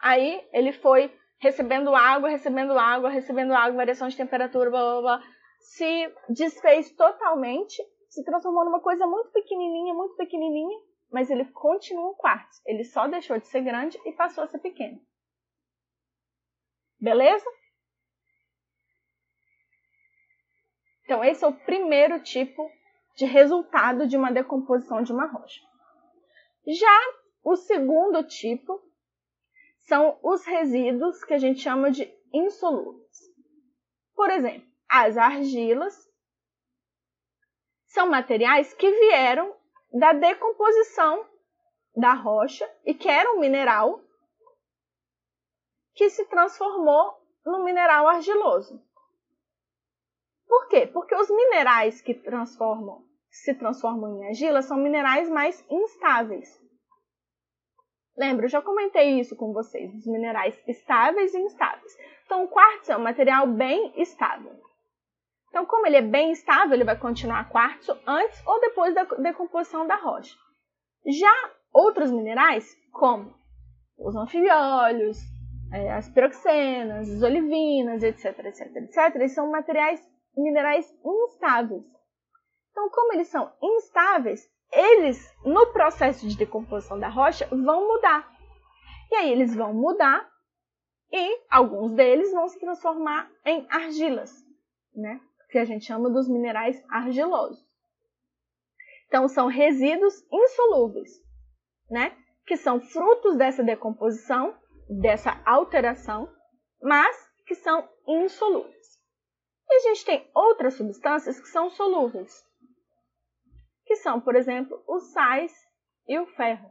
aí ele foi recebendo água, recebendo água, recebendo água, variação de temperatura, blá blá blá, se desfez totalmente se transformou numa coisa muito pequenininha, muito pequenininha, mas ele continua um quartzo. Ele só deixou de ser grande e passou a ser pequeno. Beleza? Então, esse é o primeiro tipo de resultado de uma decomposição de uma rocha. Já o segundo tipo são os resíduos que a gente chama de insolúveis. Por exemplo, as argilas são materiais que vieram da decomposição da rocha e que era um mineral que se transformou num mineral argiloso. Por quê? Porque os minerais que transformam, se transformam em argila são minerais mais instáveis. Lembra, eu já comentei isso com vocês, os minerais estáveis e instáveis. Então, o quartzo é um material bem estável. Então, como ele é bem estável, ele vai continuar quartzo antes ou depois da decomposição da rocha. Já outros minerais, como os anfibiólios, é, as piroxenas, as olivinas, etc, etc, etc, eles são materiais, minerais instáveis. Então, como eles são instáveis, eles, no processo de decomposição da rocha, vão mudar. E aí eles vão mudar e alguns deles vão se transformar em argilas, né? Que a gente chama dos minerais argilosos. Então, são resíduos insolúveis, né? Que são frutos dessa decomposição, dessa alteração, mas que são insolúveis. E a gente tem outras substâncias que são solúveis, que são, por exemplo, os sais e o ferro,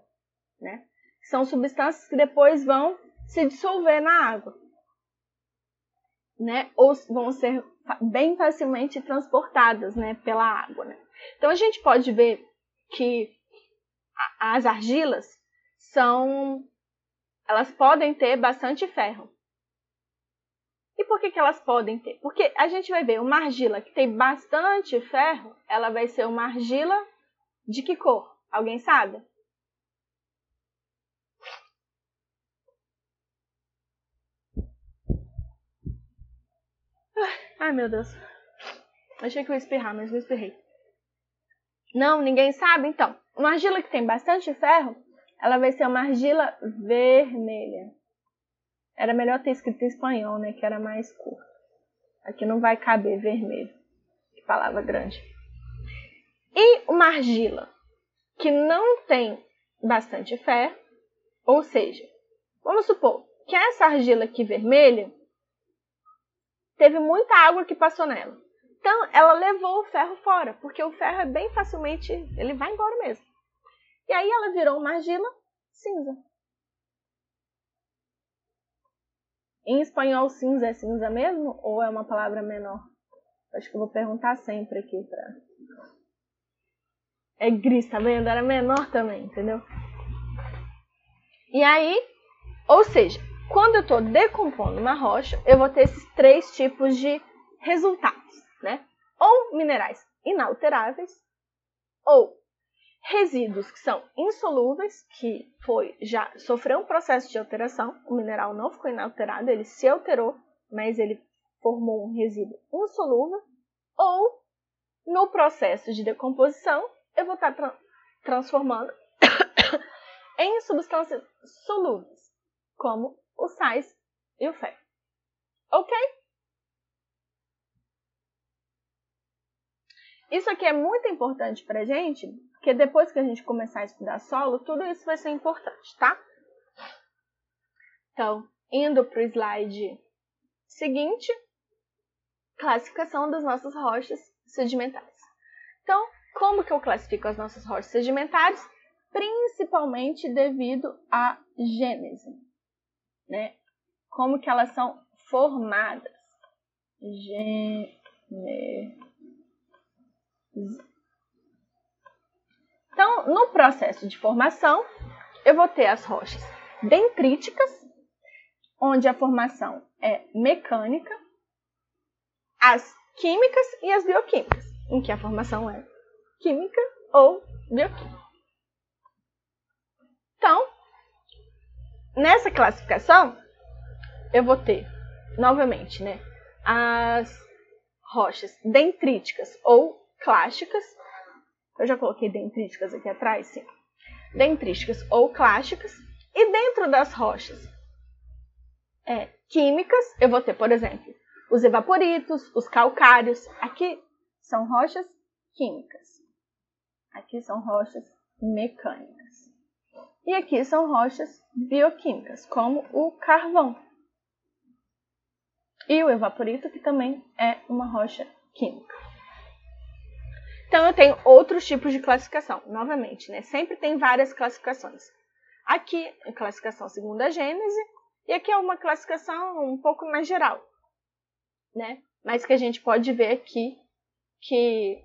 né? São substâncias que depois vão se dissolver na água, né? Ou vão ser bem facilmente transportadas né, pela água. Né? Então a gente pode ver que as argilas são. Elas podem ter bastante ferro. E por que, que elas podem ter? Porque a gente vai ver uma argila que tem bastante ferro, ela vai ser uma argila de que cor? Alguém sabe? Ai, meu Deus. Achei que eu ia espirrar, mas não espirrei. Não, ninguém sabe? Então, uma argila que tem bastante ferro, ela vai ser uma argila vermelha. Era melhor ter escrito em espanhol, né? Que era mais curto. Aqui não vai caber vermelho. Que palavra grande. E uma argila que não tem bastante ferro, ou seja, vamos supor que essa argila aqui vermelha teve muita água que passou nela. Então, ela levou o ferro fora, porque o ferro é bem facilmente, ele vai embora mesmo. E aí ela virou uma argila cinza. Em espanhol, cinza é cinza mesmo ou é uma palavra menor? Acho que eu vou perguntar sempre aqui para é gris, tá vendo? Era menor também, entendeu? E aí, ou seja, quando eu estou decompondo uma rocha, eu vou ter esses três tipos de resultados, né? Ou minerais inalteráveis, ou resíduos que são insolúveis, que foi já sofreu um processo de alteração, o mineral não ficou inalterado, ele se alterou, mas ele formou um resíduo insolúvel, ou no processo de decomposição, eu vou estar tra transformando em substâncias solúveis, como os sais e o ferro. Ok? Isso aqui é muito importante para gente, porque depois que a gente começar a estudar solo, tudo isso vai ser importante, tá? Então, indo para o slide seguinte, classificação das nossas rochas sedimentares. Então, como que eu classifico as nossas rochas sedimentares? Principalmente devido à gênese, né? Como que elas são formadas. Gênese. Então, no processo de formação, eu vou ter as rochas dendríticas, onde a formação é mecânica, as químicas e as bioquímicas, em que a formação é química ou bioquímica. Então, nessa classificação, eu vou ter, novamente, né, as rochas dendríticas ou clásticas. Eu já coloquei dendríticas aqui atrás, sim. Dendríticas ou clásticas. E dentro das rochas é, químicas, eu vou ter, por exemplo, os evaporitos, os calcários. Aqui são rochas químicas. Aqui são rochas mecânicas. E aqui são rochas bioquímicas, como o carvão. E o evaporito, que também é uma rocha química. Então, eu tenho outros tipos de classificação. Novamente, né? Sempre tem várias classificações. Aqui, a classificação segundo a Gênese, e aqui é uma classificação um pouco mais geral, né? Mas que a gente pode ver aqui que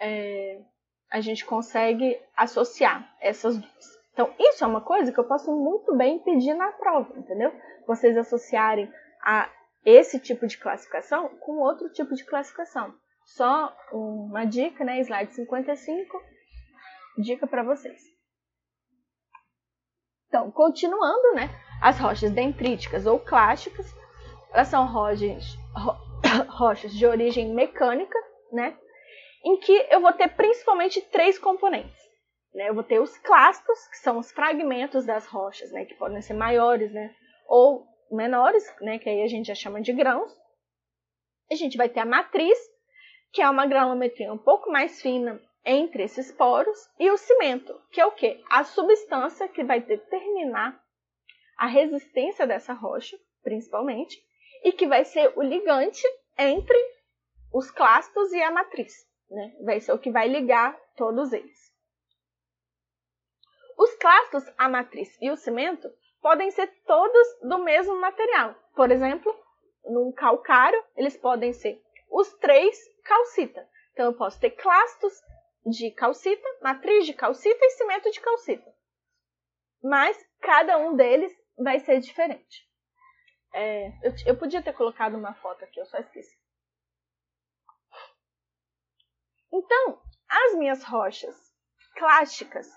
é, a gente consegue associar essas duas. Então, isso é uma coisa que eu posso muito bem pedir na prova, entendeu? Vocês associarem a esse tipo de classificação com outro tipo de classificação. Só uma dica, né? Slide 55, dica para vocês. Então, continuando, né? As rochas dendríticas ou clásticas, elas são rochas, ro, rochas de origem mecânica, né? Em que eu vou ter principalmente três componentes. Né? Eu vou ter os clastos, que são os fragmentos das rochas, né? Que podem ser maiores, né? Ou menores, né? Que aí a gente já chama de grãos. A gente vai ter a matriz, que é uma granulometria um pouco mais fina entre esses poros, e o cimento, que é o quê? A substância que vai determinar a resistência dessa rocha, principalmente, e que vai ser o ligante entre os clastos e a matriz. Né? Vai ser o que vai ligar todos eles. Os clastos, a matriz e o cimento podem ser todos do mesmo material. Por exemplo, no calcário, eles podem ser os três calcita. Então, eu posso ter clastos de calcita, matriz de calcita e cimento de calcita. Mas cada um deles vai ser diferente. É, eu, eu podia ter colocado uma foto aqui, eu só esqueci. Então, as minhas rochas clássicas,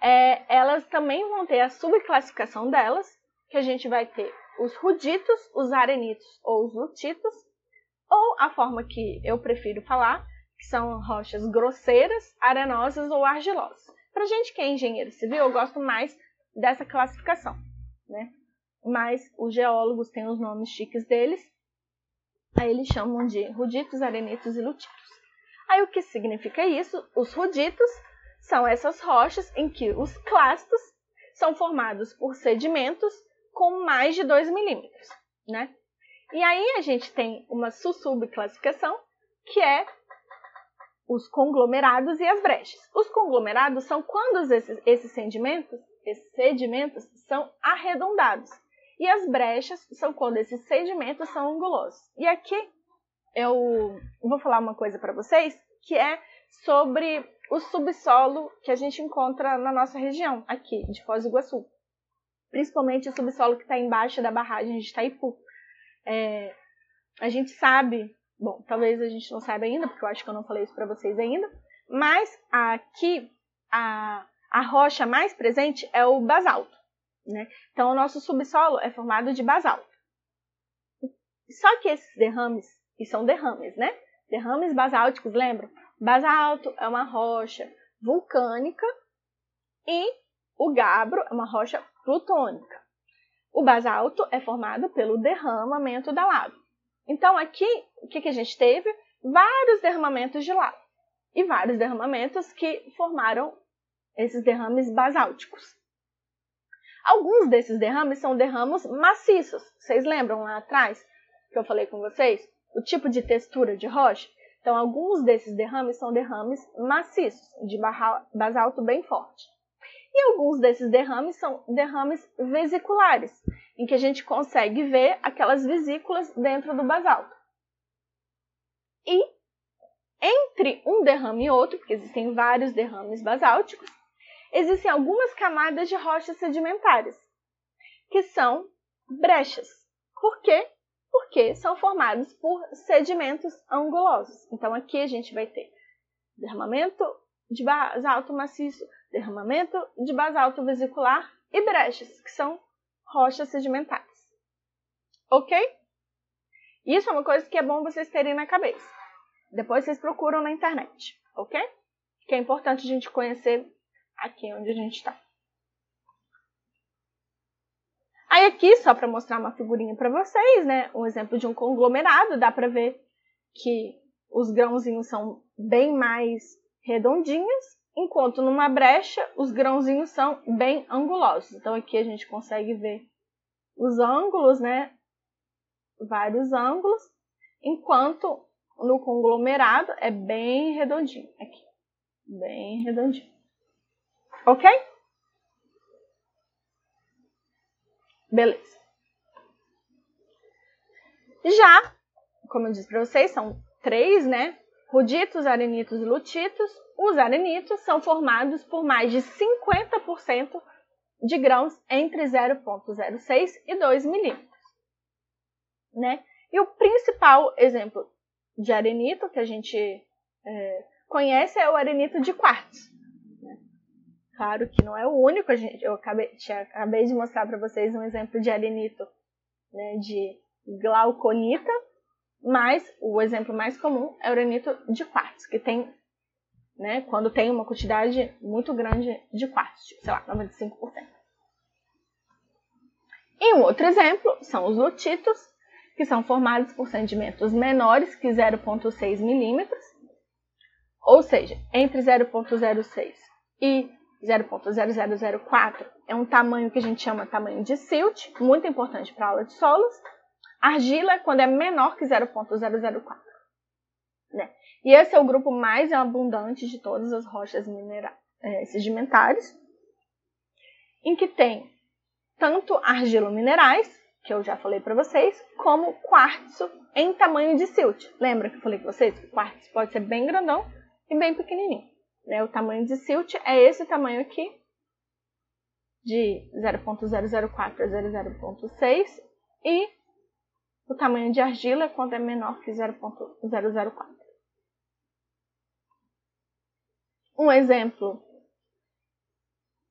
é, elas também vão ter a subclassificação delas, que a gente vai ter os ruditos, os arenitos ou os lutitos, ou a forma que eu prefiro falar, que são rochas grosseiras, arenosas ou argilosas. Para gente que é engenheiro civil, eu gosto mais dessa classificação, né? Mas os geólogos têm os nomes chiques deles, aí eles chamam de ruditos, arenitos e lutitos. Aí o que significa isso? Os ruditos são essas rochas em que os clastos são formados por sedimentos com mais de 2 milímetros, né? E aí a gente tem uma subclassificação que é os conglomerados e as brechas. Os conglomerados são quando esses, esses sedimentos, esses sedimentos são arredondados. E as brechas são quando esses sedimentos são angulosos. E aqui eu vou falar uma coisa para vocês que é sobre o subsolo que a gente encontra na nossa região, aqui, de Foz do Iguaçu. Principalmente o subsolo que está embaixo da barragem de Itaipu. É, a gente sabe, bom, talvez a gente não saiba ainda, porque eu acho que eu não falei isso para vocês ainda, mas aqui a, a rocha mais presente é o basalto. Né? Então, o nosso subsolo é formado de basalto. Só que esses derrames, e são derrames, né? Derrames basálticos, lembram? Basalto é uma rocha vulcânica e o gabro é uma rocha plutônica. O basalto é formado pelo derramamento da lava. Então, aqui, o que, que a gente teve? Vários derramamentos de lava e vários derramamentos que formaram esses derrames basálticos. Alguns desses derrames são derramos maciços. Vocês lembram lá atrás que eu falei com vocês? O tipo de textura de rocha? Então, alguns desses derrames são derrames maciços, de basalto bem forte. E alguns desses derrames são derrames vesiculares, em que a gente consegue ver aquelas vesículas dentro do basalto. E entre um derrame e outro, porque existem vários derrames basálticos, existem algumas camadas de rochas sedimentares, que são brechas. Por quê? Porque são formados por sedimentos angulosos. Então aqui a gente vai ter derramamento de basalto maciço, derramamento de basalto vesicular e brechas, que são rochas sedimentares. Ok? Isso é uma coisa que é bom vocês terem na cabeça. Depois vocês procuram na internet, ok? Que é importante a gente conhecer aqui onde a gente está. Aí aqui, só para mostrar uma figurinha para vocês, né? Um exemplo de um conglomerado, dá para ver que os grãozinhos são bem mais redondinhos, enquanto numa brecha os grãozinhos são bem angulosos. Então aqui a gente consegue ver os ângulos, né? Vários ângulos, enquanto no conglomerado é bem redondinho aqui, bem redondinho. Ok? Beleza. Já, como eu disse para vocês, são três, né? Ruditos, arenitos e lutitos. Os arenitos são formados por mais de 50% de grãos entre 0,06 e 2 milímetros. Né? E o principal exemplo de arenito que a gente é, conhece é o arenito de quartzo. Claro que não é o único, gente, eu acabei, acabei de mostrar para vocês um exemplo de arenito né, de glauconita, mas o exemplo mais comum é o arenito de quartzo, que tem, né, quando tem uma quantidade muito grande de quartzo, sei lá, 95%. E um outro exemplo são os lutitos, que são formados por sedimentos menores que 0,6 milímetros, ou seja, entre 0,06 e 0.0004 é um tamanho que a gente chama tamanho de silt, muito importante para aula de solos. Argila é quando é menor que 0.004. Né? E esse é o grupo mais abundante de todas as rochas minerais, é, sedimentares, em que tem tanto argilo-minerais, que eu já falei para vocês, como quartzo em tamanho de silt. Lembra que eu falei com vocês que o quartzo pode ser bem grandão e bem pequenininho. Né? O tamanho de silt é esse tamanho aqui, de 0.004 a 0.06, e o tamanho de argila é quando é menor que 0.004. Um exemplo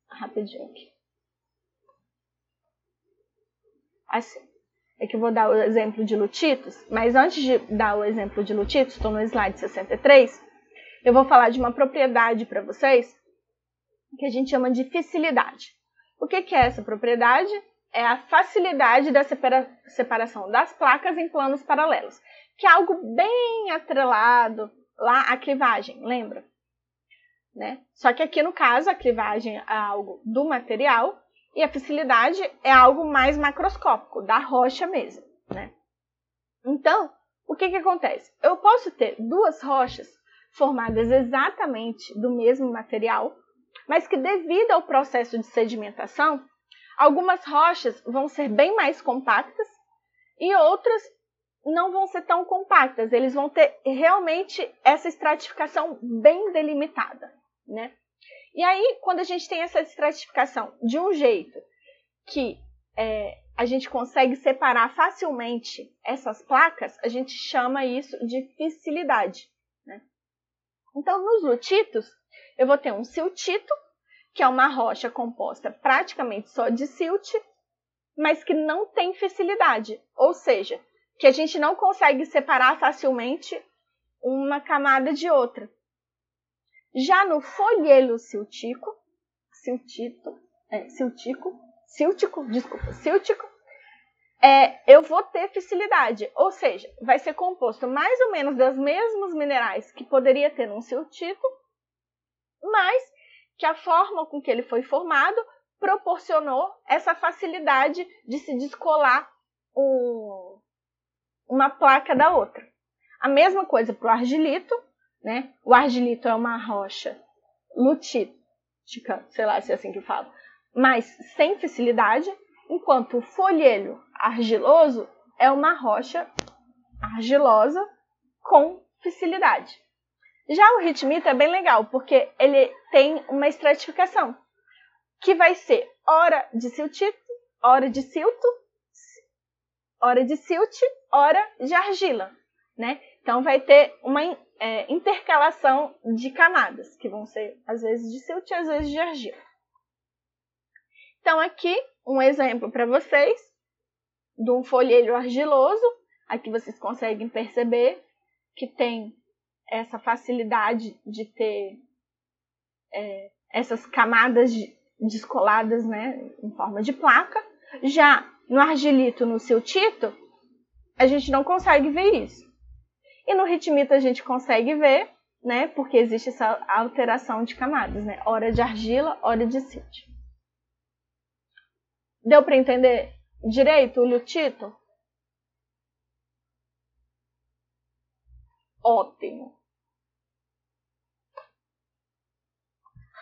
rapidinho aqui. Assim, é que eu vou dar o exemplo de lutitos, mas antes de dar o exemplo de lutitos, estou no slide 63, eu vou falar de uma propriedade para vocês que a gente chama de facilidade. O que, que é essa propriedade? É a facilidade da separa separação das placas em planos paralelos, que é algo bem atrelado lá à clivagem, lembra? Né? Só que aqui no caso a clivagem é algo do material e a facilidade é algo mais macroscópico, da rocha mesmo. Né? Então, o que, que acontece? Eu posso ter duas rochas formadas exatamente do mesmo material, mas que devido ao processo de sedimentação, algumas rochas vão ser bem mais compactas e outras não vão ser tão compactas, eles vão ter realmente essa estratificação bem delimitada, né? E aí, quando a gente tem essa estratificação de um jeito que é, a gente consegue separar facilmente essas placas, a gente chama isso de fissilidade. Então, nos lutitos, eu vou ter um siltito, que é uma rocha composta praticamente só de silt, mas que não tem fissilidade, ou seja, que a gente não consegue separar facilmente uma camada de outra. Já no folhelo siltico, siltito, é, siltico, siltico, desculpa, siltico, é, eu vou ter fissilidade, ou seja, vai ser composto mais ou menos dos mesmos minerais que poderia ter num siltito, mas que a forma com que ele foi formado proporcionou essa facilidade de se descolar um, uma placa da outra. A mesma coisa para o argilito, né? O argilito é uma rocha lutítica, sei lá se é assim que fala, mas sem fissilidade, enquanto o folhelho argiloso é uma rocha argilosa com fissilidade. Já o ritmito é bem legal, porque ele tem uma estratificação, que vai ser hora de siltito, hora de silto, hora de silt, hora de argila, né? Então vai ter uma é, intercalação de camadas, que vão ser às vezes de silt às vezes de argila. Então aqui um exemplo para vocês de um folhelho argiloso. Aqui vocês conseguem perceber que tem essa facilidade de ter é, essas camadas de, descoladas né, em forma de placa. Já no argilito, no siltito, a gente não consegue ver isso. E no ritmito a gente consegue ver, né, porque existe essa alteração de camadas, né, hora de argila, hora de silt. Deu para entender direito o lutito? Ótimo.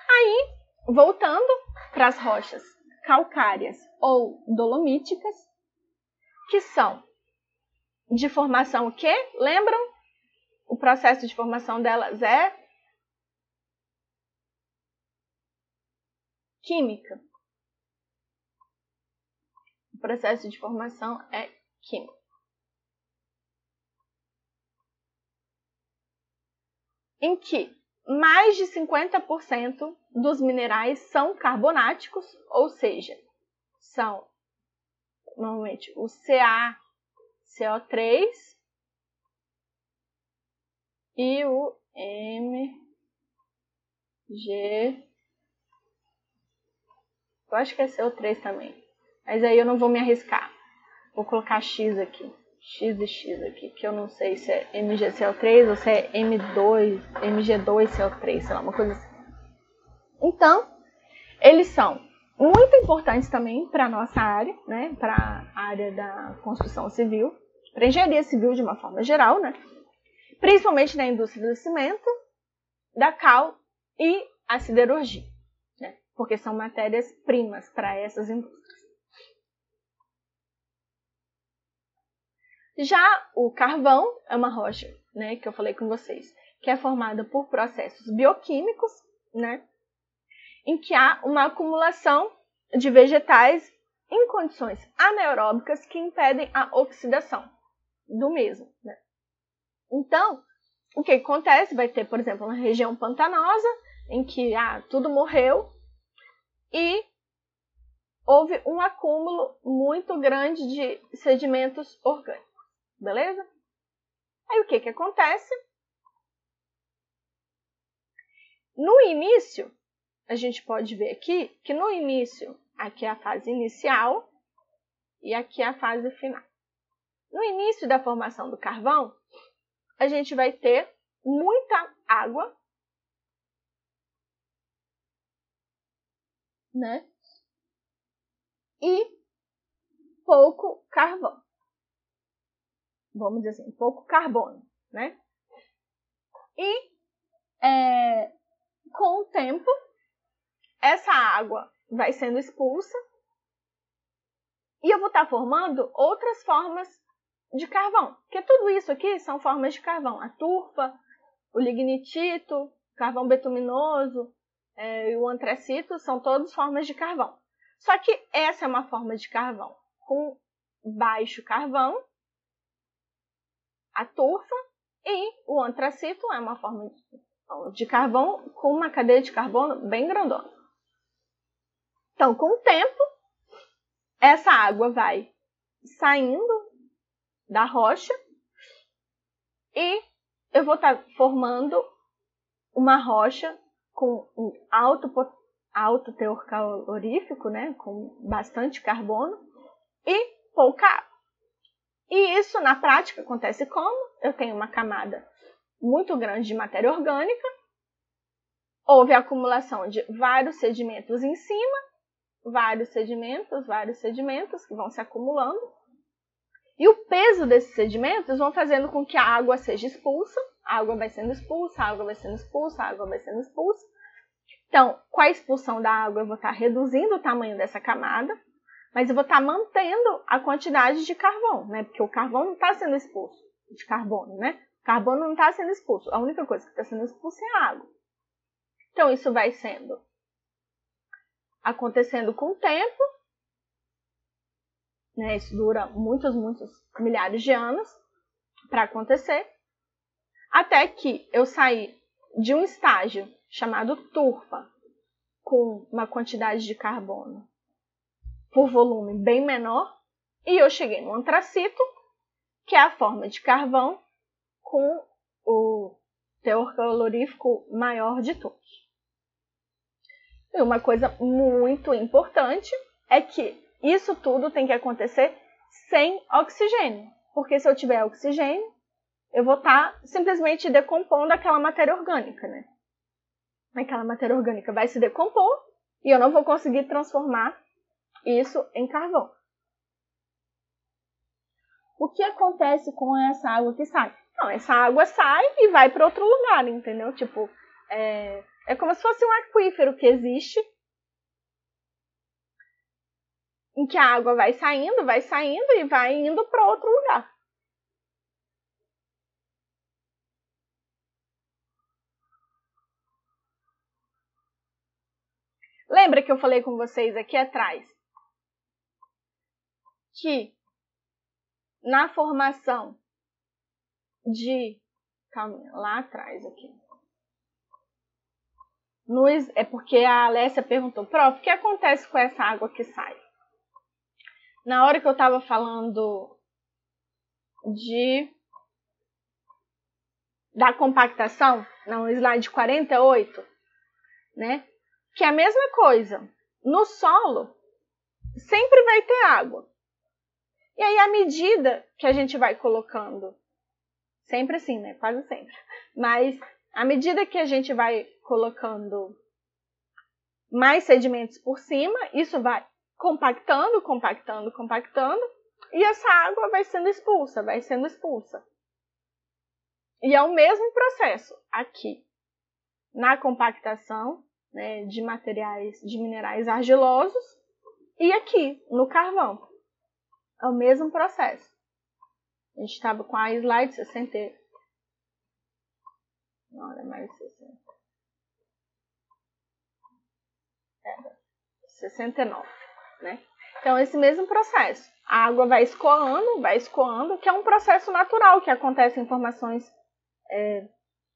Aí, voltando para as rochas calcárias ou dolomíticas, que são de formação o quê? Lembram? O processo de formação delas é química. Processo de formação é químico. Em que mais de 50% dos minerais são carbonáticos, ou seja, são normalmente o Ca, CO3 e o Mg. Eu acho que é CO3 também. Mas aí eu não vou me arriscar. Vou colocar X aqui. X e X aqui, que eu não sei se é MgCl3 ou se é M2, MG2CO3, sei lá, uma coisa assim. Então, eles são muito importantes também para a nossa área, né, para a área da construção civil, para engenharia civil de uma forma geral, né, principalmente na indústria do cimento, da cal e a siderurgia, né, porque são matérias-primas para essas indústrias. Já o carvão é uma rocha, né, que eu falei com vocês, que é formada por processos bioquímicos, né, em que há uma acumulação de vegetais em condições anaeróbicas que impedem a oxidação do mesmo. Né? Então, o que acontece? Vai ter, por exemplo, uma região pantanosa em que ah, tudo morreu e houve um acúmulo muito grande de sedimentos orgânicos. Beleza? Aí o que, que acontece? No início, a gente pode ver aqui que no início, aqui é a fase inicial e aqui é a fase final. No início da formação do carvão, a gente vai ter muita água, né? E pouco carvão vamos dizer assim, pouco carbono, né? E é, com o tempo, essa água vai sendo expulsa e eu vou estar formando outras formas de carvão. Porque tudo isso aqui são formas de carvão. A turfa, o lignitito, carvão betuminoso é, e o antracito são todas formas de carvão. Só que essa é uma forma de carvão com baixo carvão, a turfa, e o antracito é uma forma de carvão com uma cadeia de carbono bem grandona. Então, com o tempo, essa água vai saindo da rocha e eu vou estar formando uma rocha com um alto, alto teor calorífico, né, com bastante carbono e pouca água. E isso na prática acontece como? Eu tenho uma camada muito grande de matéria orgânica, houve acumulação de vários sedimentos em cima, vários sedimentos, vários sedimentos que vão se acumulando. E o peso desses sedimentos vão fazendo com que a água seja expulsa, a água vai sendo expulsa, a água vai sendo expulsa, a água vai sendo expulsa. Então, com a expulsão da água, eu vou estar reduzindo o tamanho dessa camada, mas eu vou estar mantendo a quantidade de carvão, né? Porque o carvão não está sendo expulso, de carbono, né? O carbono não está sendo expulso. A única coisa que está sendo expulsa é a água. Então, isso vai sendo acontecendo com o tempo. Né? Isso dura muitos, muitos milhares de anos para acontecer. Até que eu saí de um estágio chamado turfa, com uma quantidade de carbono por volume bem menor, e eu cheguei no antracito, que é a forma de carvão com o teor calorífico maior de todos. E uma coisa muito importante é que isso tudo tem que acontecer sem oxigênio. Porque se eu tiver oxigênio, eu vou estar tá simplesmente decompondo aquela matéria orgânica, né? Aquela matéria orgânica vai se decompor e eu não vou conseguir transformar isso em carvão. O que acontece com essa água que sai? Não, essa água sai e vai para outro lugar, entendeu? Tipo, é, é como se fosse um aquífero que existe, em que a água vai saindo, vai saindo e vai indo para outro lugar. Lembra que eu falei com vocês aqui atrás que na formação de. Calma, lá atrás aqui. É porque a Alessia perguntou, prof, o que acontece com essa água que sai? Na hora que eu estava falando de da compactação, no slide 48, né? Que é a mesma coisa. No solo sempre vai ter água. E aí, à medida que a gente vai colocando, sempre assim, né? Quase sempre. Mas à medida que a gente vai colocando mais sedimentos por cima, isso vai compactando, compactando, compactando, e essa água vai sendo expulsa, vai sendo expulsa. E é o mesmo processo aqui na compactação né, de materiais, de minerais argilosos, e aqui no carvão. É o mesmo processo. A gente estava com a slide 60, não, era mais 60. Era 69, né? Então, esse mesmo processo. A água vai escoando, vai escoando, que é um processo natural que acontece em formações é,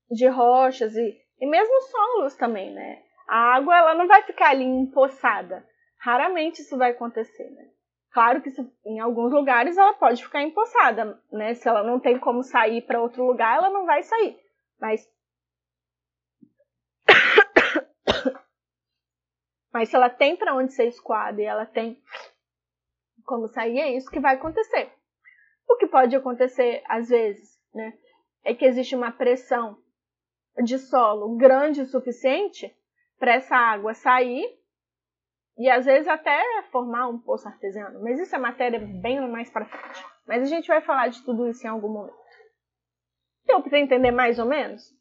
de rochas e, e mesmo solos também, né? A água ela não vai ficar ali empoçada. Raramente isso vai acontecer, né? Claro que em alguns lugares ela pode ficar empoçada, né? Se ela não tem como sair para outro lugar, ela não vai sair. Mas Mas se ela tem para onde ser escoada e ela tem como sair, é isso que vai acontecer. O que pode acontecer às vezes, né, é que existe uma pressão de solo grande o suficiente para essa água sair e às vezes até formar um poço artesiano. Mas isso é matéria bem mais para frente. Mas a gente vai falar de tudo isso em algum momento. Deu para entender mais ou menos?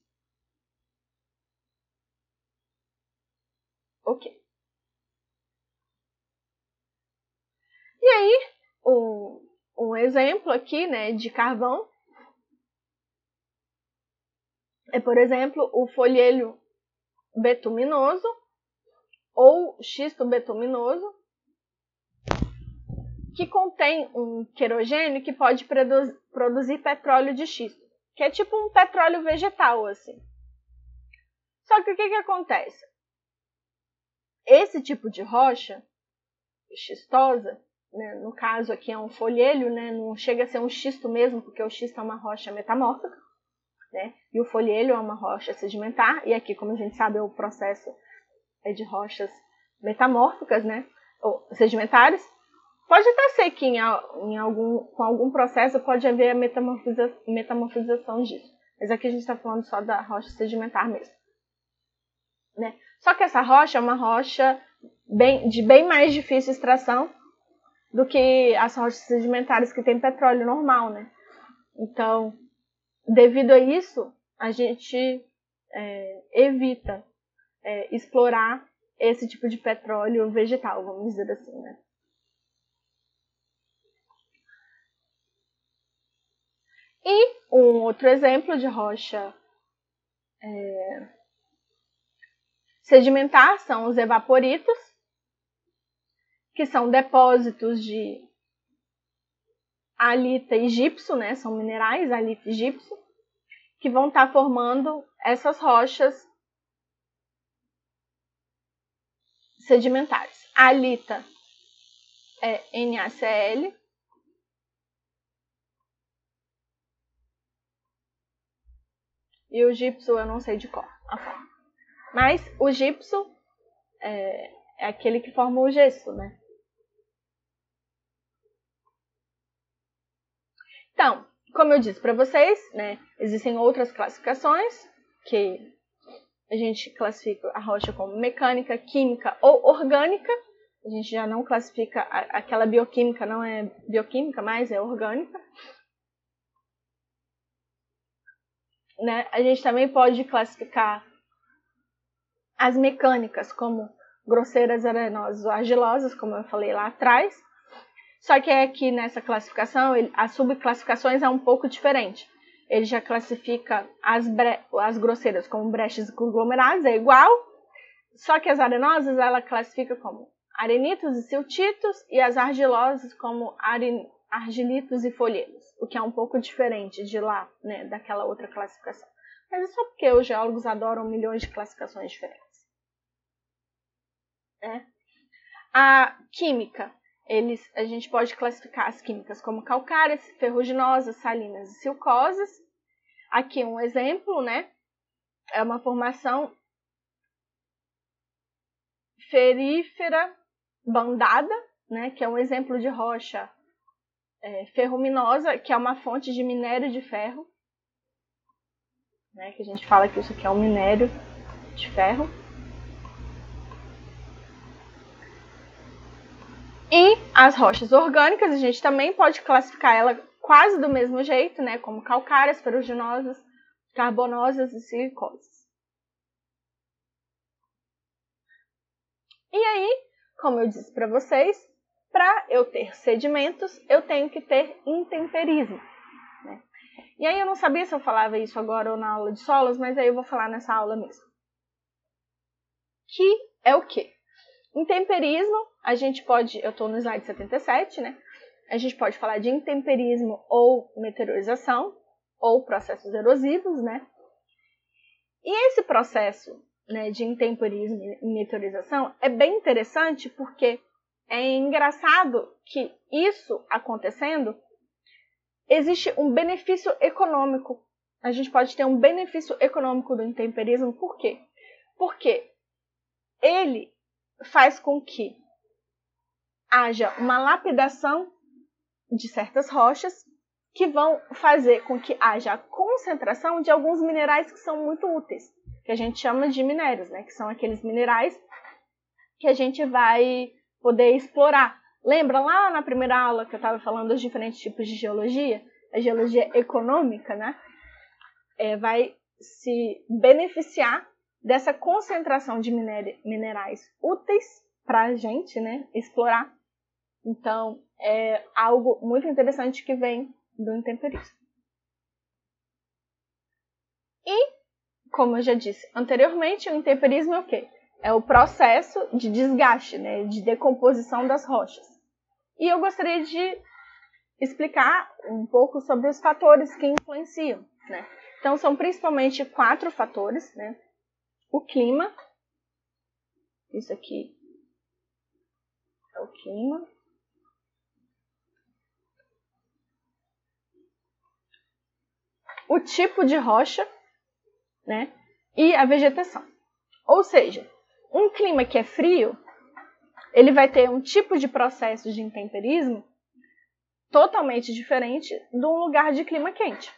Ok. E aí, um, um exemplo aqui né, de carvão é, por exemplo, o folhelho betuminoso ou xisto betuminoso que contém um querogênio que pode produzir petróleo de xisto, que é tipo um petróleo vegetal assim. Só que o que, que acontece? Esse tipo de rocha xistosa, né, no caso aqui é um folhelho, né, não chega a ser um xisto mesmo, porque o xisto é uma rocha metamórfica, né, e o folhelho é uma rocha sedimentar, e aqui, como a gente sabe, o processo é de rochas metamórficas, né, ou sedimentares. Pode até ser que em, em algum, com algum processo pode haver a metamorfiza, metamorfização disso, mas aqui a gente está falando só da rocha sedimentar mesmo. Né? Só que essa rocha é uma rocha bem, de bem mais difícil extração do que as rochas sedimentares que tem petróleo normal, né? Então, devido a isso, a gente é, evita é, explorar esse tipo de petróleo vegetal, vamos dizer assim, né? E um outro exemplo de rocha é, sedimentar são os evaporitos, que são depósitos de alita e gipso, né? São minerais, alita e gipso, que vão estar tá formando essas rochas sedimentares. A alita é NaCl. E o gipso eu não sei de qual a forma. Mas o gipso é, é aquele que forma o gesso, né? Então, como eu disse para vocês, né, existem outras classificações que a gente classifica a rocha como mecânica, química ou orgânica. A gente já não classifica aquela bioquímica, não é bioquímica, mas é orgânica. Né? A gente também pode classificar as mecânicas como grosseiras, arenosas ou argilosas, como eu falei lá atrás. Só que aqui nessa classificação, as subclassificações é um pouco diferente. Ele já classifica as, bre as grosseiras como brechas conglomerados, é igual. Só que as arenosas ela classifica como arenitos e siltitos e as argilosas como argilitos e folhedos, o que é um pouco diferente de lá, né, daquela outra classificação. Mas é só porque os geólogos adoram milhões de classificações diferentes. Né? A química, eles, a gente pode classificar as químicas como calcárias, ferruginosas, salinas e silcosas. Aqui um exemplo, né? É uma formação ferífera bandada, né? Que é um exemplo de rocha é, ferruminosa, que é uma fonte de minério de ferro. Né, que a gente fala que isso aqui é um minério de ferro. E as rochas orgânicas, a gente também pode classificar ela quase do mesmo jeito, né? Como calcárias, ferruginosas, carbonosas e silicosas. E aí, como eu disse para vocês, para eu ter sedimentos, eu tenho que ter intemperismo. Né? E aí eu não sabia se eu falava isso agora ou na aula de solos, mas aí eu vou falar nessa aula mesmo. Que é o quê? Intemperismo, a gente pode, eu estou no slide 77, né? A gente pode falar de intemperismo ou meteorização, ou processos erosivos, né? E esse processo né, de intemperismo e meteorização é bem interessante porque é engraçado que isso acontecendo existe um benefício econômico. A gente pode ter um benefício econômico do intemperismo, por quê? Porque ele faz com que haja uma lapidação de certas rochas que vão fazer com que haja a concentração de alguns minerais que são muito úteis, que a gente chama de minérios, né? Que são aqueles minerais que a gente vai poder explorar. Lembra lá na primeira aula que eu estava falando dos diferentes tipos de geologia? A geologia econômica, né? É, vai se beneficiar dessa concentração de minerais úteis para a gente né, explorar. Então, é algo muito interessante que vem do intemperismo. E como eu já disse anteriormente, o intemperismo é o quê? É o processo de desgaste, né, de decomposição das rochas. E eu gostaria de explicar um pouco sobre os fatores que influenciam, né? Então são principalmente quatro fatores, né? O clima, isso aqui é o clima. O tipo de rocha, né? E a vegetação. Ou seja, um clima que é frio, ele vai ter um tipo de processo de intemperismo totalmente diferente de um lugar de clima quente.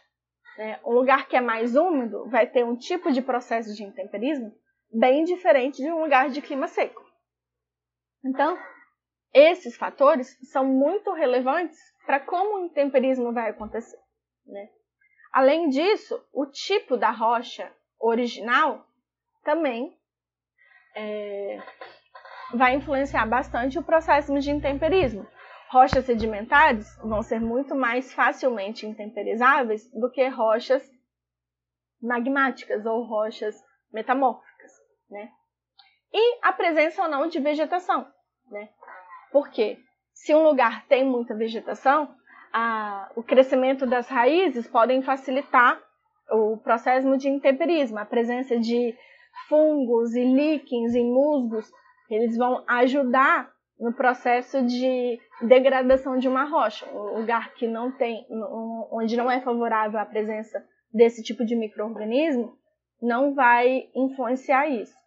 Né? Um lugar que é mais úmido vai ter um tipo de processo de intemperismo bem diferente de um lugar de clima seco. Então, esses fatores são muito relevantes para como o intemperismo vai acontecer. Né? Além disso, o tipo da rocha original também é, vai influenciar bastante o processo de intemperismo. Rochas sedimentares vão ser muito mais facilmente intemperizáveis do que rochas magmáticas ou rochas metamórficas, né? E a presença ou não de vegetação, né? Porque se um lugar tem muita vegetação, a, o crescimento das raízes podem facilitar o processo de intemperismo, a presença de fungos e líquens e musgos, eles vão ajudar no processo de degradação de uma rocha, um lugar que não tem, onde não é favorável a presença desse tipo de microorganismo, não vai influenciar isso.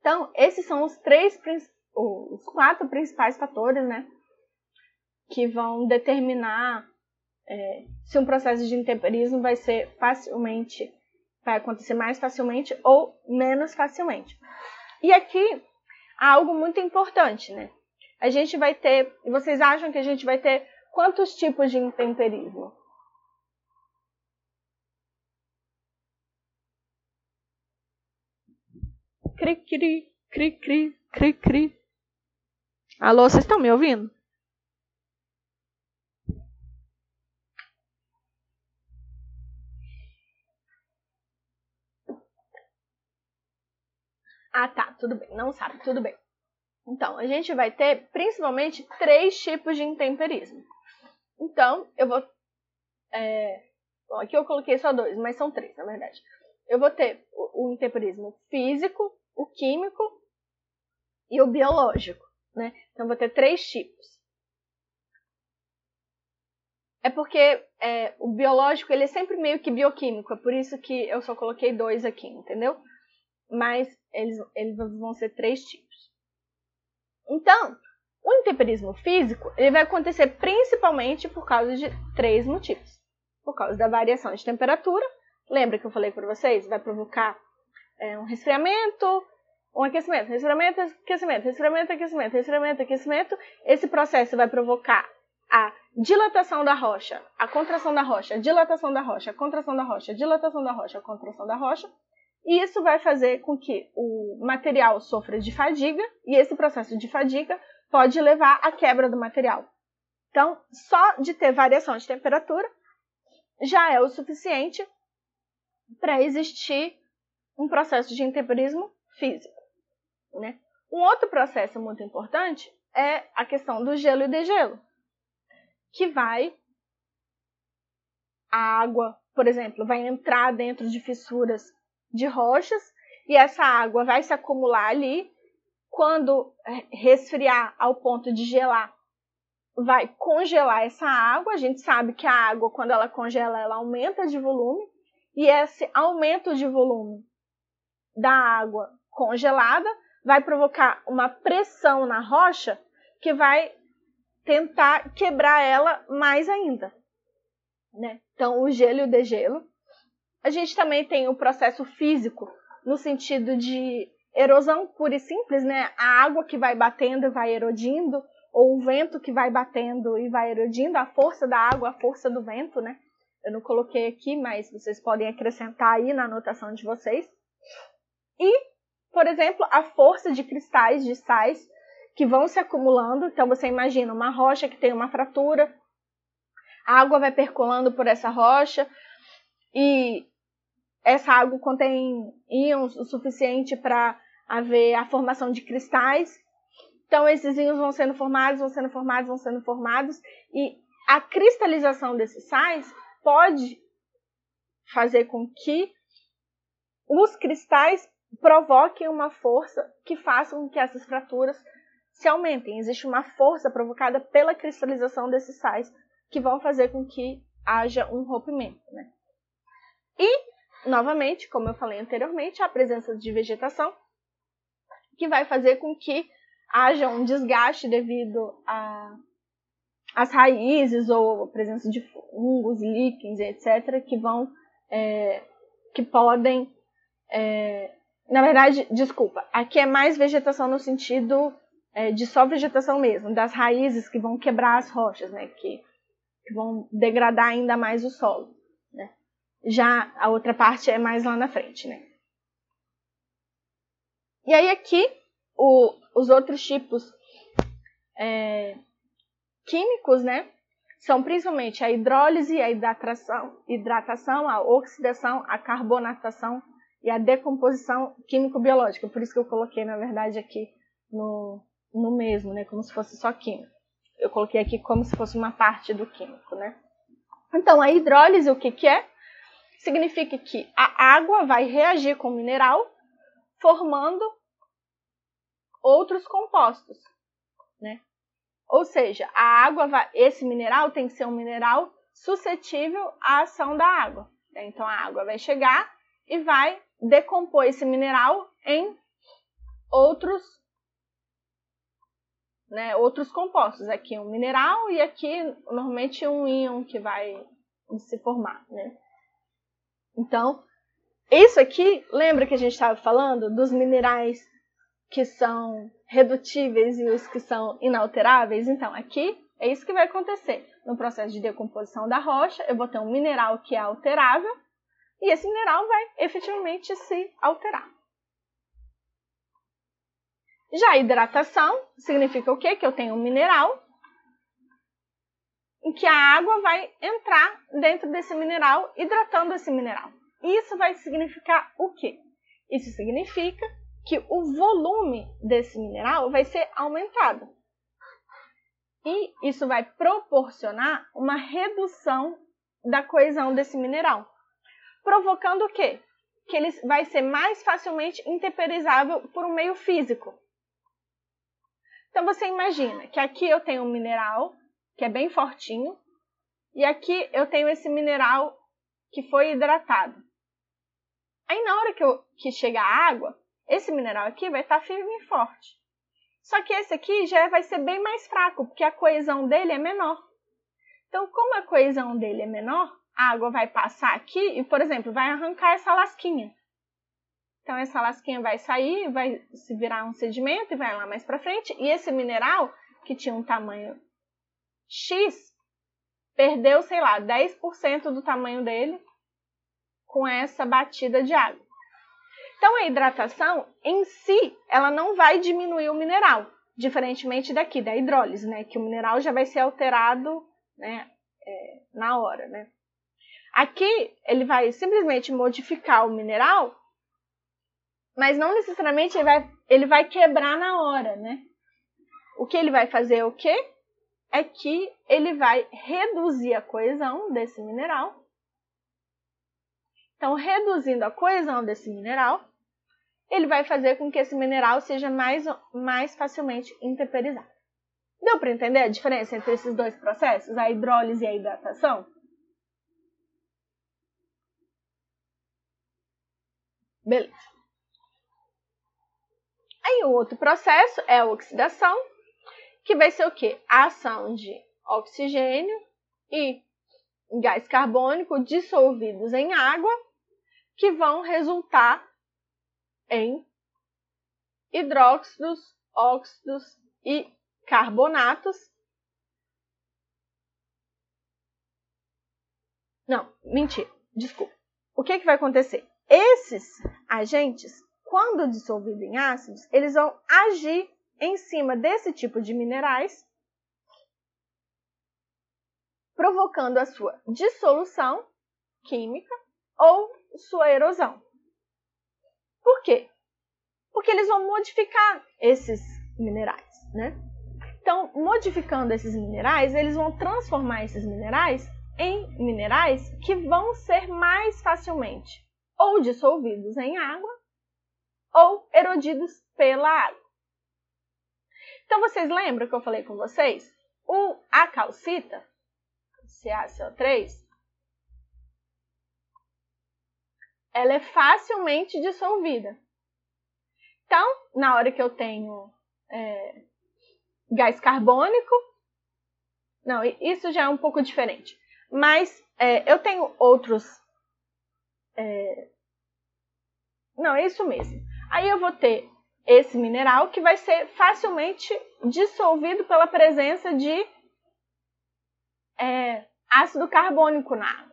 Então, esses são os três, os quatro principais fatores, né, que vão determinar é, se um processo de intemperismo vai ser facilmente, vai acontecer mais facilmente ou menos facilmente. E aqui algo muito importante, né? A gente vai ter, vocês acham que a gente vai ter quantos tipos de intemperismo? Cri, cri, cri, cri, cri, cri. Alô, vocês estão me ouvindo? Ah, tá, tudo bem. Não sabe, tudo bem. Então, a gente vai ter principalmente três tipos de intemperismo. Então, eu vou. É, bom, aqui eu coloquei só dois, mas são três, na verdade. Eu vou ter o, o intemperismo físico, o químico e o biológico. Né? Então, vou ter três tipos. É porque é, o biológico ele é sempre meio que bioquímico, é por isso que eu só coloquei dois aqui, entendeu? Mas eles, eles vão ser três tipos. Então, o intemperismo físico ele vai acontecer principalmente por causa de três motivos. Por causa da variação de temperatura, lembra que eu falei para vocês? Vai provocar é, um resfriamento, um aquecimento, resfriamento, aquecimento, resfriamento, aquecimento, resfriamento, aquecimento. Esse processo vai provocar a dilatação da rocha, a contração da rocha, a dilatação da rocha, a contração da rocha, a dilatação da rocha, a contração da rocha. E isso vai fazer com que o material sofra de fadiga, e esse processo de fadiga pode levar à quebra do material. Então, só de ter variação de temperatura já é o suficiente para existir um processo de intemperismo físico. Né? Um outro processo muito importante é a questão do gelo e degelo, que vai a água, por exemplo, vai entrar dentro de fissuras de rochas e essa água vai se acumular ali. Quando resfriar ao ponto de gelar, vai congelar essa água. A gente sabe que a água, quando ela congela, ela aumenta de volume. E esse aumento de volume da água congelada vai provocar uma pressão na rocha que vai tentar quebrar ela mais ainda. Né? Então, o gelo e o degelo a gente também tem o processo físico, no sentido de erosão pura e simples, né? A água que vai batendo e vai erodindo, ou o vento que vai batendo e vai erodindo, a força da água, a força do vento, né? Eu não coloquei aqui, mas vocês podem acrescentar aí na anotação de vocês. E, por exemplo, a força de cristais de sais que vão se acumulando. Então, você imagina uma rocha que tem uma fratura, a água vai percolando por essa rocha e essa água contém íons o suficiente para haver a formação de cristais. Então, esses íons vão sendo formados, vão sendo formados, vão sendo formados, e a cristalização desses sais pode fazer com que os cristais provoquem uma força que faça com que essas fraturas se aumentem. Existe uma força provocada pela cristalização desses sais que vão fazer com que haja um rompimento. Né? E, novamente, como eu falei anteriormente, a presença de vegetação que vai fazer com que haja um desgaste devido às raízes ou a presença de fungos, líquens, etc., que vão é, que podem é, na verdade, desculpa, aqui é mais vegetação no sentido é, de só vegetação mesmo, das raízes que vão quebrar as rochas, né? Que, que vão degradar ainda mais o solo. Já a outra parte é mais lá na frente, né? E aí aqui o, os outros tipos é, químicos, né? São principalmente a hidrólise, a hidratação, hidratação, a oxidação, a carbonatação e a decomposição químico-biológica. Por isso que eu coloquei, na verdade, aqui no, no mesmo, né? Como se fosse só químico. Eu coloquei aqui como se fosse uma parte do químico, né? Então, a hidrólise, o que, que é? Significa que a água vai reagir com o mineral, formando outros compostos, né? Ou seja, a água vai, esse mineral tem que ser um mineral suscetível à ação da água. Né? Então a água vai chegar e vai decompor esse mineral em outros né, outros compostos. Aqui um mineral e aqui normalmente um íon que vai se formar. Né? Então, isso aqui, lembra que a gente estava falando dos minerais que são redutíveis e os que são inalteráveis? Então, aqui é isso que vai acontecer. No processo de decomposição da rocha, eu vou ter um mineral que é alterável e esse mineral vai efetivamente se alterar. Já a hidratação significa o quê? Que eu tenho um mineral em que a água vai entrar dentro desse mineral, hidratando esse mineral. Isso vai significar o quê? Isso significa que o volume desse mineral vai ser aumentado. E isso vai proporcionar uma redução da coesão desse mineral provocando o quê? Que ele vai ser mais facilmente intemperizável por um meio físico. Então você imagina que aqui eu tenho um mineral que é bem fortinho e aqui eu tenho esse mineral que foi hidratado. Aí na hora que, eu, que chega a água, esse mineral aqui vai estar firme e forte. Só que esse aqui já vai ser bem mais fraco, porque a coesão dele é menor. Então, como a coesão dele é menor, a água vai passar aqui e, por exemplo, vai arrancar essa lasquinha. Então, essa lasquinha vai sair, vai se virar um sedimento e vai lá mais para frente. E esse mineral, que tinha um tamanho X, perdeu, sei lá, 10% do tamanho dele com essa batida de água. Então, a hidratação em si, ela não vai diminuir o mineral, diferentemente daqui, da hidrólise, né? Que o mineral já vai ser alterado né, é, na hora, né? Aqui ele vai simplesmente modificar o mineral, mas não necessariamente ele vai, ele vai quebrar na hora, né? O que ele vai fazer é o quê? É que ele vai reduzir a coesão desse mineral. Então, reduzindo a coesão desse mineral, ele vai fazer com que esse mineral seja mais, mais facilmente intemperizado. Deu para entender a diferença entre esses dois processos, a hidrólise e a hidratação? Beleza. Aí o outro processo é a oxidação, que vai ser o quê? A ação de oxigênio e gás carbônico dissolvidos em água, que vão resultar em hidróxidos, óxidos e carbonatos. Não, mentira, desculpa. O que, que vai acontecer? Esses agentes, quando dissolvidos em ácidos, eles vão agir em cima desse tipo de minerais, provocando a sua dissolução química ou sua erosão. Por quê? Porque eles vão modificar esses minerais, né? Então, modificando esses minerais, eles vão transformar esses minerais em minerais que vão ser mais facilmente ou dissolvidos em água ou erodidos pela água. Então, vocês lembram que eu falei com vocês? O, a calcita, CaCO3, ela é facilmente dissolvida. Então, na hora que eu tenho é, gás carbônico. Não, isso já é um pouco diferente. Mas é, eu tenho outros. É, não, é isso mesmo. Aí eu vou ter esse mineral que vai ser facilmente dissolvido pela presença de é, ácido carbônico na água.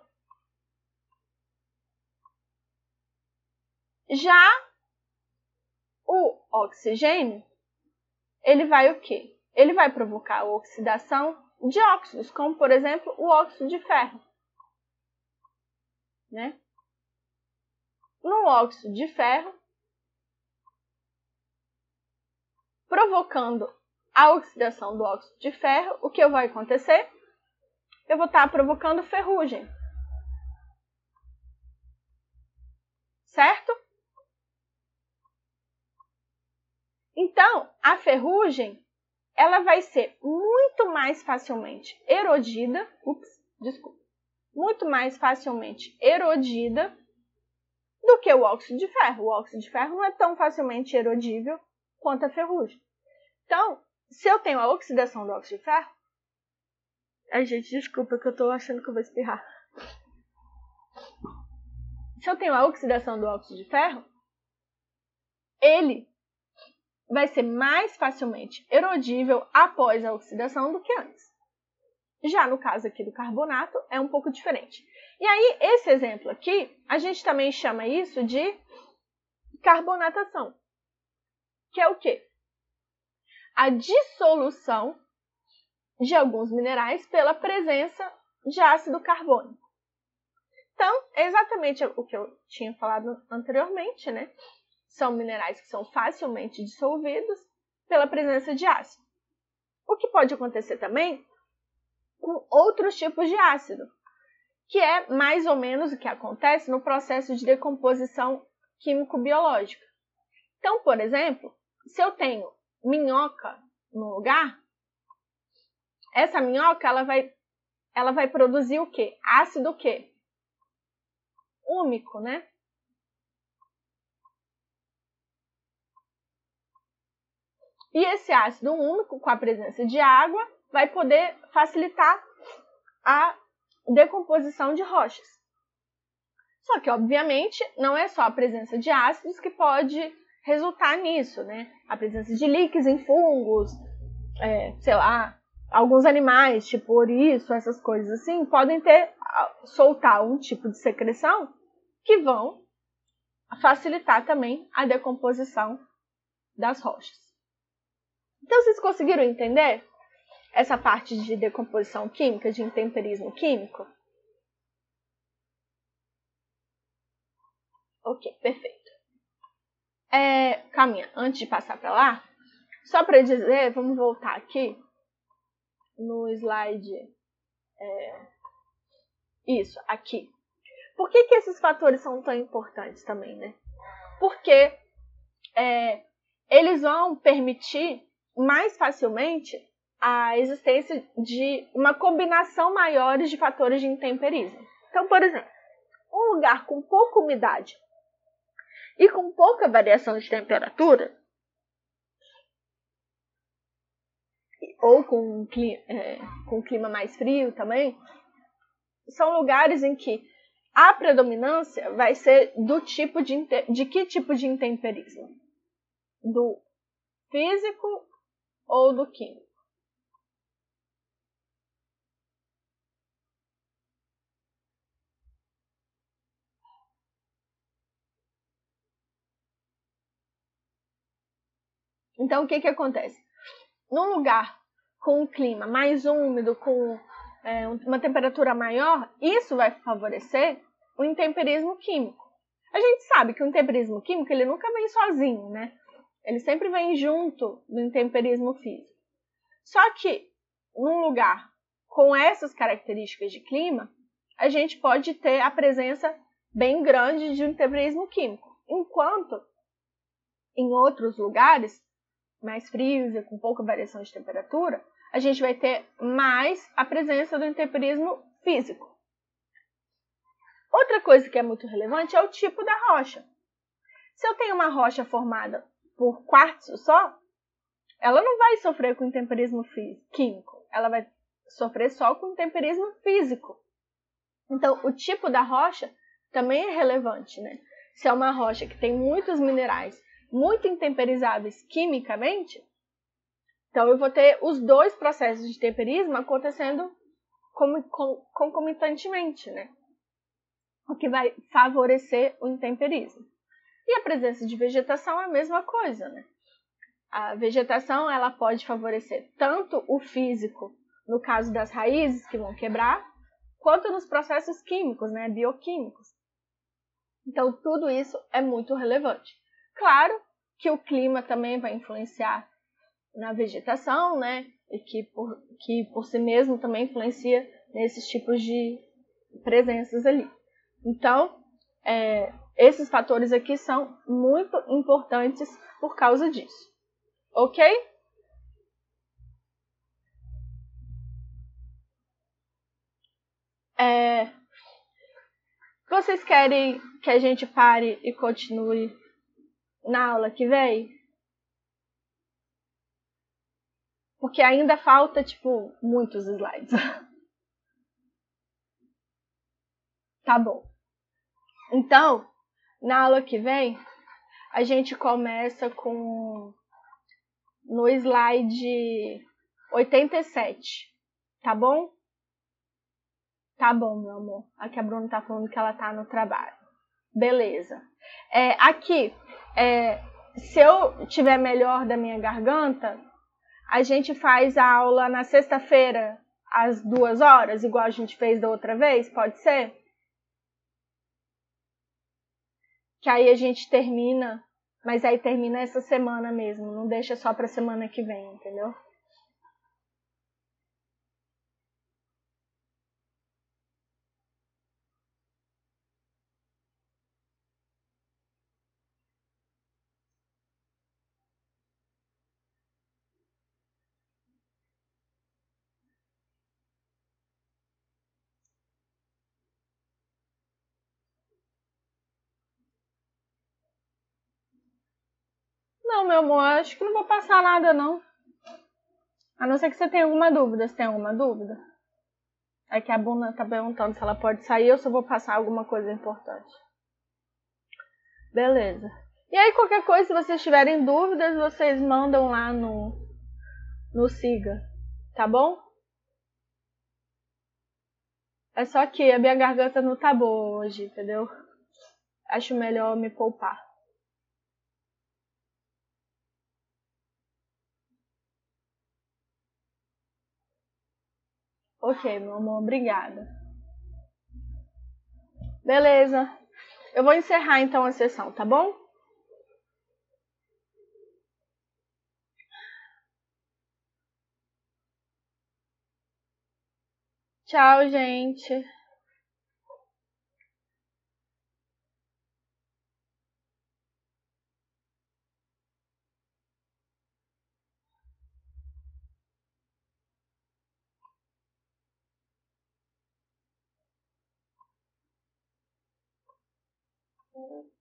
Já o oxigênio, ele vai o quê? ele vai provocar a oxidação de óxidos, como por exemplo o óxido de ferro. Né? No óxido de ferro, provocando a oxidação do óxido de ferro, o que vai acontecer? Eu vou estar provocando ferrugem. Certo? Então, a ferrugem ela vai ser muito mais facilmente erodida, ups, desculpa, muito mais facilmente erodida do que o óxido de ferro. O óxido de ferro não é tão facilmente erodível quanto a ferrugem. Então, se eu tenho a oxidação do óxido de ferro, Ai, gente, desculpa que eu tô achando que eu vou espirrar. Se eu tenho a oxidação do óxido de ferro, ele vai ser mais facilmente erodível após a oxidação do que antes. Já no caso aqui do carbonato, é um pouco diferente. E aí, esse exemplo aqui, a gente também chama isso de carbonatação, que é o quê? A dissolução de alguns minerais pela presença de ácido carbônico. Então, é exatamente o que eu tinha falado anteriormente, né? são minerais que são facilmente dissolvidos pela presença de ácido. O que pode acontecer também com outros tipos de ácido, que é mais ou menos o que acontece no processo de decomposição químico-biológica. Então, por exemplo, se eu tenho minhoca no lugar, essa minhoca ela vai, ela vai produzir o quê? Ácido o quê? Úmico, né? E esse ácido úmico, com a presença de água, vai poder facilitar a decomposição de rochas. Só que, obviamente, não é só a presença de ácidos que pode resultar nisso, né? A presença de líquidos em fungos, é, sei lá, alguns animais, tipo ouriço, essas coisas assim, podem ter soltar um tipo de secreção que vão facilitar também a decomposição das rochas. Então, vocês conseguiram entender essa parte de decomposição química, de intemperismo químico? Ok, perfeito. É, caminha, antes de passar para lá, só para dizer, vamos voltar aqui no slide. É, isso, aqui. Por que, que esses fatores são tão importantes também, né? Porque é, eles vão permitir mais facilmente a existência de uma combinação maior de fatores de intemperismo. Então, por exemplo, um lugar com pouca umidade e com pouca variação de temperatura, ou com um clima, é, com um clima mais frio também, são lugares em que a predominância vai ser do tipo de, de que tipo de intemperismo? Do físico ou do químico. Então, o que, que acontece? Num lugar com um clima mais úmido, com é, uma temperatura maior, isso vai favorecer o intemperismo químico. A gente sabe que o intemperismo químico ele nunca vem sozinho, né? Ele sempre vem junto do intemperismo físico. Só que num lugar com essas características de clima, a gente pode ter a presença bem grande de intemperismo químico, enquanto em outros lugares mais frios e com pouca variação de temperatura, a gente vai ter mais a presença do intemperismo físico. Outra coisa que é muito relevante é o tipo da rocha. Se eu tenho uma rocha formada por quartzo só, ela não vai sofrer com intemperismo químico, ela vai sofrer só com intemperismo físico. Então, o tipo da rocha também é relevante, né? Se é uma rocha que tem muitos minerais muito intemperizáveis quimicamente, então eu vou ter os dois processos de temperismo acontecendo concomitantemente, né? O que vai favorecer o intemperismo. E a presença de vegetação é a mesma coisa, né? A vegetação ela pode favorecer tanto o físico, no caso das raízes que vão quebrar, quanto nos processos químicos, né, bioquímicos. Então tudo isso é muito relevante. Claro que o clima também vai influenciar na vegetação, né, e que por, que por si mesmo também influencia nesses tipos de presenças ali. Então, é, esses fatores aqui são muito importantes por causa disso. Ok? É, vocês querem que a gente pare e continue na aula que vem? Porque ainda falta, tipo, muitos slides. tá bom. Então, na aula que vem, a gente começa com no slide 87, tá bom? Tá bom, meu amor. Aqui a Bruna tá falando que ela tá no trabalho. Beleza. É, aqui, é, se eu tiver melhor da minha garganta, a gente faz a aula na sexta-feira, às duas horas, igual a gente fez da outra vez, pode ser? que aí a gente termina, mas aí termina essa semana mesmo, não deixa só para semana que vem, entendeu? Não, meu amor, acho que não vou passar nada, não. A não ser que você tenha alguma dúvida. Você tem alguma dúvida? É que a Buna tá perguntando se ela pode sair ou se eu vou passar alguma coisa importante. Beleza. E aí, qualquer coisa, se vocês tiverem dúvidas, vocês mandam lá no, no Siga, tá bom? É só que a minha garganta não tá boa hoje, entendeu? Acho melhor me poupar. Ok, meu amor, obrigada. Beleza. Eu vou encerrar então a sessão, tá bom? Tchau, gente. Mm-hmm.